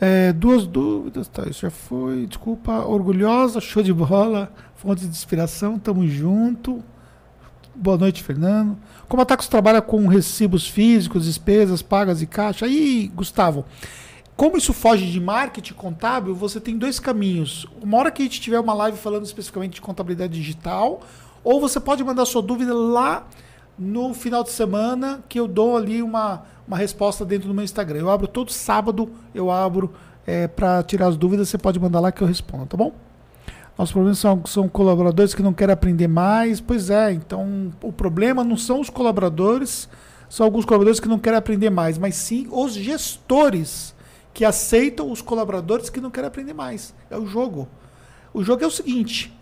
[SPEAKER 1] É, duas dúvidas, tá, isso já foi. Desculpa, orgulhosa, show de bola, fonte de inspiração, tamo junto. Boa noite, Fernando. Como a Tacos trabalha com recibos físicos, despesas pagas e caixa? Aí, Gustavo, como isso foge de marketing contábil, você tem dois caminhos. Uma hora que a gente tiver uma live falando especificamente de contabilidade digital, ou você pode mandar sua dúvida lá no final de semana, que eu dou ali uma, uma resposta dentro do meu Instagram. Eu abro todo sábado, eu abro é, para tirar as dúvidas, você pode mandar lá que eu respondo, tá bom? Nossos problemas são, são colaboradores que não querem aprender mais. Pois é, então o problema não são os colaboradores, são alguns colaboradores que não querem aprender mais, mas sim os gestores que aceitam os colaboradores que não querem aprender mais. É o jogo. O jogo é o seguinte: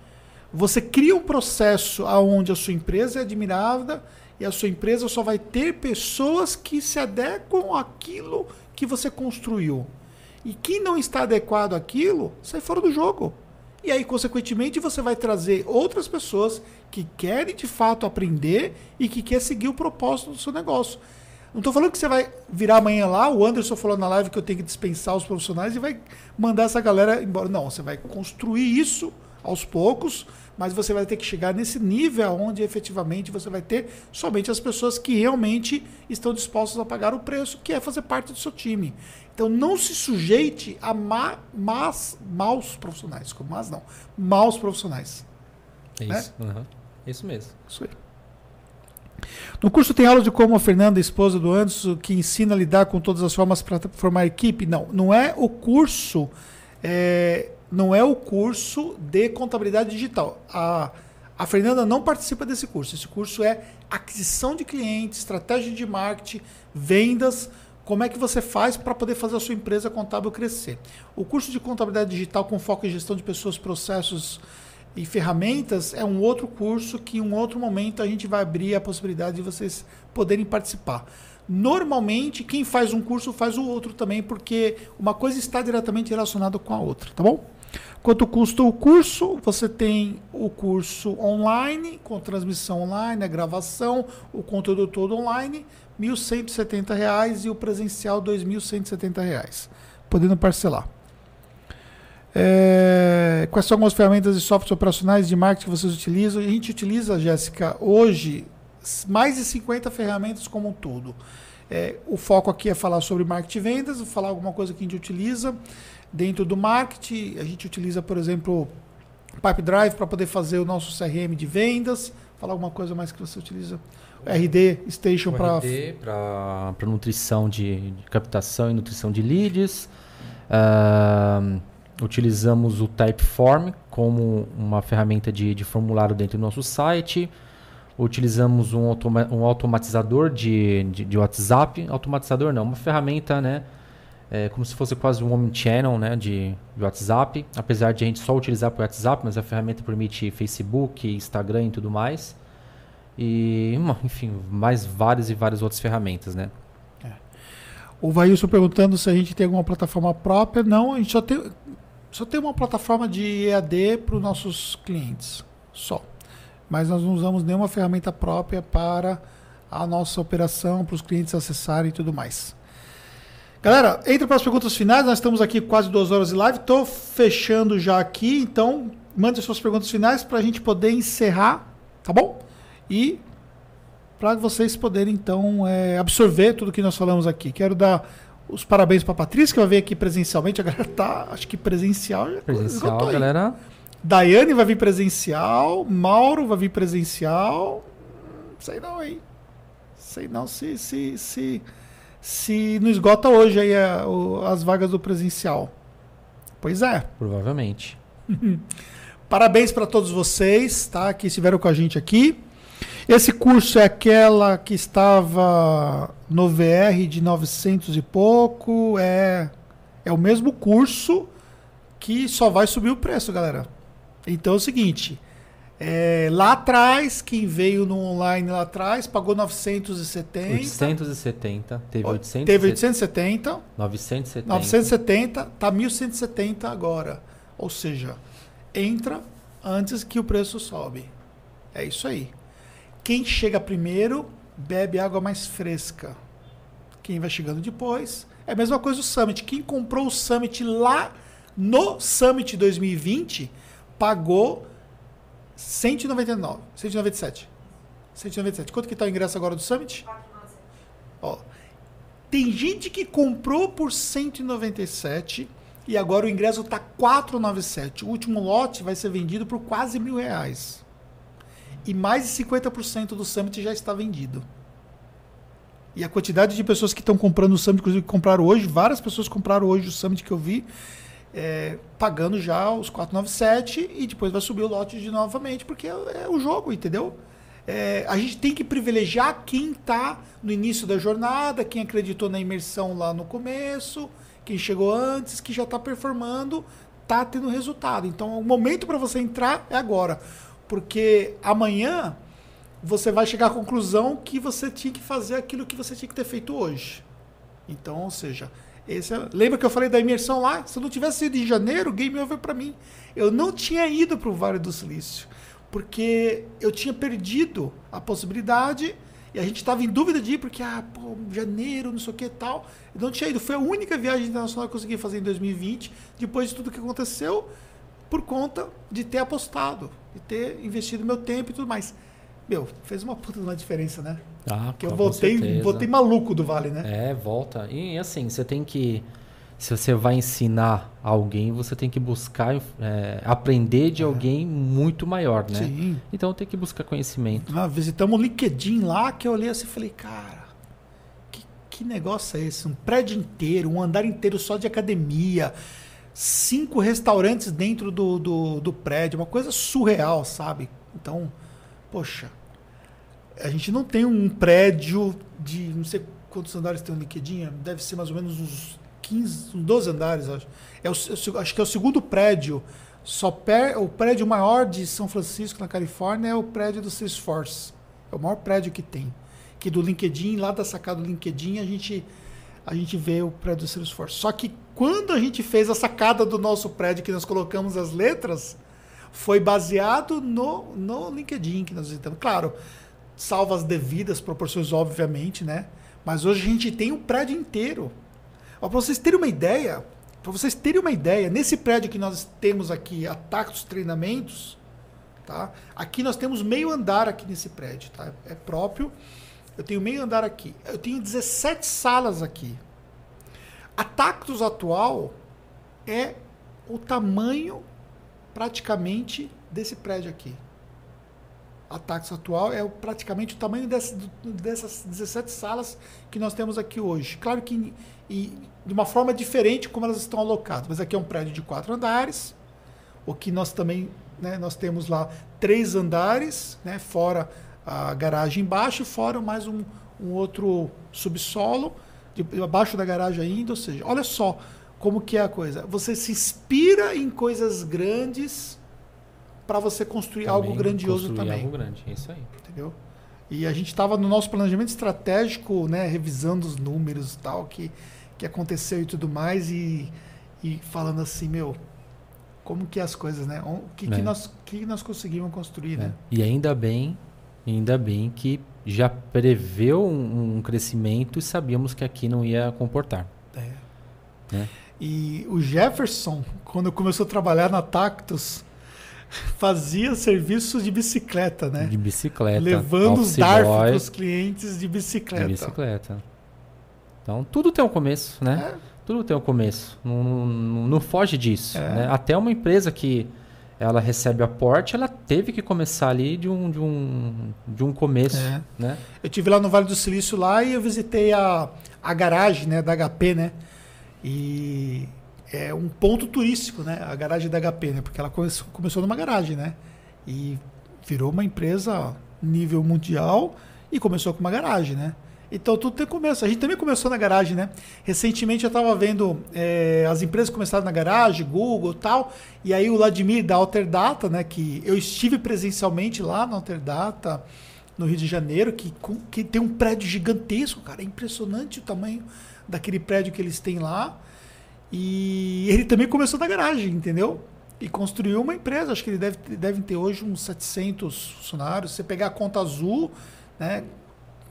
[SPEAKER 1] você cria um processo onde a sua empresa é admirada e a sua empresa só vai ter pessoas que se adequam àquilo que você construiu. E quem não está adequado àquilo, sai fora do jogo. E aí, consequentemente, você vai trazer outras pessoas que querem de fato aprender e que quer seguir o propósito do seu negócio. Não estou falando que você vai virar amanhã lá, o Anderson falou na live que eu tenho que dispensar os profissionais e vai mandar essa galera embora. Não, você vai construir isso aos poucos, mas você vai ter que chegar nesse nível onde efetivamente você vai ter somente as pessoas que realmente estão dispostas a pagar o preço, que é fazer parte do seu time. Então não se sujeite a má, más, maus profissionais, como mas não, maus profissionais.
[SPEAKER 2] É isso, né? uhum. isso mesmo. Isso aí.
[SPEAKER 1] No curso tem aula de como a Fernanda, esposa do Anderson, que ensina a lidar com todas as formas para formar equipe? Não, não é o curso é, não é o curso de contabilidade digital. A, a Fernanda não participa desse curso. Esse curso é aquisição de clientes, estratégia de marketing, vendas. Como é que você faz para poder fazer a sua empresa contábil crescer? O curso de contabilidade digital com foco em gestão de pessoas, processos e ferramentas é um outro curso que em um outro momento a gente vai abrir a possibilidade de vocês poderem participar. Normalmente, quem faz um curso faz o outro também, porque uma coisa está diretamente relacionada com a outra, tá bom? Quanto custa o curso? Você tem o curso online, com transmissão online, a gravação, o conteúdo todo online, R$ 1.170 e o presencial R$ 2.170, podendo parcelar. É, quais são algumas ferramentas e softwares operacionais de marketing que vocês utilizam? A gente utiliza, Jéssica, hoje mais de 50 ferramentas como um todo. É, o foco aqui é falar sobre marketing e vendas, falar alguma coisa que a gente utiliza. Dentro do marketing, a gente utiliza, por exemplo, Pipe Drive para poder fazer o nosso CRM de vendas. Falar alguma coisa mais que você utiliza? RD Station para.
[SPEAKER 2] RD para nutrição de, de, captação e nutrição de leads. Uh, utilizamos o Typeform como uma ferramenta de, de formulário dentro do nosso site. Utilizamos um, automa um automatizador de, de, de WhatsApp. Automatizador não, uma ferramenta, né? É como se fosse quase um omnichannel né, de, de WhatsApp, apesar de a gente só utilizar o WhatsApp, mas a ferramenta permite Facebook, Instagram e tudo mais. E, enfim, mais várias e várias outras ferramentas, né? É.
[SPEAKER 1] O Vailson perguntando se a gente tem alguma plataforma própria. Não, a gente só tem, só tem uma plataforma de EAD para os nossos clientes, só. Mas nós não usamos nenhuma ferramenta própria para a nossa operação, para os clientes acessarem e tudo mais. Galera, entre para as perguntas finais. Nós estamos aqui quase duas horas de live. Estou fechando já aqui, então mande suas perguntas finais para a gente poder encerrar, tá bom? E para vocês poderem então é, absorver tudo que nós falamos aqui. Quero dar os parabéns para a Patrícia, que vai vir aqui presencialmente. A galera tá, acho que presencial.
[SPEAKER 2] Presencial, galera.
[SPEAKER 1] Daiane vai vir presencial. Mauro vai vir presencial. Sei não, hein? Sei não se, se, se, se não esgota hoje aí a, o, as vagas do presencial. Pois é.
[SPEAKER 2] Provavelmente.
[SPEAKER 1] Parabéns para todos vocês, tá? Que estiveram com a gente aqui. Esse curso é aquela que estava no VR de 900 e pouco. É, é o mesmo curso que só vai subir o preço, galera. Então é o seguinte. É, lá atrás, quem veio no online lá atrás pagou 970.
[SPEAKER 2] 870. Teve 870.
[SPEAKER 1] Teve 870.
[SPEAKER 2] 970.
[SPEAKER 1] 970. Tá 1170 agora. Ou seja, entra antes que o preço sobe. É isso aí. Quem chega primeiro bebe água mais fresca. Quem vai chegando depois. É a mesma coisa o Summit. Quem comprou o Summit lá no Summit 2020 pagou 199, 197. 197. Quanto que está o ingresso agora do Summit? Ó, tem gente que comprou por 197 e agora o ingresso está 497. O último lote vai ser vendido por quase mil reais e mais de 50% do Summit já está vendido. E a quantidade de pessoas que estão comprando o Summit, inclusive que compraram hoje, várias pessoas compraram hoje o Summit que eu vi, é, pagando já os 497 e depois vai subir o lote de novamente, porque é, é o jogo, entendeu? É, a gente tem que privilegiar quem está no início da jornada, quem acreditou na imersão lá no começo, quem chegou antes, que já está performando, está tendo resultado. Então, o momento para você entrar é agora. Porque amanhã você vai chegar à conclusão que você tinha que fazer aquilo que você tinha que ter feito hoje. Então, ou seja, esse é... lembra que eu falei da imersão lá? Se eu não tivesse ido em janeiro, game over para mim. Eu não tinha ido para o Vale do Silício, porque eu tinha perdido a possibilidade e a gente estava em dúvida de ir, porque, ah, pô, janeiro, não sei o que tal. Eu não tinha ido. Foi a única viagem internacional que eu consegui fazer em 2020, depois de tudo que aconteceu por conta de ter apostado, de ter investido meu tempo e tudo mais. Meu, fez uma puta uma diferença, né?
[SPEAKER 2] Ah,
[SPEAKER 1] que eu voltei, voltei maluco do Vale, né?
[SPEAKER 2] É, volta. E assim, você tem que. Se você vai ensinar alguém, você tem que buscar é, aprender de é. alguém muito maior, né? Sim. Então tem que buscar conhecimento.
[SPEAKER 1] Ah, visitamos o LinkedIn lá, que eu olhei assim e falei, cara, que, que negócio é esse? Um prédio inteiro, um andar inteiro só de academia cinco restaurantes dentro do, do, do prédio, uma coisa surreal, sabe? Então, poxa, a gente não tem um prédio de não sei quantos andares tem o LinkedIn, deve ser mais ou menos uns 15, uns 12 andares, acho. É o, acho que é o segundo prédio. Só per, o prédio maior de São Francisco, na Califórnia, é o prédio do Salesforce. É o maior prédio que tem. Que do LinkedIn, lá da sacada do LinkedIn, a gente a gente vê o prédio do Salesforce. Só que quando a gente fez a sacada do nosso prédio, que nós colocamos as letras, foi baseado no, no LinkedIn que nós visitamos. Claro, salva as devidas proporções, obviamente, né? Mas hoje a gente tem um prédio inteiro. Para vocês terem uma ideia, para vocês terem uma ideia, nesse prédio que nós temos aqui, Atactos Treinamentos, tá? Aqui nós temos meio andar aqui nesse prédio, tá? É próprio. Eu tenho meio andar aqui. Eu tenho 17 salas aqui. A Tactus atual é o tamanho praticamente desse prédio aqui. Tactus atual é praticamente o tamanho dessas, dessas 17 salas que nós temos aqui hoje. Claro que e, de uma forma diferente como elas estão alocadas. Mas aqui é um prédio de quatro andares. O que nós também né, nós temos lá três andares, né, fora a garagem embaixo fora mais um, um outro subsolo, de, abaixo da garagem ainda. Ou seja, olha só como que é a coisa. Você se inspira em coisas grandes para você construir também algo grandioso construir também.
[SPEAKER 2] algo grande, é isso aí.
[SPEAKER 1] Entendeu? E a gente estava no nosso planejamento estratégico, né, revisando os números e tal, que, que aconteceu e tudo mais, e, e falando assim, meu, como que é as coisas, né? O que, é. que, nós, que nós conseguimos construir, né? é. né?
[SPEAKER 2] E ainda bem Ainda bem que já preveu um, um crescimento e sabíamos que aqui não ia comportar.
[SPEAKER 1] É. Né? E o Jefferson, quando começou a trabalhar na Tactus, fazia serviço de bicicleta, né?
[SPEAKER 2] De bicicleta.
[SPEAKER 1] Levando os DARF para os clientes de bicicleta.
[SPEAKER 2] De bicicleta. Então, tudo tem um começo, né? É. Tudo tem um começo. Não, não, não foge disso. É. Né? Até uma empresa que ela recebe aporte, ela teve que começar ali de um, de um, de um começo. É. Né?
[SPEAKER 1] Eu tive lá no Vale do Silício lá e eu visitei a, a garagem né, da HP, né? E é um ponto turístico, né? A garagem da HP, né? Porque ela começou, começou numa garagem, né? E virou uma empresa nível mundial e começou com uma garagem, né? Então tudo tem começo. A gente também começou na garagem, né? Recentemente eu estava vendo é, as empresas começaram na garagem, Google e tal. E aí o Vladimir da Alterdata, né? Que eu estive presencialmente lá na Alterdata, no Rio de Janeiro, que, que tem um prédio gigantesco, cara. É impressionante o tamanho daquele prédio que eles têm lá. E ele também começou na garagem, entendeu? E construiu uma empresa. Acho que ele deve, devem ter hoje uns 700 funcionários. Se você pegar a conta azul, né,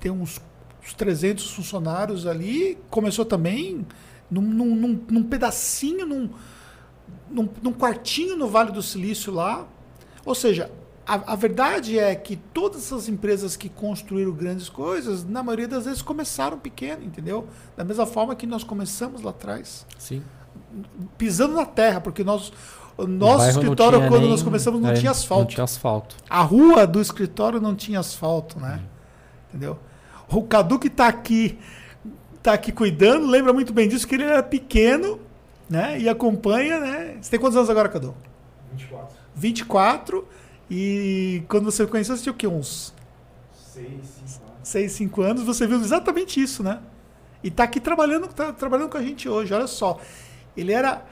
[SPEAKER 1] tem uns, uns 300 funcionários ali. Começou também num, num, num, num pedacinho, num, num, num quartinho no Vale do Silício lá. Ou seja, a, a, verdade é que todas essas empresas que construíram grandes coisas, na maioria das vezes começaram pequeno, entendeu? Da mesma forma que nós começamos lá atrás.
[SPEAKER 2] Sim.
[SPEAKER 1] Pisando na terra, porque nós, o nosso escritório, quando nem, nós começamos, não é, tinha asfalto. Não
[SPEAKER 2] tinha asfalto.
[SPEAKER 1] A rua do escritório não tinha asfalto, né? Hum. Entendeu? O Cadu que está aqui, tá aqui cuidando, lembra muito bem disso, que ele era pequeno, né? E acompanha, né? Você tem quantos anos agora, Cadu?
[SPEAKER 3] 24.
[SPEAKER 1] 24 e quando você conheceu, você tinha o quê? Uns
[SPEAKER 3] 6, 5 anos.
[SPEAKER 1] 6, 5 anos, você viu exatamente isso, né? E tá aqui trabalhando, tá trabalhando com a gente hoje, olha só. Ele era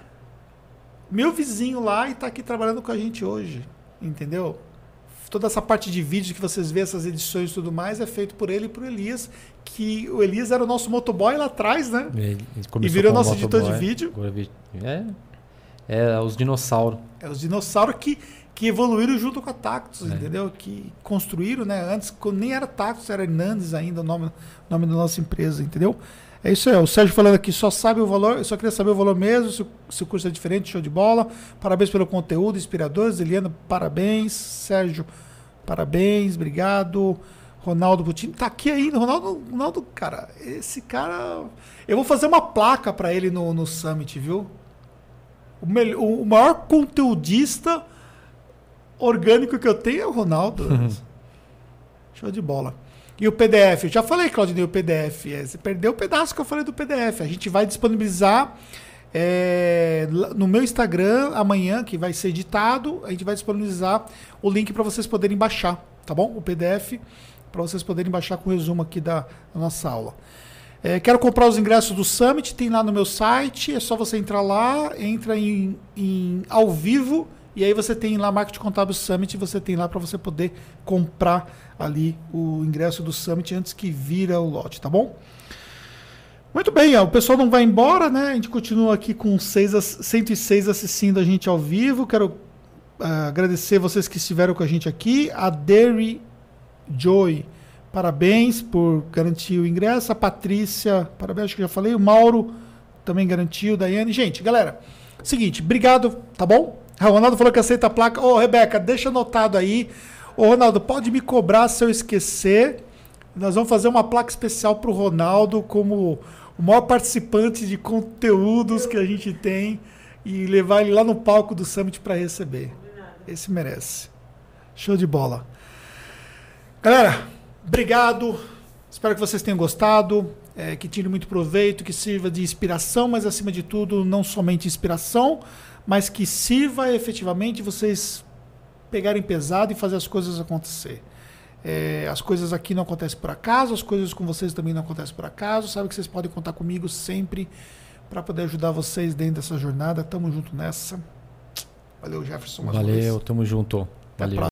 [SPEAKER 1] meu vizinho lá e tá aqui trabalhando com a gente hoje, entendeu? Toda essa parte de vídeo que vocês vê, essas edições e tudo mais, é feito por ele e por Elias, que o Elias era o nosso motoboy lá atrás, né?
[SPEAKER 2] Ele
[SPEAKER 1] e virou nosso editor de vídeo.
[SPEAKER 2] É, é os dinossauros.
[SPEAKER 1] É os dinossauros que que evoluíram junto com a Tactus, é. entendeu? Que construíram, né? Antes, quando nem era Tactus, era Hernandes ainda o nome, nome da nossa empresa, entendeu? É isso aí. O Sérgio falando aqui, só sabe o valor, eu só queria saber o valor mesmo, se, se o curso é diferente, show de bola. Parabéns pelo conteúdo, inspiradores. Eliana, parabéns. Sérgio, parabéns, obrigado. Ronaldo Putin tá aqui ainda. Ronaldo, Ronaldo, cara, esse cara. Eu vou fazer uma placa para ele no, no Summit, viu? O, melhor, o maior conteudista orgânico que eu tenho é o Ronaldo. Uhum. Show de bola. E o PDF? Eu já falei, Claudinei, o PDF. É, você perdeu o pedaço que eu falei do PDF. A gente vai disponibilizar é, no meu Instagram amanhã, que vai ser editado. A gente vai disponibilizar o link para vocês poderem baixar, tá bom? O PDF, para vocês poderem baixar com o resumo aqui da, da nossa aula. É, quero comprar os ingressos do Summit, tem lá no meu site. É só você entrar lá, entra em, em ao vivo e aí você tem lá Marketing Contábil Summit, você tem lá para você poder comprar ali o ingresso do Summit antes que vira o lote, tá bom? Muito bem, ó, o pessoal não vai embora, né? A gente continua aqui com 106 assistindo a gente ao vivo. Quero uh, agradecer vocês que estiveram com a gente aqui. A Derry Joy, parabéns por garantir o ingresso. A Patrícia, parabéns, acho que já falei. O Mauro também garantiu. Daiane. Gente, galera, seguinte, obrigado, tá bom? O Ronaldo falou que aceita a placa. Ô, Rebeca, deixa anotado aí. Ô, Ronaldo, pode me cobrar se eu esquecer. Nós vamos fazer uma placa especial para o Ronaldo como o maior participante de conteúdos que a gente tem e levar ele lá no palco do Summit para receber. Esse merece. Show de bola. Galera, obrigado. Espero que vocês tenham gostado, é, que tirem muito proveito, que sirva de inspiração, mas acima de tudo, não somente inspiração, mas que sirva efetivamente vocês pegarem pesado e fazer as coisas acontecer. É, as coisas aqui não acontecem por acaso, as coisas com vocês também não acontecem por acaso. Sabe que vocês podem contar comigo sempre para poder ajudar vocês dentro dessa jornada. Tamo junto nessa. Valeu, Jefferson.
[SPEAKER 2] Valeu, tamo junto. Valeu.